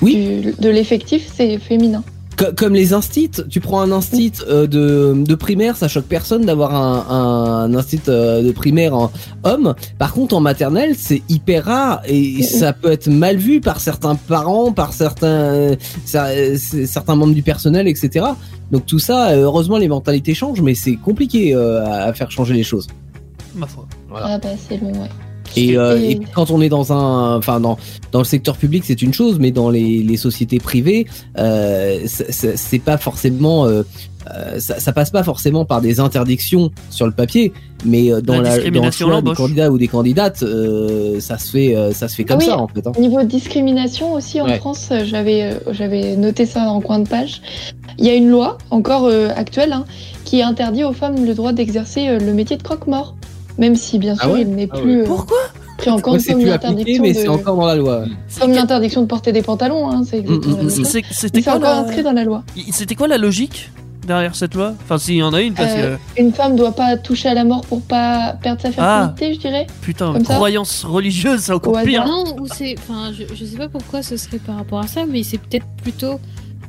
Oui. du- de l'effectif, c'est féminin. Co- comme les instits, tu prends un instit euh, de, de primaire, ça choque personne d'avoir un, un instit euh, de primaire en homme. Par contre, en maternelle, c'est hyper rare et ça peut être mal vu par certains parents, par certains euh, ça- certains membres du personnel, etc. Donc tout ça, heureusement, les mentalités changent, mais c'est compliqué euh, à à faire changer les choses. Ma foi. Voilà. Ah bah c'est long, ouais. Et, euh, Et- quand on est dans un, enfin dans dans le secteur public, c'est une chose, mais dans les, les sociétés privées, euh, c'est- pas forcément, euh, euh, ça, ça passe pas forcément par des interdictions sur le papier, mais euh, dans La la, dans le choix des candidats ou des candidates, euh, ça se fait, euh, ça se fait comme oui. ça en fait. hein. Niveau discrimination aussi en Ouais. France, euh, j'avais euh, j'avais noté ça en coin de page. Il y a une loi encore euh, actuelle hein, qui interdit aux femmes le droit d'exercer euh, le métier de croque-mort, même si bien Ah sûr ouais il n'est Ah plus euh, Pourquoi pris en compte c'est comme l'interdiction mais de c'est encore dans la loi. comme l'interdiction de porter des pantalons. Hein, c'est exactement Mm, la mm, mm. C'était quoi, encore la... inscrit dans la loi. C'était quoi la logique derrière cette loi? Enfin, s'il y en a une, parce Euh, que Une femme doit pas toucher à la mort pour pas perdre sa Ah. fertilité, je dirais. putain, comme ça croyance religieuse, c'est encore Ouais, pire. Non, ou c'est. Enfin, je, je sais pas pourquoi ce serait par rapport à ça, mais c'est peut-être plutôt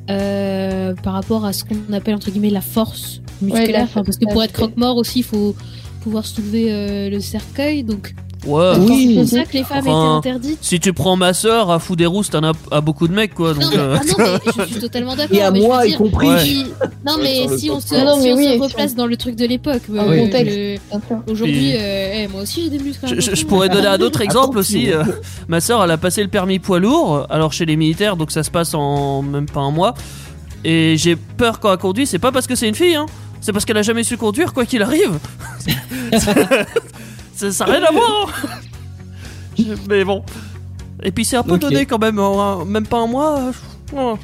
euh, par rapport à ce qu'on appelle entre guillemets la force musculaire. Ouais, la- Enfin, parce que pour être croque-mort aussi, il faut pouvoir soulever euh, le cercueil. Donc, Ouais. Oui. C'est pour ça que les femmes Enfin, étaient interdites. Si tu prends ma soeur, à fou des rousses, t'en as à beaucoup de mecs, quoi. Non, Donc, mais, euh, ah non, mais je suis totalement d'accord. Et à mais moi y compris. Ouais. si- Non, mais si on se, Non, si mais on oui, se si on- replace dans le truc de l'époque, euh, le aujourd'hui, Puis- euh, eh, moi aussi j'ai des muscles. je, je- je attention. pourrais donner un autre exemple aussi. euh, ma soeur, elle a passé le permis poids lourd, alors chez les militaires, donc ça se passe en même pas un mois. Et j'ai peur quand elle conduit, c'est pas parce que c'est une fille, hein. C'est parce qu'elle a jamais su conduire, quoi qu'il arrive. ça n'a rien à voir. hein. Mais bon. Et puis c'est un peu donné quand même, même pas un mois. euh,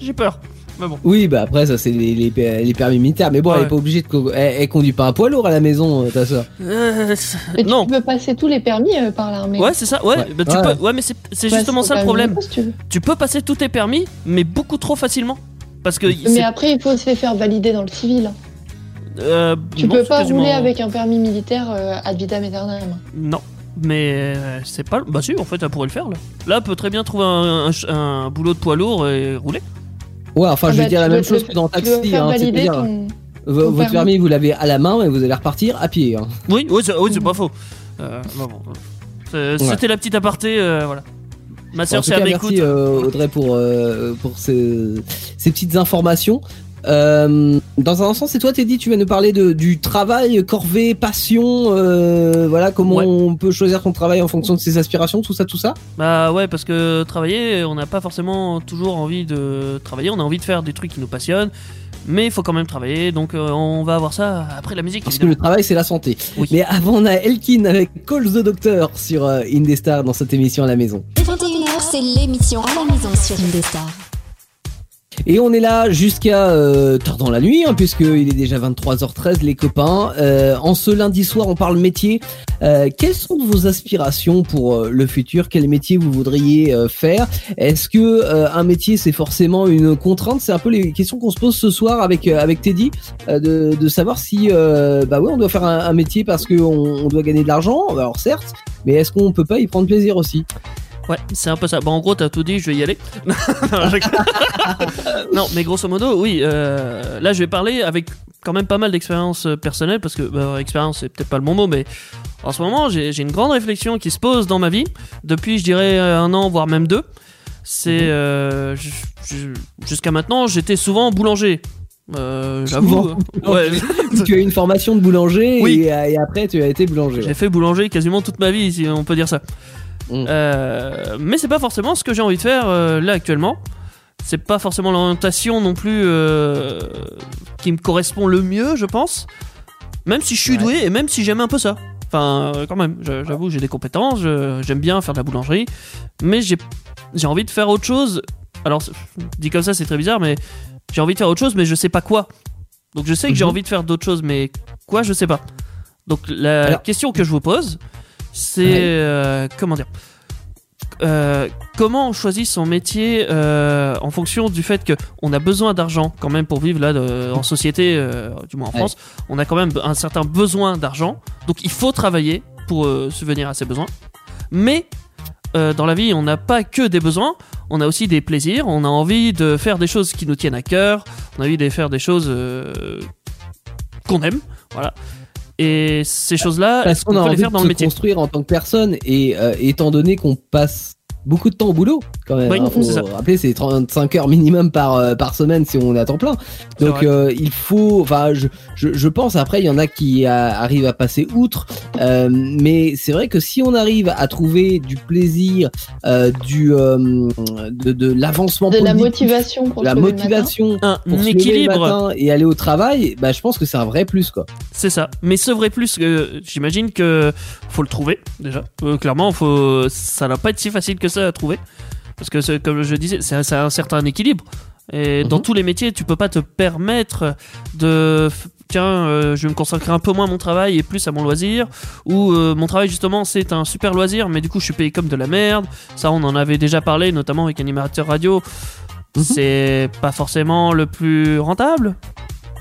J'ai peur. Mais bon. Oui, bah après, ça, c'est les, les, les permis militaires. Mais bon, elle est pas obligée de. co- Elle, elle conduit pas un poids lourd à la maison, euh, ta soeur. Euh, Mais non. tu peux passer tous les permis euh, par l'armée. Ouais, c'est ça. Ouais, Ouais. bah, tu Ouais. peux. Ouais, mais c'est justement ça le problème. si tu peux passer tous tes permis, mais beaucoup trop facilement. Parce que Mais après, il faut se les faire valider dans le civil. Euh, Tu non, peux pas quasiment- rouler avec un permis militaire euh, ad vitam aeternam. Non. Mais euh, c'est pas. Bah si, en fait, elle pourrait le faire là. Là, elle peut très bien trouver un, un ch- un boulot de poids lourd et rouler. Ouais, enfin, Ah je bah, vais dire la même chose que dans taxi. Hein, ton. ton votre permis. permis, vous l'avez à la main et vous allez repartir à pied. Hein. Oui, oui, c'est oui, pas faux. Euh, bah bon, C'était la petite aparté, euh, voilà. Ma soeur, c'est à merci euh, Audrey pour, euh, pour ces, ces petites informations. Euh, dans un instant, c'est toi, Teddy, tu vas nous parler de, du travail, corvée, passion, euh, voilà, comment Ouais. on peut choisir son travail en fonction de ses aspirations, tout ça, tout ça. Bah ouais, parce que travailler, on n'a pas forcément toujours envie de travailler, on a envie de faire des trucs qui nous passionnent, mais il faut quand même travailler, donc euh, on va voir ça après la musique. Parce que le travail, c'est la santé. Oui. Mais avant, on a Elkin avec Call the Doctor sur euh, Indestar dans cette émission à la maison. Dès 21h, c'est l'émission à la maison sur Indestar. Et on est là jusqu'à euh, tard dans la nuit, hein, puisqu'il est déjà 23h13, les copains. Euh, en ce lundi soir, on parle métier. Euh, quelles sont vos aspirations pour euh, le futur? Quel métier vous voudriez euh, faire? Est-ce que euh, un métier, c'est forcément une contrainte? C'est un peu les questions qu'on se pose ce soir avec avec Teddy, de, de savoir si, bah ouais, on doit faire un, un métier parce qu'on on doit gagner de l'argent. Alors certes, mais est-ce qu'on peut pas y prendre plaisir aussi? Ouais, c'est un peu ça. Bon, en gros, t'as tout dit, je vais y aller. non, mais grosso modo, oui. euh, là, je vais parler avec quand même pas mal d'expérience euh, personnelle, parce que bah, expérience, c'est peut-être pas le bon mot, mais en ce moment, j'ai une grande réflexion qui se pose dans ma vie depuis, je dirais, un an, voire même deux. C'est euh, ju- jusqu'à maintenant, j'étais souvent boulanger. Euh, J'avoue. Souvent. Ouais. Tu as eu une formation de boulanger Oui. et, et après tu as été boulanger. J'ai fait boulanger quasiment toute ma vie, si on peut dire ça. Mm. Euh, mais c'est pas forcément ce que j'ai envie de faire euh, là actuellement. C'est pas forcément l'orientation non plus euh, qui me correspond le mieux, je pense. Même si je suis Ouais. doué et même si j'aime un peu ça. Enfin, quand même, j'avoue, j'ai des compétences, j'aime bien faire de la boulangerie, mais j'ai envie de faire autre chose. Alors, dit comme ça, c'est très bizarre, mais j'ai envie de faire autre chose, mais je sais pas quoi. Donc, je sais que j'ai Mhm. envie de faire d'autres choses, mais quoi, je sais pas. Donc, la Alors- question que je vous pose, c'est Ouais. euh, comment dire Euh, comment on choisit son métier euh, en fonction du fait que on a besoin d'argent quand même pour vivre là de- en société, euh, du moins en Ouais. France, on a quand même un certain besoin d'argent, donc il faut travailler pour subvenir à ses besoins. Mais dans la vie, on n'a pas que des besoins, on a aussi des plaisirs, on a envie de faire des choses qui nous tiennent à cœur, on a envie de faire des choses qu'on aime, voilà. Et ces choses-là, est-ce qu'on peut les faire de dans le métier. construire en tant que personne. Et euh, étant donné qu'on passe beaucoup de temps au boulot quand même. Oui, hein, faut c'est ça. rappeler c'est 35 heures minimum par euh, par semaine si on est à temps plein. Donc euh, il faut enfin je, je je pense après il y en a qui a- arrivent à passer outre euh, mais c'est vrai que si on arrive à trouver du plaisir euh, du euh, de, de l'avancement De la motivation pour la motivation un pour se lever le équilibre. matin et aller au travail, bah je pense que c'est un vrai plus quoi. C'est ça. Mais ce vrai plus, euh, j'imagine que faut le trouver déjà. Euh, clairement, faut, ça n'a pas être si facile que ça à trouver. Parce que, c'est- comme je disais, c'est un certain équilibre. Et dans Mhm. tous les métiers, tu peux pas te permettre de. Tiens, euh, je vais me consacrer un peu moins à mon travail et plus à mon loisir. Ou euh, mon travail, justement, c'est un super loisir, mais du coup, je suis payé comme de la merde. Ça, on en avait déjà parlé, notamment avec Animateur Radio. Mhm. C'est pas forcément le plus rentable.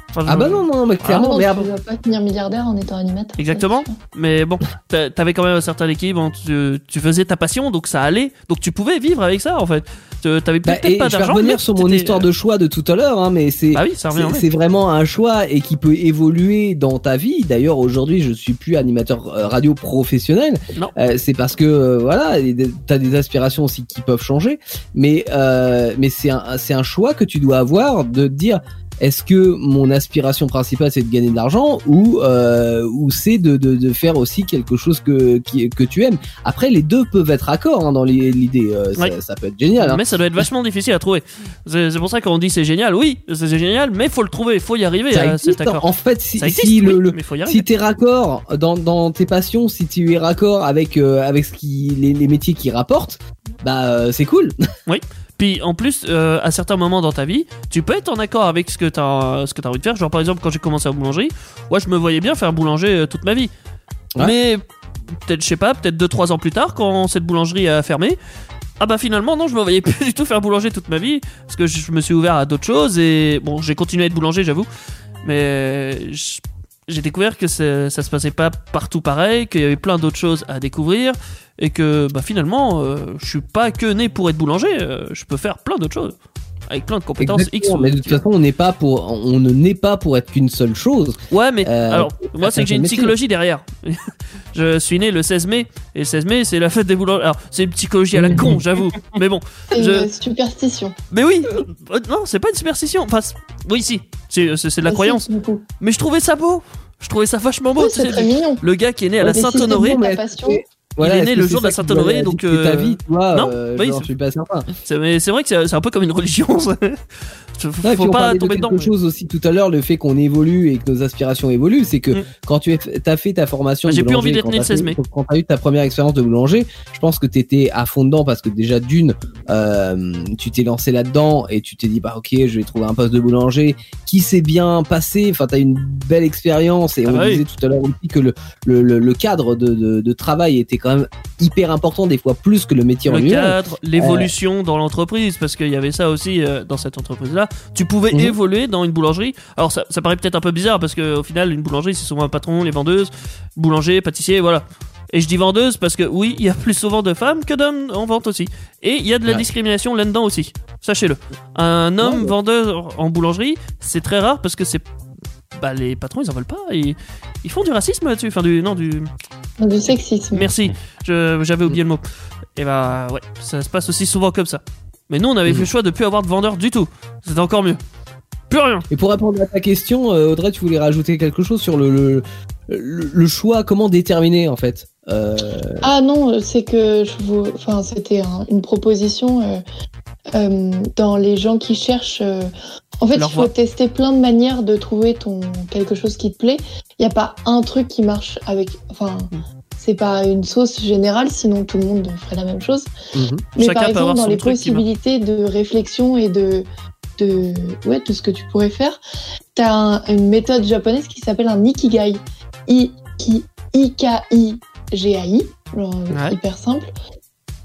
Enfin, Ah bah non, non, mais Ah clairement, non, mais tu vas pas finir milliardaire en étant animateur. Exactement. Mais bon, t'a- t'avais quand même un certain équilibre. hein. Tu, tu faisais ta passion, donc ça allait. Donc tu pouvais vivre avec ça, en fait. Tu- T'avais Bah, peut-être et pas je vais d'argent. revenir sur mon histoire de choix de tout à l'heure, hein, mais c'est Bah oui, ça revient. c'est vraiment un choix et qui peut évoluer dans ta vie. D'ailleurs, aujourd'hui, je suis plus animateur euh, radio professionnel. Non. Euh, c'est parce que euh, voilà, tu as des aspirations aussi qui peuvent changer, mais euh, mais c'est un c'est un choix que tu dois avoir de te dire est-ce que mon aspiration principale c'est de gagner de l'argent ou euh, ou c'est de, de, de faire aussi quelque chose que qui, que tu aimes? Après, les deux peuvent être accords hein, dans l'idée. euh, ça- peut être génial. hein. Mais ça doit être vachement difficile à trouver. C'est pour ça qu'on dit c'est génial. Oui, c'est génial, mais faut le trouver, faut y arriver Ça à existe, cet accord. en fait, si, existe, si le, oui, le- t'es raccord dans, dans tes passions, si tu es raccord avec euh, avec ce qui les, les métiers qui rapportent, bah c'est cool. Puis en plus, euh, à certains moments dans ta vie, tu peux être en accord avec ce que tu as, ce que as envie de faire. Genre par exemple, quand j'ai commencé à boulangerie, ouais, je me voyais bien faire boulanger euh, toute ma vie. Ouais. Mais peut-être, je sais pas, peut-être 2-3 ans plus tard, quand cette boulangerie a fermé, ah bah finalement, non, je me voyais plus du tout faire boulanger toute ma vie. Parce que je me suis ouvert à d'autres choses et bon, j'ai continué à être boulanger, j'avoue. Mais je- j'ai découvert que ça se passait pas partout pareil, qu'il y avait plein d'autres choses à découvrir et que bah, finalement, euh, je suis pas que né pour être boulanger, euh, je peux faire plein d'autres choses avec plein de compétences X. Mais de toute façon, on n'est pas pour on ne naît pas pour être qu'une seule chose. Ouais, mais Euh, alors, moi, c'est que j'ai une psychologie derrière. je suis né le 16 mai, et le 16 mai, c'est la fête des boulangers. Alors, c'est une psychologie à la con, j'avoue. Mais bon, C'est Je- une superstition. mais oui, euh, non, c'est pas une superstition. Enfin, oui, si, c'est de la croyance. Mais je trouvais ça beau. Je trouvais ça vachement beau. Oui, tu c'est sais, très le- mignon. le gars qui est né à Ouais, la mais voilà, est né est-ce le jour de la Sainte-Honorée, donc, dicter ta euh, vie, tu vois, non, euh, oui, c'est- suis pas certain. c'est vrai que c'est un peu comme une religion. Faut Ouais, pas tomber quelque dedans. mais- chose aussi tout à l'heure, le fait qu'on évolue et que nos aspirations évoluent, c'est que Mm. quand tu as fait ta formation, j'ai plus envie d'être quand né le t'as fait- 16 mai. Quand tu as eu ta première expérience de boulanger, je pense que tu étais à fond dedans parce que déjà d'une, euh, tu t'es lancé là-dedans et tu t'es dit bah ok, je vais trouver un poste de boulanger qui s'est bien passé. Enfin, tu as une belle expérience et Ah on bah oui. disait tout à l'heure aussi que le, le, le, le cadre de, de, de travail était quand même hyper important, des fois plus que le métier en le lui-même. cadre, l'évolution dans l'entreprise, parce qu'il y avait ça aussi euh, dans cette entreprise-là. Tu pouvais Mhm. évoluer dans une boulangerie. Alors ça, ça paraît peut-être un peu bizarre parce qu'au final, une boulangerie, c'est souvent un patron, les vendeuses, boulanger, pâtissier, voilà. Et je dis vendeuse parce que oui, il y a plus souvent de femmes que d'hommes en vente aussi. Et il y a de la Ouais. discrimination là-dedans aussi. Sachez-le. Un homme Ouais. vendeur en boulangerie, c'est très rare parce que c'est bah, les patrons ils en veulent pas ils, ils font du racisme là-dessus enfin du non du Du sexisme. Merci, j'avais oublié le mot. Et bah ouais, ça se passe aussi souvent comme ça. Mais nous, on avait Mhm. fait le choix de plus avoir de vendeurs du tout. C'était encore mieux. Plus rien. Et pour répondre à ta question, euh, Audrey, tu voulais rajouter quelque chose sur le, le, le, le choix, comment déterminer en fait euh, Ah non, c'est que je vous, enfin c'était un- une proposition euh, euh, dans les gens qui cherchent. euh, En fait, Leur il faut tester plein de manières de trouver ton quelque chose qui te plaît. Il n'y a pas un truc qui marche avec. Enfin, Mm. C'est pas une sauce générale, sinon tout le monde ferait la même chose. mhm. Mais Chacun par exemple, dans les possibilités de réflexion et de, de, ouais, de ce que tu pourrais faire, tu as une méthode japonaise qui s'appelle un ikigai. I, ki, I-K-I-G-A-I, Ouais. hyper simple.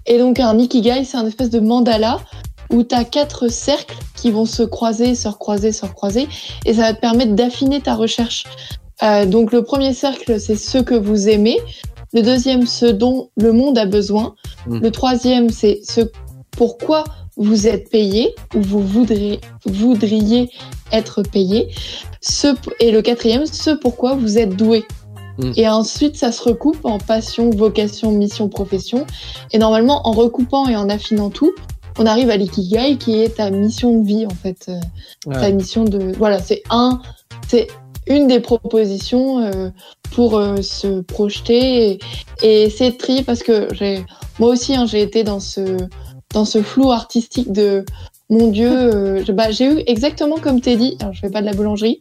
Et donc, un ikigai, c'est un espèce de mandala où tu as quatre cercles qui vont se croiser, se recroiser, se recroiser, et ça va te permettre d'affiner ta recherche. Euh, donc, le premier cercle, c'est ce que vous aimez. Le deuxième, ce dont le monde a besoin. Mm. Le troisième, c'est ce pourquoi vous êtes payé ou vous voudriez, voudriez être payé. Ce, et le quatrième, ce pourquoi vous êtes doué. Mm. Et ensuite, ça se recoupe en passion, vocation, mission, profession. Et normalement, en recoupant et en affinant tout, on arrive à l'ikigai qui est ta mission de vie en fait, euh, Ouais. ta mission de voilà, c'est un, c'est une des propositions euh, pour euh, se projeter et, et essayer de trier parce que j'ai moi aussi hein, j'ai été dans ce dans ce flou artistique de mon Dieu, euh, bah, j'ai eu exactement comme t'es dit. Alors je fais pas de la boulangerie,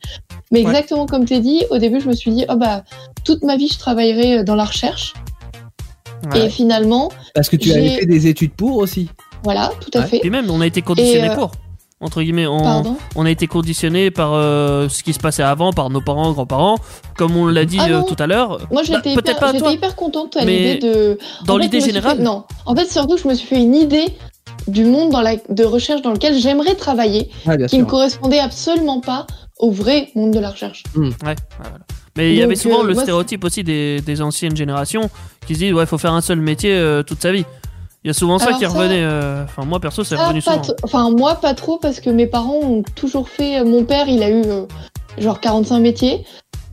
mais Ouais. exactement comme t'es dit. Au début, je me suis dit oh bah toute ma vie je travaillerai dans la recherche Ouais. et finalement Parce que tu avais fait des études pour aussi. voilà tout à Ouais. fait. Puis même, on a été conditionné Et, euh, pour. Entre guillemets, on, a été conditionné par euh, ce qui se passait avant, par nos parents, grands-parents, comme on l'a dit Ah euh, non. tout à l'heure. Moi, Bah, j'étais pas hyper, toi, contente à l'idée de. dans l'idée je me suis générale. fait- Non, en fait, surtout, je me suis fait une idée du monde dans la... de recherche dans lequel j'aimerais travailler, qui ne correspondait absolument pas au vrai monde de la recherche. Ouais, ouais, voilà. Mais il y avait souvent euh, le moi, stéréotype aussi des, des anciennes générations qui se disent ouais, faut faire un seul métier euh, toute sa vie. Il y a souvent ça qui revenait. euh, Enfin, moi perso, c'est Ah, revenu souvent. enfin, moi, pas trop, parce que mes parents ont toujours fait. Mon père, il a eu euh, genre 45 métiers.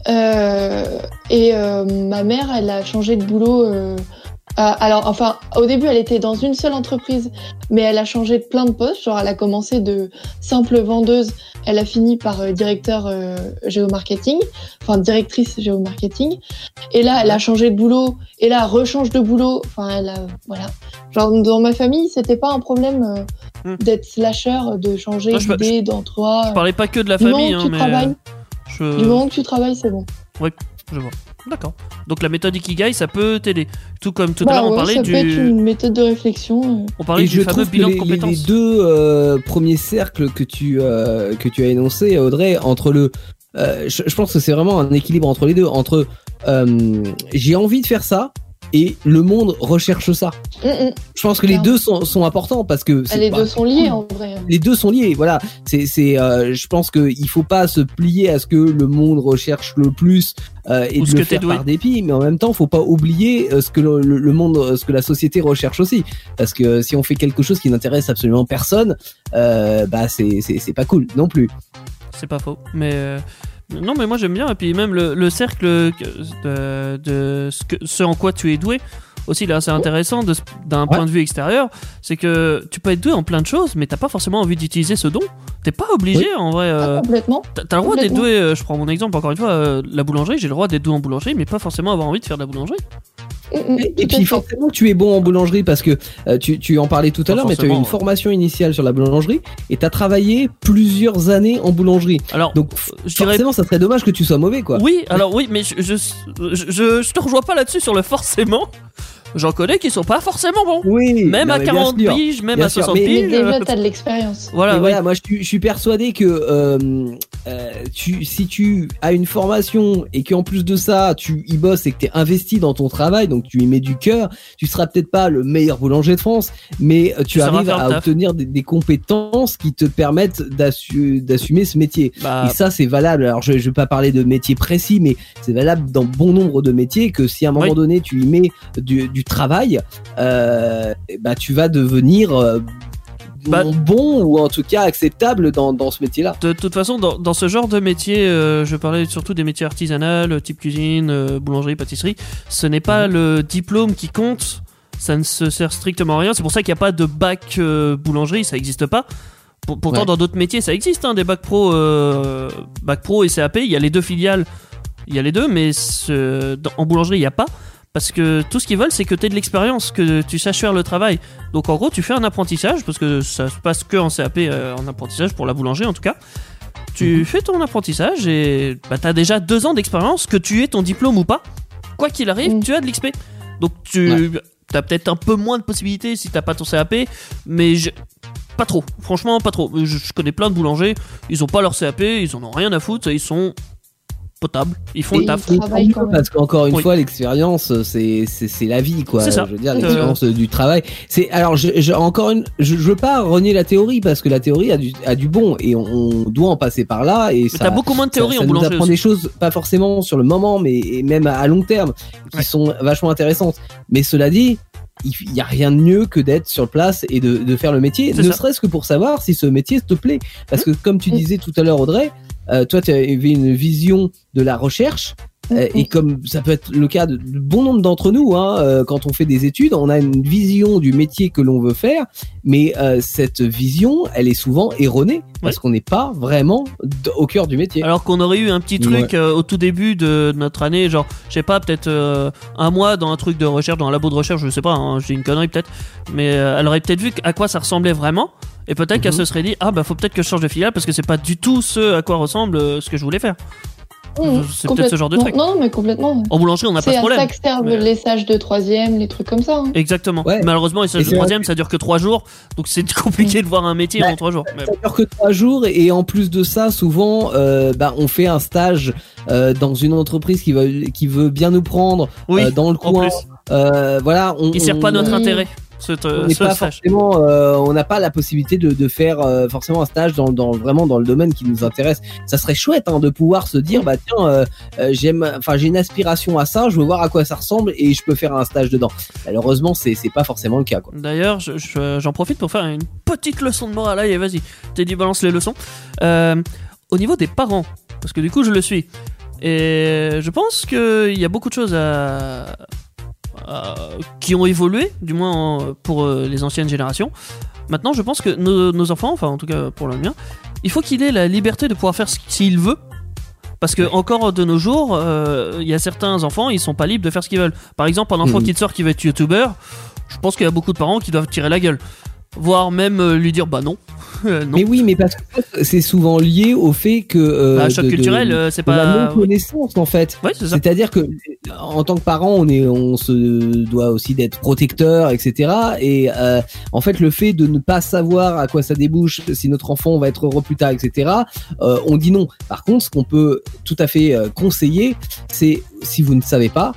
Euh, et euh, ma mère, elle a changé de boulot. euh, à- alors, enfin, au début, elle était dans une seule entreprise, mais elle a changé de plein de postes. Genre, elle a commencé de simple vendeuse, elle a fini par euh, directeur euh, géomarketing, enfin directrice géomarketing. Et là, elle a changé de boulot, et là, elle rechange de boulot. Enfin, elle a, voilà. Genre, dans ma famille, c'était pas un problème euh, Hmm. d'être slasher, de changer d'idée, d'endroit. Je parlais pas que de la famille, hein, tu mais travailles, je... du moment que tu travailles, c'est bon. je vois. D'accord. Donc la méthode Ikigai, ça peut t'aider. Tout comme tout à Bah l'heure, on ouais, parlait ça du, peut être une méthode de réflexion. on parlait Et du je fameux bilan les, de les- les compétences. deux euh, premiers cercles que tu euh, que tu as énoncés, Audrey, entre le, euh, je, je pense que c'est vraiment un équilibre entre les deux, entre euh, j'ai envie de faire ça et le monde recherche ça. Mm, mm. Je pense que les deux sont, sont importants parce que c'est Les pas- deux sont liés en vrai. les deux sont liés. Voilà, c'est c'est. euh, je pense que il faut pas se plier à ce que le monde recherche le plus euh, et Ou ce de le faire par dépit, mais en même temps, faut pas oublier euh, ce que le, le- le monde, euh, ce que la société recherche aussi. Parce que si on fait quelque chose qui n'intéresse absolument personne, euh, bah c'est c'est c'est pas cool non plus. C'est pas faux. Mais euh, non, mais moi j'aime bien. Et puis même le, le cercle que- de, de ce, que, ce en quoi tu es doué. Aussi, là, c'est intéressant d'un point de vue extérieur, c'est que tu peux être doué en plein de choses, mais t'as pas forcément envie d'utiliser ce don. T'es pas obligé, en vrai. euh, Ah, complètement. T'as le droit d'être doué, euh, je prends mon exemple encore une fois, euh, la boulangerie, j'ai le droit d'être doué en boulangerie, mais pas forcément avoir envie de faire de la boulangerie. Mm, mm, Et, puis forcément tu es bon en boulangerie parce que euh, tu, tu en parlais tout à l'heure, mais tu as eu une ouais. formation initiale sur la boulangerie et tu as travaillé plusieurs années en boulangerie. Alors, Donc je dirais forcément ça serait dommage que tu sois mauvais quoi. Oui, alors oui, mais je, je, je, je- je te rejoins pas là-dessus sur le forcément. J'en connais qui sont pas forcément bons. Oui. Même non, à mais bien 40 sûr. piges, même à sûr, 60 mais- Mais piges. déjà, euh, t'as de l'expérience. Voilà, voilà, moi je, suis- je suis persuadé que euh, euh, tu, si tu as une formation et qu'en plus de ça tu y bosses et que tu es investi dans ton travail, donc tu y mets du cœur, tu seras peut-être pas le meilleur boulanger de France, mais euh, tu, arrives à obtenir des, des compétences qui te permettent d'assu- d'assumer ce métier. Bah, Et ça, c'est valable. Alors, je, je vais pas parler de métier précis, mais c'est valable dans bon nombre de métiers que si à un moment Oui. donné tu y mets du, du travail, euh, bah tu vas devenir euh, Bah- bon ou en tout cas acceptable dans, dans ce métier-là. de toute façon, dans, dans ce genre de métier, euh, je parlais surtout des métiers artisanaux, type cuisine, euh, boulangerie, pâtisserie. Ce n'est pas Mhm. le diplôme qui compte. Ça ne se sert strictement à rien. C'est pour ça qu'il n'y a pas de bac euh, boulangerie, ça n'existe pas. Pour- pourtant, Ouais. dans d'autres métiers, ça existe, hein, des bacs pro, bac pro et CAP. Il y a les deux filiales, il y a les deux, mais ce- dans- en boulangerie, il n'y a pas. Parce que tout ce qu'ils veulent, c'est que tu aies de l'expérience, que tu saches faire le travail. Donc en gros, tu fais un apprentissage, parce que ça se passe que en CAP, euh, en apprentissage, pour la boulangerie en tout cas. Tu fais ton apprentissage et bah, tu as déjà deux ans d'expérience, que tu aies ton diplôme ou pas. Quoi qu'il arrive, Mm. tu as de l'XP. Donc tu as peut-être un peu moins de possibilités si t'as pas ton CAP, mais je- pas trop. Franchement, pas trop. Je, je connais plein de boulangers, ils ont pas leur CAP, ils en ont rien à foutre, ils sont potables, ils font Et- le taf. Parce qu'encore une Oui. fois, l'expérience, c'est c'est c'est la vie, quoi. C'est ça. Je veux dire, Euh, l'expérience du travail. C'est alors, je, je- encore une, je, je veux pas renier la théorie parce que la théorie a du a du bon et on, on doit en passer par là et Mais ça. t'as beaucoup moins de théorie ça, en ça nous boulangerie apprend aussi. des choses pas forcément sur le moment, mais et même à, à long terme, qui Ouais. sont vachement intéressantes. Mais cela dit. Il y a rien de mieux que d'être sur place et de, de faire le métier, C'est ne ça. serait-ce que pour savoir si ce métier te plaît. Parce que comme tu Mm. disais tout à l'heure, Audrey, euh, toi tu avais une vision de la recherche. euh, et comme ça peut être le cas de, de bon nombre d'entre nous, hein, euh, quand on fait des études, on a une vision du métier que l'on veut faire, mais euh, cette vision, elle est souvent erronée parce qu'on n'est pas vraiment au cœur du métier. Alors qu'on aurait eu un petit truc euh, au tout début de notre année, genre, je sais pas, peut-être euh, un mois dans un truc de recherche, dans un labo de recherche, je sais pas, hein, j'ai une connerie peut-être, mais euh, elle aurait peut-être vu à quoi ça ressemblait vraiment, et peut-être qu'elle Mhm. se serait dit, ah bah faut peut-être que je change de filiale parce que c'est pas du tout ce à quoi ressemble euh, ce que je voulais faire. Mmh, c'est peut-être ce genre de truc. Non, non, mais complètement. En boulangerie, on n'a pas C'est ce à problème. ça que servent Mais- les sages de troisième, les trucs comme ça. hein. Exactement. Ouais. Malheureusement, les stages Et de c'est vrai troisième, ça dure que trois jours, donc c'est compliqué de voir un métier Ouais. en trois jours. Mais Ça dure que trois jours et en plus de ça, souvent, euh, bah, on fait un stage euh, dans une entreprise qui veut qui veut bien nous prendre oui, euh, dans le en coin. plus, Euh, voilà, on, il sert on- pas notre Oui. intérêt. Ce, on ce pas stage. forcément, euh, on n'a pas la possibilité de, de faire euh, forcément un stage dans, dans vraiment dans le domaine qui nous intéresse. Ça serait chouette hein, de pouvoir se dire bah tiens, euh, euh, j'aime, enfin j'ai une aspiration à ça, je veux voir à quoi ça ressemble et je peux faire un stage dedans. Malheureusement, c'est pas forcément le cas. D'ailleurs, je- je- j'en profite pour faire une petite leçon de morale. Allez, vas-y, t'es dit balance les leçons. Euh, au niveau des parents, parce que du coup, je le suis. Et je pense qu'il y a beaucoup de choses à- qui ont évolué, du moins en- pour euh, les anciennes générations. Maintenant, je pense que nos, nos enfants, enfin en tout cas pour le mien, il faut qu'il ait la liberté de pouvoir faire ce s'il veut. Parce que encore de nos jours, euh, il y a certains enfants, ils sont pas libres de faire ce qu'ils veulent. Par exemple, un enfant Mhm. qui te sort qui va être youtubeur, je pense qu'il y a beaucoup de parents qui doivent tirer la gueule. Voire même euh, lui dire bah non. Euh, non. Mais oui, mais parce que c'est souvent lié au fait que euh, Bah, choc de- culturel, euh, c'est de la pas. non connaissance en fait. Ouais, c'est ça. C'est-à-dire que en tant que parent, on est, on se doit aussi d'être protecteur, etc. Et euh, en fait, le fait de ne pas savoir à quoi ça débouche, si notre enfant va être heureux plus tard, etc. euh, on dit non. Par contre, ce qu'on peut tout à fait conseiller, c'est si vous ne savez pas,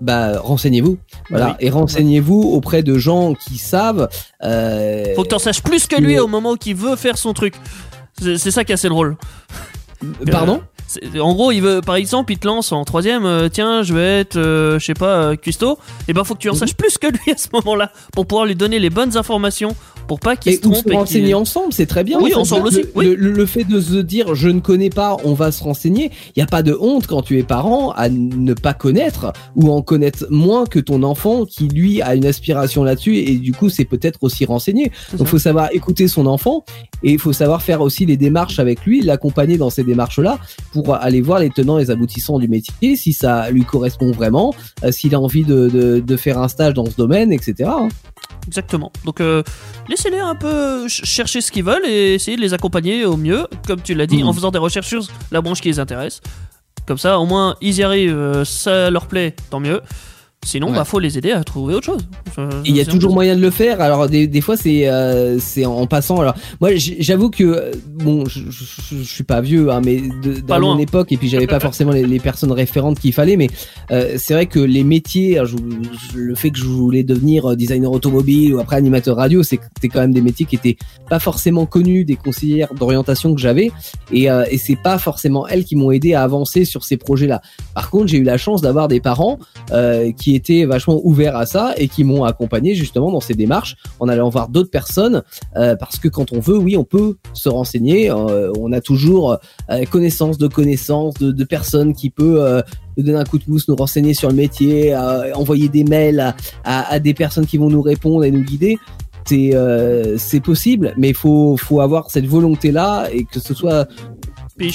bah renseignez-vous. Voilà, Oui. et renseignez-vous auprès de gens qui savent. Euh, Faut que t'en saches plus que lui au moment qu'il veut faire son truc. C'est c'est ça qui est assez drôle. Pardon C'est- En gros, il veut, par exemple, il te lance en troisième, euh, tiens, je vais être, euh, je sais pas, euh, cuistot. Et ben, faut que tu en Mhm. saches plus que lui à ce moment-là pour pouvoir lui donner les bonnes informations pour pas qu'il se trompe. se et renseigner ensemble, c'est très bien. Oui, en fait. ensemble Le- aussi, Le, oui. le- le fait de se dire je ne connais pas, on va se renseigner. Il n'y a pas de honte quand tu es parent à ne pas connaître ou en connaître moins que ton enfant qui lui a une aspiration là-dessus et du coup c'est peut-être aussi renseigné. Donc ça. faut savoir écouter son enfant et il faut savoir faire aussi les démarches avec lui, l'accompagner dans ces démarches-là pour aller voir les tenants et les aboutissants du métier, si ça lui correspond vraiment, euh, s'il a envie de, de, de faire un stage dans ce domaine, etc. hein. Exactement. Donc euh, laissez-les un peu ch- chercher ce qu'ils veulent et essayer de les accompagner au mieux, comme tu l'as dit, Mhm. en faisant des recherches sur la branche qui les intéresse. Comme ça, au moins, ils y arrivent, euh, ça leur plaît, tant mieux. Sinon, Ouais. bah faut les aider à trouver autre chose. Il y a toujours moyen de le faire. Alors des, des fois c'est euh, c'est en passant. Alors moi j'avoue que euh, bon je, je, je- je suis pas vieux hein, mais de, dans mon époque et puis j'avais pas forcément les, les personnes référentes qu'il fallait. Mais euh, c'est vrai que les métiers, alors, je- je- le fait que je voulais devenir designer automobile ou après animateur radio, c'était quand même des métiers qui étaient pas forcément connus des conseillères d'orientation que j'avais et, euh, et c'est pas forcément elles qui m'ont aidé à avancer sur ces projets-là. Par contre j'ai eu la chance d'avoir des parents euh, étaient vachement ouverts à ça et qui m'ont accompagné justement dans ces démarches en allant voir d'autres personnes euh, parce que quand on veut, oui, on peut se renseigner. euh, on a toujours euh, connaissance de connaissances de, personnes qui peut nous donner un coup de pouce, nous renseigner sur le métier, envoyer des mails à, des personnes qui vont nous répondre et nous guider. C'est euh, possible, mais il faut faut avoir cette volonté là et que ce soit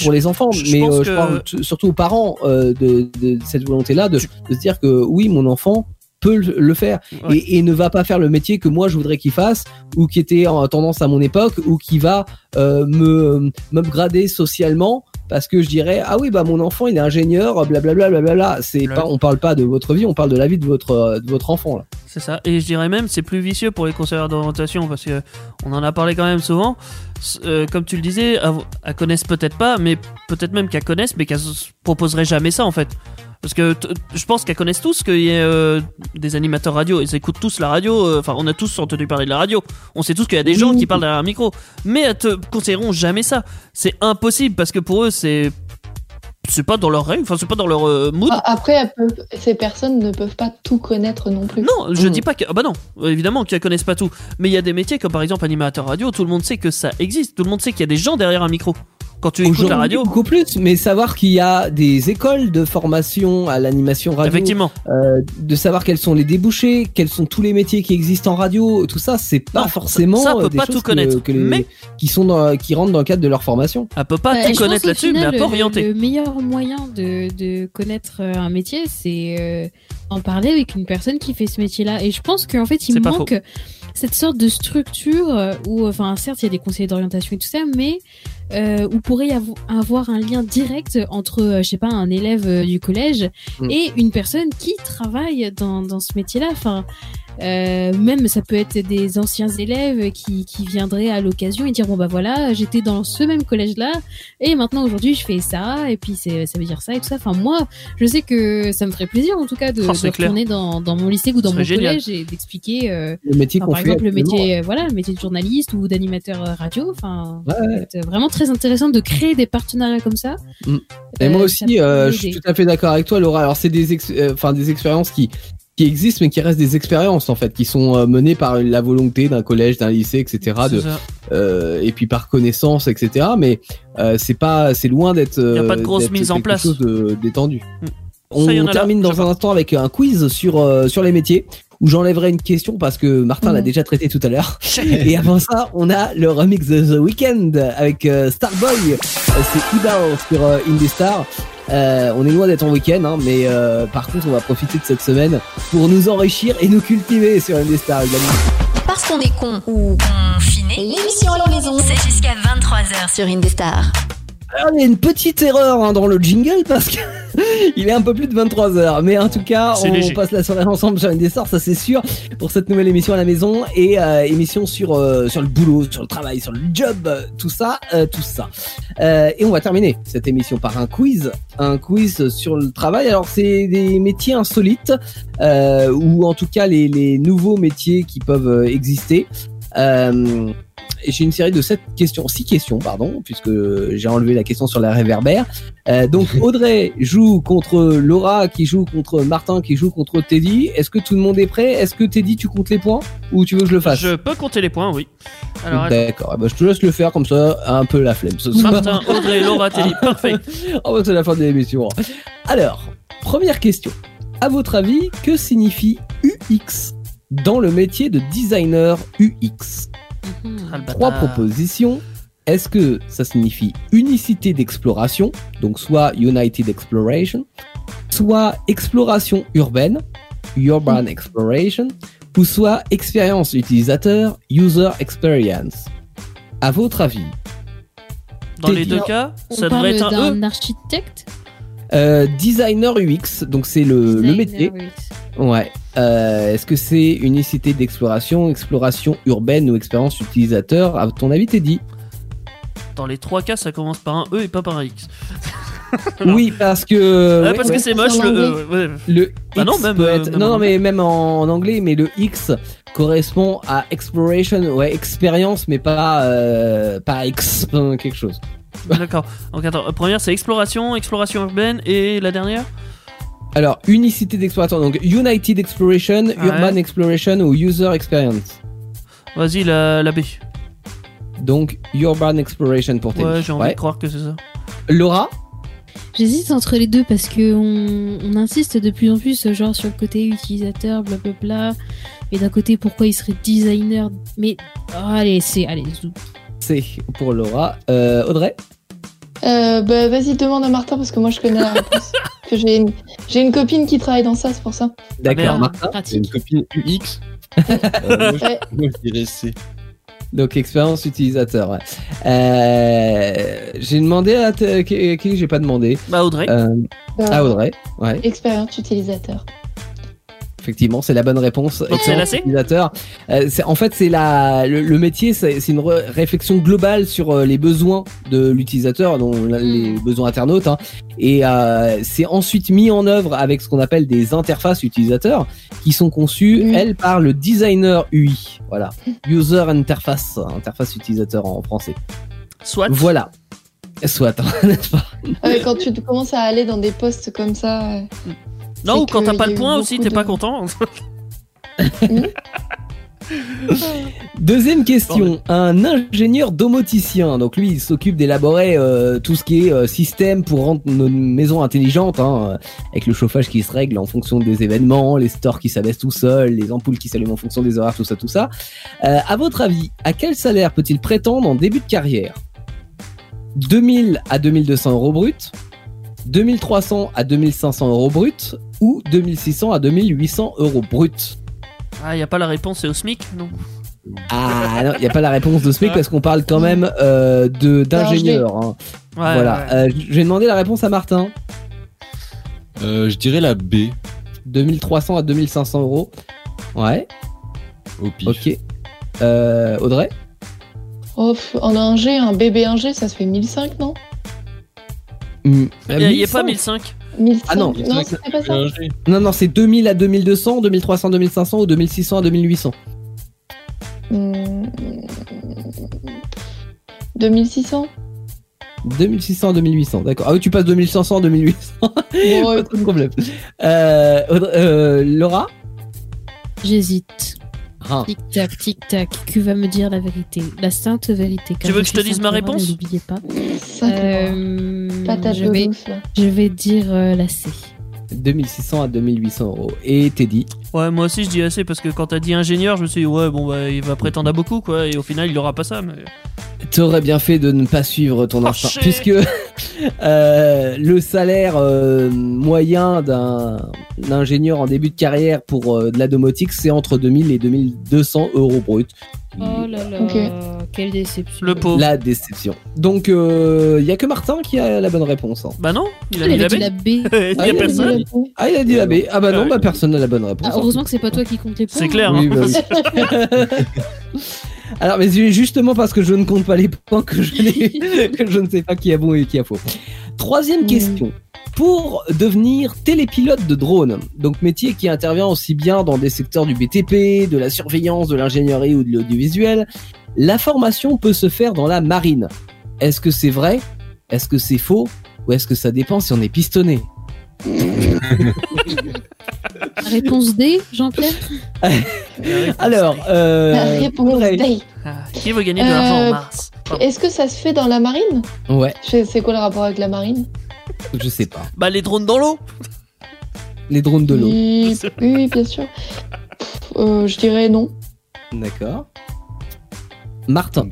Pour les enfants, je- mais euh, je que- parle surtout aux parents euh, de, de cette volonté-là de, Tu- de se dire que oui, mon enfant peut le faire Ouais. et, et ne va pas faire le métier que moi je voudrais qu'il fasse ou qui était en tendance à mon époque ou qui va euh, me m'upgrader socialement parce que je dirais ah oui bah mon enfant il est ingénieur blablabla blablabla c'est pas on parle pas de votre vie on parle de la vie de votre euh, de votre enfant là C'est ça. Et je dirais même, c'est plus vicieux pour les conseillers d'orientation parce que on en a parlé quand même souvent. Euh, comme tu le disais, elles connaissent peut-être pas, mais peut-être même qu'elles connaissent, mais qu'elles proposeraient jamais ça en fait. Parce que je pense qu'elles connaissent tous qu'il y a euh, des animateurs radio. Ils écoutent tous la radio. euh, Enfin, on a tous entendu parler de la radio. On sait tous qu'il y a des gens qui parlent derrière un micro. Mais elles te conseilleront jamais ça. C'est impossible parce que pour eux, c'est c'est pas dans leur règle. Enfin, c'est pas dans leur euh, mood. Ah, Après, peuvent- ces personnes ne peuvent pas tout connaître non plus. Non, je dis pas que. Ah bah non, évidemment qu'elles connaissent pas tout. Mais il y a des métiers comme par exemple animateur radio, tout le monde sait que ça existe. Tout le monde sait qu'il y a des gens derrière un micro. Quand tu écoutes la radio, beaucoup plus mais savoir qu'il y a des écoles de formation à l'animation radio effectivement. euh, de savoir quels sont les débouchés, quels sont tous les métiers qui existent en radio, tout ça, c'est pas Non, forcément ça, ça peut euh, des pas choses tout connaître. que les- Mais- qui sont dans, qui rentrent dans le cadre de leur formation. Elle peut pas tout connaître là-dessus, mais elle peut le- orienter. Le meilleur moyen de, de connaître euh, un métier, c'est euh, en parler avec une personne qui fait ce métier-là. Et je pense qu'en fait, il manque cette sorte de structure où, enfin, certes, il y a des conseillers d'orientation et tout ça, mais euh, où pourrait y avo- avoir un lien direct entre, euh, je sais pas, un élève euh, du collège Mm. et une personne qui travaille dans, dans ce métier-là. Enfin, Euh, même ça peut être des anciens élèves qui, qui viendraient à l'occasion et dire bon bah voilà j'étais dans ce même collège là et maintenant aujourd'hui je fais ça et puis c'est ça veut dire ça et tout ça. Enfin moi je sais que ça me ferait plaisir en tout cas de, Oh, de retourner dans, dans mon lycée ou dans mon génial. collège et d'expliquer euh, Le métier enfin, par fait. exemple le métier euh, voilà le métier de journaliste ou d'animateur euh, radio. Enfin Ouais, vraiment très intéressant de créer des partenariats comme ça. Mm. Et Euh, moi aussi, euh, je suis tout à fait d'accord avec toi, Laura. Alors c'est des, ex- euh, enfin des expériences qui qui existent, mais qui restent des expériences en fait, qui sont euh, menées par la volonté d'un collège, d'un lycée, etc. De, euh, et puis par connaissance, etc. Mais euh, c'est pas, c'est loin d'être. A euh, pas de grosse mise en place. Chose détendu. Mm. On là, termine dans un instant avec un quiz sur euh, sur les métiers où j'enlèverai une question parce que Martin l'a Mhm. déjà traité tout à l'heure. Et avant ça, on a le remix de The Weeknd avec Starboy. C'est Ibao sur Indestar. Euh, on est loin d'être en week-end, hein, mais euh, par contre, on va profiter de cette semaine pour nous enrichir et nous cultiver sur Indestar également. Parce qu'on est con ou confiné, l'émission à la maison, c'est jusqu'à 23h sur Indestar. Alors, il y a une petite erreur hein, dans le jingle parce que il est un peu plus de 23 heures. Mais en tout cas, on léger. passe la soirée ensemble sur Indestar, ça c'est sûr, pour cette nouvelle émission à la maison et euh, émission sur euh, sur le boulot, sur le travail, sur le job, euh, tout ça, euh, tout ça. Euh, et on va terminer cette émission par un quiz, un quiz sur le travail. Alors c'est des métiers insolites euh, ou en tout cas les, les nouveaux métiers qui peuvent exister. Euh, j'ai une série de sept questions, six questions, pardon, puisque j'ai enlevé la question sur la réverbère. Euh, donc Audrey joue contre Laura, qui joue contre Martin, qui joue contre Teddy. Est-ce que tout le monde est prêt? Est-ce que Teddy, tu comptes les points ou tu veux que je le fasse? Je peux compter les points, oui. Alors. D'accord, eh ben, je te laisse le faire comme ça, un peu la flemme ce soir. Martin, Audrey, Laura, Teddy, parfait. Oh, bah, c'est la fin de l'émission. Alors, première question. À votre avis, que signifie UX dans le métier de designer UX Mhm. Ah, Trois propositions. Est-ce que ça signifie unicité d'exploration, donc soit United Exploration, soit exploration urbaine, Urban Exploration, ou soit expérience utilisateur, User Experience? À votre avis, Dans les deux cas, On ça parle devrait être un E. d'un architecte? euh, designer UX, donc c'est le, métier. Ouais. Euh, Est-ce que c'est unicité d'exploration, exploration urbaine ou expérience utilisateur À ton avis, Teddy Dans les trois cas, ça commence par un E et pas par un X. Non. Oui, parce que. Ah, ouais, parce ouais. que c'est C'est moche le E. ouais. Le Bah X non, même, peut euh, être... même non, en non, anglais. mais même en, en anglais, mais le X correspond à exploration, ouais, expérience, mais pas euh, pas X, quelque chose. D'accord. Donc attends, première c'est exploration, exploration urbaine et la dernière? Alors, unicité d'exploration, donc United Exploration, Ouais. Urban Exploration ou User Experience. Vas-y, la, la B. Donc, Urban Exploration pour Teddy. Ouais, j'ai envie de croire que c'est ça. Laura J'hésite entre les deux parce que on, on insiste de plus en plus genre sur le côté utilisateur, blablabla. Et d'un côté, pourquoi il serait designer? Mais oh, allez, c'est allez. zou. C'est pour Laura. Euh, Audrey? Euh, bah, vas-y, demande à Martin parce que moi je connais la réponse. que j'ai une, j'ai une copine qui travaille dans ça, c'est pour ça. D'accord, merde. Martin. J'ai Pratique. une copine UX. Euh, moi, Ouais. je- moi, je dirais C. Donc, expérience utilisateur, ouais. Euh, j'ai demandé à t- qui, qui j'ai pas demandé. Bah Audrey. Euh, Bah, à Audrey, ouais. Expérience utilisateur. Effectivement, c'est la bonne réponse. Donc, c'est la Excellent utilisateur. Euh, en fait, c'est la le, le métier, c'est une réflexion globale sur euh, les besoins de l'utilisateur, dont la- les besoins internautes, hein. et euh, c'est ensuite mis en œuvre avec ce qu'on appelle des interfaces utilisateurs, qui sont conçues, Mm. elles, par le designer UI. Voilà, user interface, interface utilisateur en français. Soit. Voilà. Soit, hein, n'est-ce pas? Ah ouais, quand tu commences à aller dans des postes comme ça. Non, ou quand t'as pas le point aussi, t'es pas content. Deuxième question, un ingénieur domoticien. Donc lui, il s'occupe d'élaborer euh, tout ce qui est euh, système pour rendre nos maisons intelligentes, hein, euh, avec le chauffage qui se règle en fonction des événements, les stores qui s'abaissent tout seuls, les ampoules qui s'allument en fonction des horaires, tout ça, tout ça. Euh, à votre avis, à quel salaire peut-il prétendre en début de carrière? 2000 à 2200 euros brut, 2300 à 2500 euros brut ou 2600 à 2800 euros brut Ah, y a pas la réponse, c'est au SMIC Non. Ah non, il n'y a pas la réponse de SMIC Ouais. parce qu'on parle quand même euh, de d'ingénieur. hein. Ouais, voilà. ouais. Euh, je vais demander la réponse à Martin. Euh, je dirais la B. 2300 à 2500 euros. Ouais. Au pif. Ok. Euh, Audrey? Oh, en ingé, un bébé ingé, ça se fait 1005, non? Hmm, Il n'y a, 1100. pas 1005. 1005 Ah non, non c'était pas ça. Ingé. Non, non, c'est 2000 à 2200, 2300 à 2500 ou 2600 à 2800. Hmm. 2600 2600 à 2800, d'accord. Ah oui, tu passes 2500 à 2800. Bon, pas de écoute, problème. Euh, euh, Laura? J'hésite. Ah. Tic tac, tic tac. Qui va me dire la vérité? La sainte vérité. car Tu veux que je te dise ma réponse N'oubliez pas. Euh, je, vais, je vais dire euh, la C. 2600 à 2800 euros. Et Teddy Ouais, moi aussi je dis assez parce que quand t'as dit ingénieur, je me suis dit, ouais, bon, bah, il va prétendre à beaucoup, quoi, et au final, il aura pas ça. Mais... T'aurais bien fait de ne pas suivre ton Oh, instinct, puisque euh, le salaire euh, moyen d'un ingénieur en début de carrière pour euh, de la domotique, c'est entre 2000 et 2200 euros brut. Oh là là, quelle déception. Le pauvre. La déception. Donc, il y a que Martin qui a la bonne réponse. hein. Bah non, il a Il dit la B. Il y Ah, a il a personne. Ah, il a dit la B. Ah bah non, bah personne n'a la bonne réponse. Ah, heureusement que c'est pas toi qui compte les points. C'est clair. Oui, hein. bah oui. Alors, mais justement parce que je ne compte pas les points que je, n'ai- que je ne sais pas qui a bon et qui a faux. Troisième Mm. question. Pour devenir télépilote de drone, donc métier qui intervient aussi bien dans des secteurs du BTP, de la surveillance, de l'ingénierie ou de l'audiovisuel, la formation peut se faire dans la marine. Est-ce que c'est vrai? Est-ce que c'est faux? Ou est-ce que ça dépend si on est pistonné? Réponse D, Jean-Pierre Alors, euh, La réponse. D. Ah, qui veut gagner de l'argent Euh, en mars Pardon. Est-ce que ça se fait dans la marine Ouais, Je sais- C'est quoi le rapport avec la marine je sais pas. Bah, les drones dans l'eau Les drones de l'eau. Oui, oui, oui, bien sûr. Pff, euh, je dirais non. D'accord. Martin,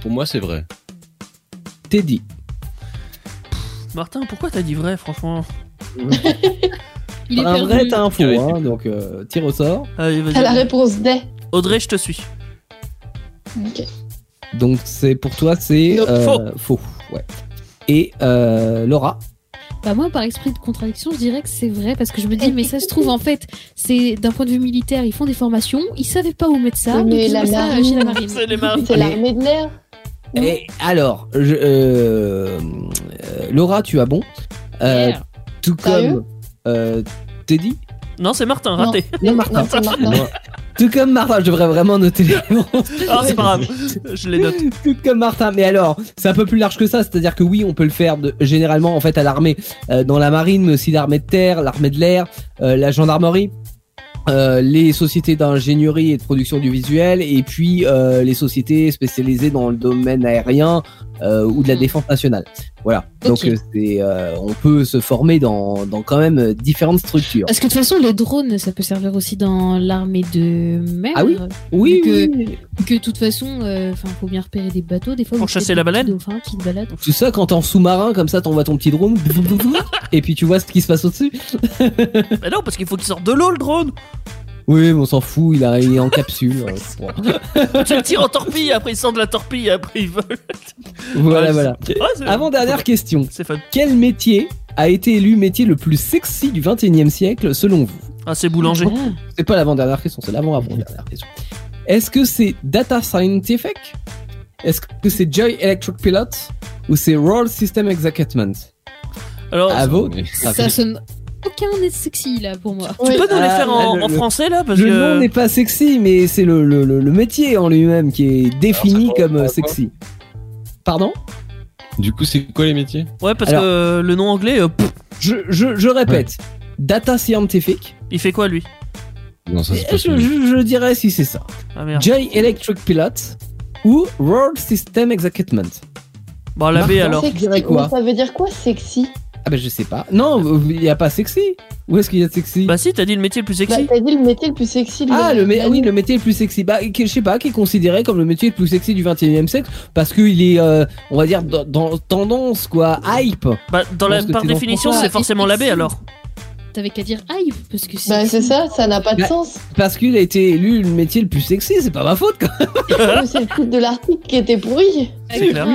Pour moi, c'est vrai. Teddy. Martin, pourquoi t'as dit vrai, franchement? Il est un perdu. vrai, t'as un faux, hein, donc euh, tire au sort. Allez, vas-y. T'as la réponse D. Audrey, je te suis. Ok. Donc c'est pour toi, c'est Non, euh, faux. faux. Ouais. Et euh, Laura? Bah moi, par esprit de contradiction, je dirais que c'est vrai parce que je me dis, mais ça se trouve en fait, c'est d'un point de vue militaire, ils font des formations, ils savaient pas où mettre ça, Oui, donc mais ils la ont mis ça marine- chez la marine. C'est les marins. C'est Mais- l'armée de l'air. Et alors, je, euh, euh, Laura, tu as bon. Euh. Tout comme euh, Teddy. Non, c'est Martin, raté. Non, Martin. Non, Martin. Non. Tout comme Martin, je devrais vraiment noter les. Ah, c'est pas grave. Je les note. Tout comme Martin. Mais alors, c'est un peu plus large que ça. C'est-à-dire que oui, on peut le faire de, généralement en fait à l'armée, euh, dans la marine, mais aussi l'armée de terre, l'armée de l'air, euh, la gendarmerie. euh, les sociétés d'ingénierie et de production du visuel et puis euh, les sociétés spécialisées dans le domaine aérien euh, ou de la Hmm. défense nationale. Voilà. Donc euh, c'est, euh, on peut se former dans, dans quand même euh, différentes structures. Parce que de toute façon, les drones, ça peut servir aussi dans l'armée de mer. Ah oui Oui, que- oui. Que de toute façon, euh, enfin, faut bien repérer des bateaux, des fois. Pour chasser la baleine dauphins qui se baladent. C'est ça quand t'es en sous-marin comme ça, t'envoies ton petit drone et puis tu vois ce qui se passe au-dessus. Mais non, parce qu'il faut qu'il sorte de l'eau, le drone. Oui, mais on s'en fout, il, a, il est en capsule. euh. Tu le tires en torpille, après il sort de la torpille, après il vole. voilà, Ouais, voilà. c'est- ouais, c'est- Avant dernière question. C'est fun. Quel métier a été élu métier le plus sexy du 21e siècle selon vous? Ah, c'est boulanger. Ah. C'est pas l'avant-dernière question, c'est l'avant-avant-dernière question. Est-ce que c'est Data Scientific? Est-ce que c'est Joy Electric Pilot? Ou c'est Roll System Executement? Alors, À vous Ça sonne aucun n'est sexy là pour moi. tu Oui. peux nous les Ah, faire en, le- en le- français là parce Le que... nom n'est pas sexy, mais c'est le, le, le, le métier en lui-même qui est défini Alors, ça comme correspond à quoi sexy. Pardon Du coup, c'est quoi les métiers? Ouais, parce Alors- que euh, le nom anglais, euh, pff, je, je, je répète. Data Scientific. il fait quoi lui? Non, ça c'est Et pas je, je, je dirais si c'est ça. Ah merde. Joy Electric Pilot ou World System Executement. Bon, la B Martin. alors. Sexy. dirais quoi? Mais ça veut dire quoi, sexy? Ah ben je sais pas. Non, il y a pas sexy. Où est-ce qu'il y a de sexy Bah si, t'as dit le métier le plus Bah, sexy. T'as dit le métier le plus sexy. Ah, le, mé- mé oui, le métier le plus sexy. Bah, je sais pas, qui est considéré comme le métier le plus sexy du 21 e siècle parce qu'il est, euh, on va dire, dans, dans tendance, quoi, hype. Bah dans la par c'est définition, c'est forcément la B alors. T'avais qu'à dire aïe parce que Bah, c'est ça, ça n'a pas de Bah, sens. Parce qu'il a été élu le métier le plus sexy, c'est pas ma faute, quoi. c'est le titre de l'article qui était pourri. C'est clair.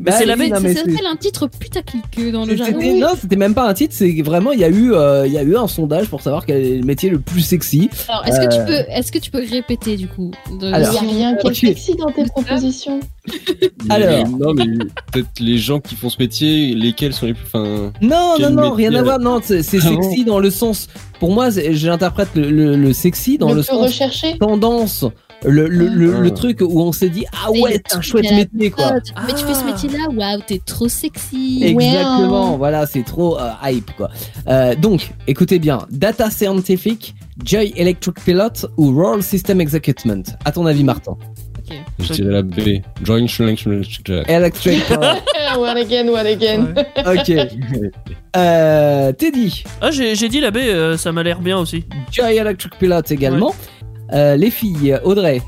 Bah c'est un titre putaclic euh, dans le jargon. C'était- Non, c'était même pas un titre, c'est vraiment il y a eu euh, il y a eu un sondage pour savoir quel est le métier le plus sexy. Alors, est-ce que Euh. tu peux, est-ce que tu peux répéter du coup de- Il n'y a rien qui est sexy dans tes propositions. Alors. non, mais peut-être les gens qui font ce métier, lesquels sont les plus. Enfin, Non, non, non, rien à euh, voir. Non, c'est Ah sexy dans le sens. Pour moi, j'interprète le, le, le sexy dans le, sens recherché. tendance. Le, le, le, Ah. le truc où on s'est dit ah ouais c'est un chouette la métier quoi. mode. Mais tu fais ce Ah. métier-là, waouh, t'es trop sexy. Exactement, voilà, c'est trop euh, hype quoi. Euh, donc, écoutez bien, Data Scientific, Joy Electric Pilot ou Roll System Executement? À ton avis, Martin? Je dirais la B. Jack. Electric Pilot. one again, one again. Ok. Euh, Teddy, Ah, j'ai j'ai dit l'abbé, euh, ça m'a l'air bien aussi. Joy Electric Pilot également. Euh, les filles, Audrey,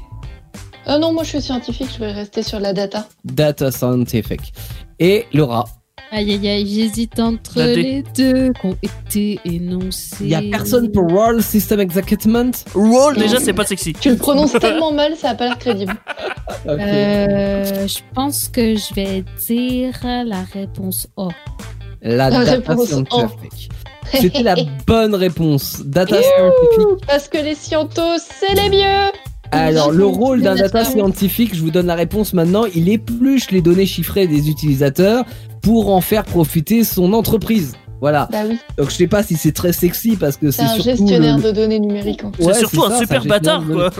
Ah non, moi je suis scientifique, je vais rester sur la data. Data Scientific. Et Laura, Aïe aïe aïe, j'hésite entre La les deux qui ont été énoncés. il y a personne pour Roll System Executement? Roll, déjà, c'est pas sexy. Tu le prononces tellement mal, ça a pas l'air crédible. Euh, je pense que je vais dire la réponse O. La, La Data réponse Scientific. C'était la bonne réponse. Data Scientific. Parce que les scientos, c'est les mieux Alors, le rôle d'un data scientifique, je vous donne la réponse maintenant, il épluche les données chiffrées des utilisateurs pour en faire profiter son entreprise. Voilà. Bah oui, Donc, je sais pas si c'est très sexy parce que c'est c'est un surtout. gestionnaire le- de données numériques. en fait. Ouais, c'est surtout un ça, super bâtard, quoi.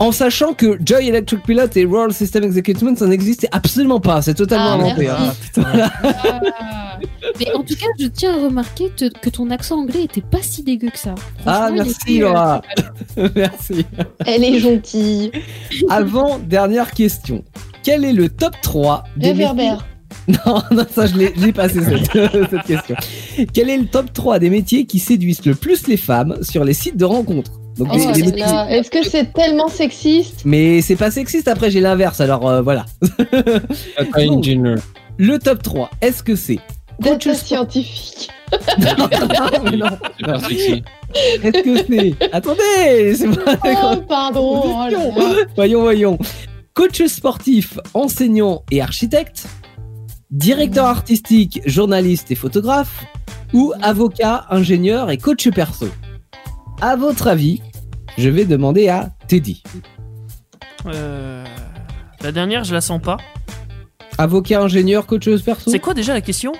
En sachant que Joy Electric Pilot et Roll System Executement, ça n'existait absolument pas. C'est totalement Ah, inventé. merci. hein. Ah. Mais en tout cas, je tiens à remarquer te- que ton accent anglais était pas si dégueu que ça. Ah, merci était, euh, Laura. merci. Elle est gentille. Avant, dernière question. Quel est le top 3 des Réverbère. Non, non, ça je l'ai je l'ai passé cette, cette question. Quel est le top 3 des métiers qui séduisent le plus les femmes sur les sites de rencontres? Donc Oh des- des là métiers- là, Est-ce que c'est tellement sexiste Mais c'est pas sexiste, après j'ai l'inverse, alors euh, voilà. Le top 3, est-ce que c'est coach Data scientifique. Non, mais non. C'est pas sexy. Est-ce que c'est... Attendez, c'est pas... Oh, pardon. oh voyons, voyons. Coach sportif, enseignant et architecte, directeur artistique, journaliste et photographe, ou avocat, ingénieur et coach perso? À votre avis, je vais demander à Teddy. Euh, La dernière, je la sens pas. Avocat, ingénieur, coach perso C'est quoi déjà la question?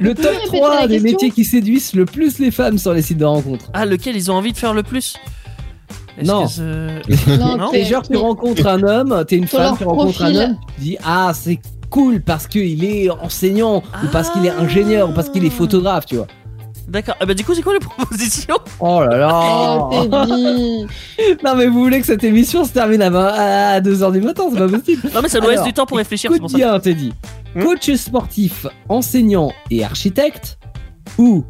Le top répéter 3 la des métiers qui séduisent le plus les femmes sur les sites de rencontres. Ah, lequel ils ont envie de faire le plus? Non. que Non, Non. Genre tu rencontres un homme, t'es une femme, tu rencontres un homme, tu dis ah c'est cool parce qu'il est enseignant ou parce qu'il est Ah. ingénieur ou parce qu'il est photographe, tu vois. D'accord. Ah bah du coup, c'est quoi les propositions Oh là là Oh. Non mais vous voulez que cette émission se termine à, 20 à 2h du matin, c'est pas possible. Non mais ça doit Alors, laisser du temps pour réfléchir, c'est Écoute pour ça. bien Teddy. Hmm Coach sportif, enseignant et architecte ou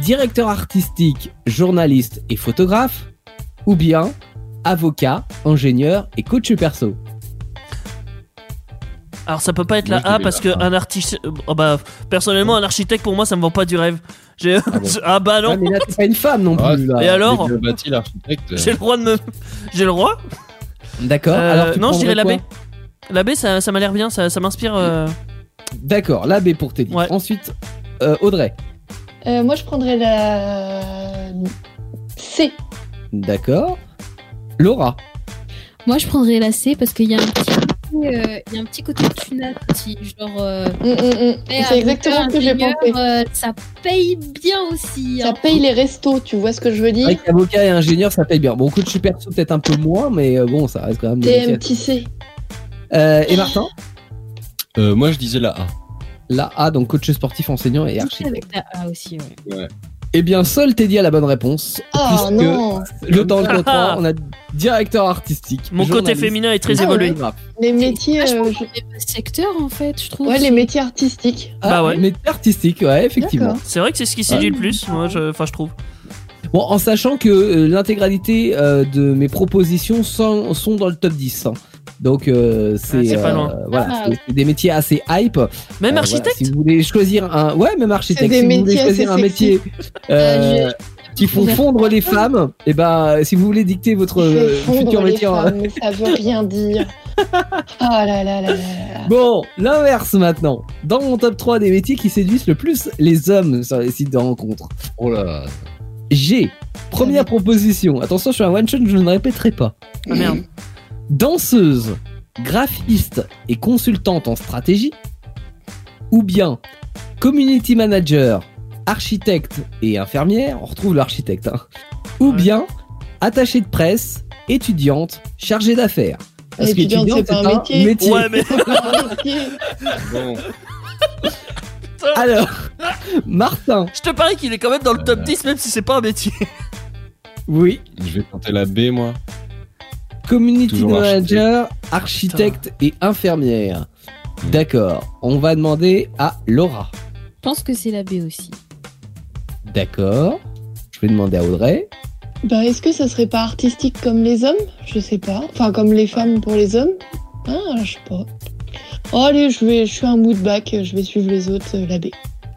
directeur artistique, journaliste et photographe ou bien avocat, ingénieur et coach perso? Alors ça peut pas être la A parce que la A. un artiste... oh, bah, personnellement, un architecte pour moi, ça me vend pas du rêve. J'ai... Ah, bah non Ah, mais là t'es pas une femme non Ah, plus là. Et alors bâti, l'architecte. J'ai le droit de me... J'ai le droit D'accord. Euh, Alors tu Non, je dirais la quoi B. La B, ça, ça m'a l'air bien, ça, ça m'inspire... euh, D'accord, la B pour Teddy. Ouais. Ensuite, euh, Audrey. Euh, moi, je prendrais la C. D'accord. Laura. Moi, je prendrais la C parce qu'il y a un petit euh, il y a un petit côté tunat aussi, genre. euh, Mm, mm, mm. C'est exactement ce que j'ai pensé. euh, ça paye bien aussi. Ça hein. paye les restos, tu vois ce que je veux dire? Avec avocat et ingénieur, ça paye bien. Bon, coach perso peut-être un peu moins, mais euh, bon, ça reste quand même. des TM métiers. petit C. Euh, et Martin? Euh, moi, je disais la A. La A, donc coach sportif, enseignant et architecte. avec la A aussi, ouais. Eh bien, seul Teddy a la bonne réponse. Oh puisque non le dans le top 3, on a directeur artistique. Mon côté féminin est très Ah évolué. ouais. Les métiers. Vachement euh, les secteurs en fait, je trouve. je- Ouais, les métiers artistiques. Ah, Bah ouais. métier artistique, ouais, effectivement. C'est vrai que c'est ce qui séduit le plus, moi, je... enfin, je trouve. Bon, en sachant que euh, l'intégralité euh, de mes propositions sont, sont dans le top 10. Donc, euh, c'est Ah, euh, voilà, Ah, des métiers assez hype. Même Euh, voilà, architecte si vous voulez choisir un, ouais, même architecte. des Si vous voulez métiers choisir un métier, euh, qui font fondre les femmes. Et ben, si vous voulez dicter votre euh, futur métier. femmes, ça veut rien dire. Ah là là là là là. Bon, l'inverse maintenant. Dans mon top 3 des métiers qui séduisent le plus les hommes sur les sites de rencontres. Oh là. J'ai première proposition. Attention, je suis un one shot, je ne répéterai pas. Ah merde. Danseuse, graphiste et consultante en stratégie, ou bien community manager, architecte et infirmière, on retrouve l'architecte, hein. ou Ouais. bien attachée de presse, étudiante, chargée d'affaires. Parce Étudiante, qu'étudiante, c'est pas un métier. Ouais, mais Bon, Alors, Martin, je te parie qu'il est quand même dans le top 10, même si c'est pas un métier. oui, je vais tenter la B, moi. Community Toujours manager, architecte et infirmière. D'accord, on va demander à Laura. Je pense que c'est la B aussi. D'accord, je vais demander à Audrey. Bah, est-ce que ça serait pas artistique comme les hommes? Je sais pas. Enfin, comme les femmes pour les hommes? Ah, je sais pas. Oh, allez, je, vais, je suis un mood back, je vais suivre les autres, euh, la B.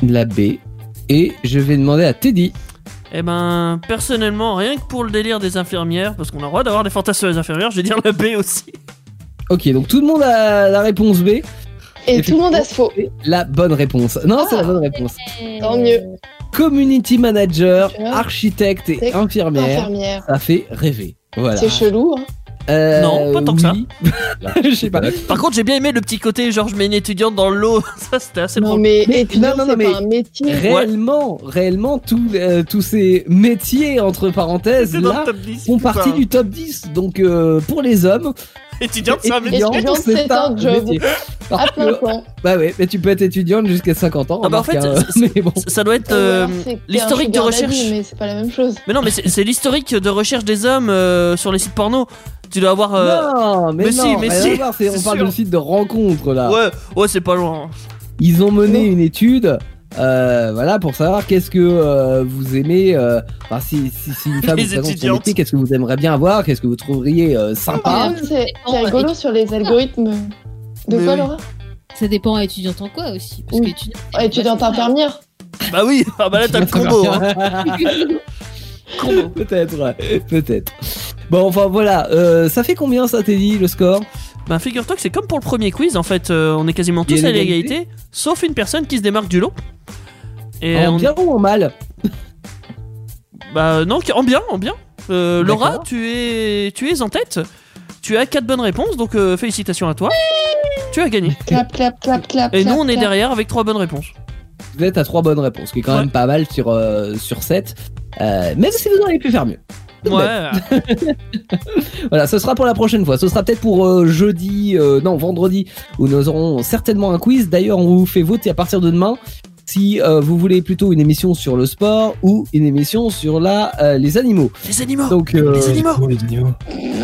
la B. Et je vais demander à Teddy. Eh ben, personnellement, rien que pour le délire des infirmières, parce qu'on a le droit d'avoir des fantasmes sur les infirmières, je vais dire la B aussi. Ok, donc tout le monde a la réponse B. Et tout le monde a ce faux. La bonne réponse. Non, c'est la Ah. bonne réponse. Tant mieux. Community manager, architecte et infirmière. Infirmière. Ça fait rêver. Voilà. C'est chelou, hein. Euh, Non, pas tant que ça. oui. Je sais pas. Par contre, j'ai bien aimé le petit côté, genre, je mets une étudiante dans le lot. Ça, c'était assez Non, drôle. mais, Mais- étudiant, non, non, non, c'est mais- pas un métier. Réellement, réellement, tous euh, tous ces métiers entre parenthèses là le top 10. font partie du top 10. Donc euh, pour les hommes, Étudiante, c'est un métier. c'est un un job. À plein temps. bah ouais, mais tu peux être étudiante jusqu'à 50 ans. Ah bah, en fait, hein. bon. Ça doit être. Euh, l'historique de recherche. Mais c'est pas la même chose. Mais non, mais c'est c'est l'historique de recherche des hommes euh, sur les sites porno. Tu dois avoir. euh, non, mais, mais non, si, mais si, à voir, on parle de site de rencontre là. Ouais, ouais, c'est pas loin. Ils ont mené une étude, euh, voilà, pour savoir qu'est-ce que euh, vous aimez. euh, enfin, si, si, si une femme Les vous présente son étudiantes. métier, qu'est-ce que vous aimeriez bien avoir, qu'est-ce que vous trouveriez euh, sympa. Ah, c'est Oh, rigolo sur les algorithmes. De Mais quoi. Laura? Ça dépend étudiante en quoi aussi. Parce Oui. que étudiante, Ah, Étudiante infirmière. Bah oui, ah bah là, t'as le combo. Hein. Combo. peut-être, ouais, peut-être. Bon, enfin voilà, euh, ça fait combien ça t'es dit le score? Bah figure-toi que c'est comme pour le premier quiz, en fait, euh, on est quasiment Il y a tous à égalité l'égalité, sauf une personne qui se démarque du lot. Et En on- bien ou en mal? Bah non, en bien, en bien. Euh, Laura, D'accord. tu es, tu es en tête. Tu as 4 bonnes réponses, donc euh, félicitations à toi. Tu as gagné. Clap, clap, clap, clap. Et nous, clap, on est clap. derrière avec 3 bonnes réponses. Vous êtes à 3 bonnes réponses, ce qui est quand Ouais. même pas mal sur, euh, sur 7. Euh, même si vous auriez pu faire mieux. Ouais. Voilà, ce sera pour la prochaine fois. Ce sera peut-être pour euh, jeudi, euh, non, vendredi, où nous aurons certainement un quiz. D'ailleurs, on vous fait voter à partir de demain si euh, vous voulez plutôt une émission sur le sport ou une émission sur la, euh, les animaux. Les animaux. Donc, euh, Les animaux. les animaux.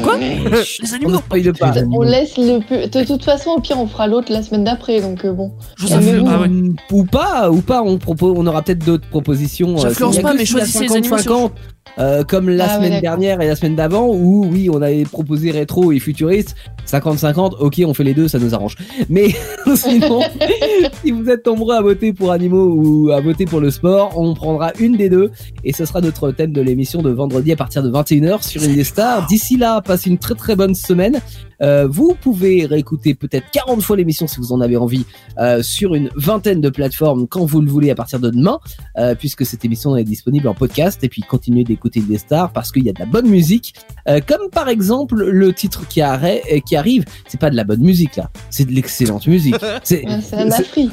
Quoi Les on ne animaux. pas. On laisse le plus. De toute façon, au pire, on fera l'autre la semaine d'après. Donc, euh, bon. Je ouais. Ou pas, ou pas, on, propose, on aura peut-être d'autres propositions. J'influence s'il y a pas, mais choisissez les animaux sur- 50-50, euh, comme la Ah semaine dernière et la semaine d'avant, où oui, on avait proposé rétro et futuriste. 50-50, ok, on fait les deux, ça nous arrange. Mais sinon, si vous êtes nombreux à voter pour animaux ou à voter pour le sport, on prendra une des deux et ce sera notre thème de l'émission de vendredi à partir de 21h sur Indestar. D'ici là, passez une très très bonne semaine. Euh, vous pouvez réécouter peut-être 40 fois l'émission si vous en avez envie euh, sur une vingtaine de plateformes quand vous le voulez à partir de demain, euh, puisque cette émission est disponible en podcast. Et puis continuez d'écouter des stars parce qu'il y a de la bonne musique, euh, comme par exemple le titre qui, arrête, euh, qui arrive. C'est pas de la bonne musique là, c'est de l'excellente musique. C'est un.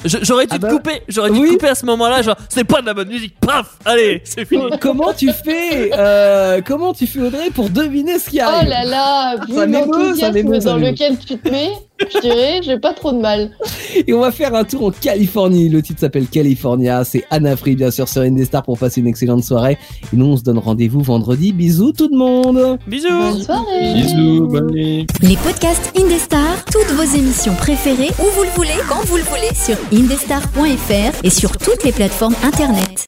Je- J'aurais dû Ah te bah- couper, j'aurais dû Oui. À ce moment-là, genre, c'est pas de la bonne musique, paf, allez, c'est fini. comment tu fais euh, Comment tu fais Audrey pour deviner ce qui Oh arrive là là, vu Ça m'émeut, ça m'émeut, dans lequel tu te mets, je dirais, j'ai pas trop de mal. Et on va faire un tour en Californie. Le titre s'appelle California. C'est Anna Free, bien sûr, sur Indestar pour passer une excellente soirée. Et nous, on se donne rendez-vous vendredi. Bisous tout le monde. Bisous. Bonne soirée. Bisous, bonne nuit. Les podcasts Indestar, toutes vos émissions préférées, où vous le voulez, quand vous le voulez, sur indestar.fr et sur toutes les plateformes internet.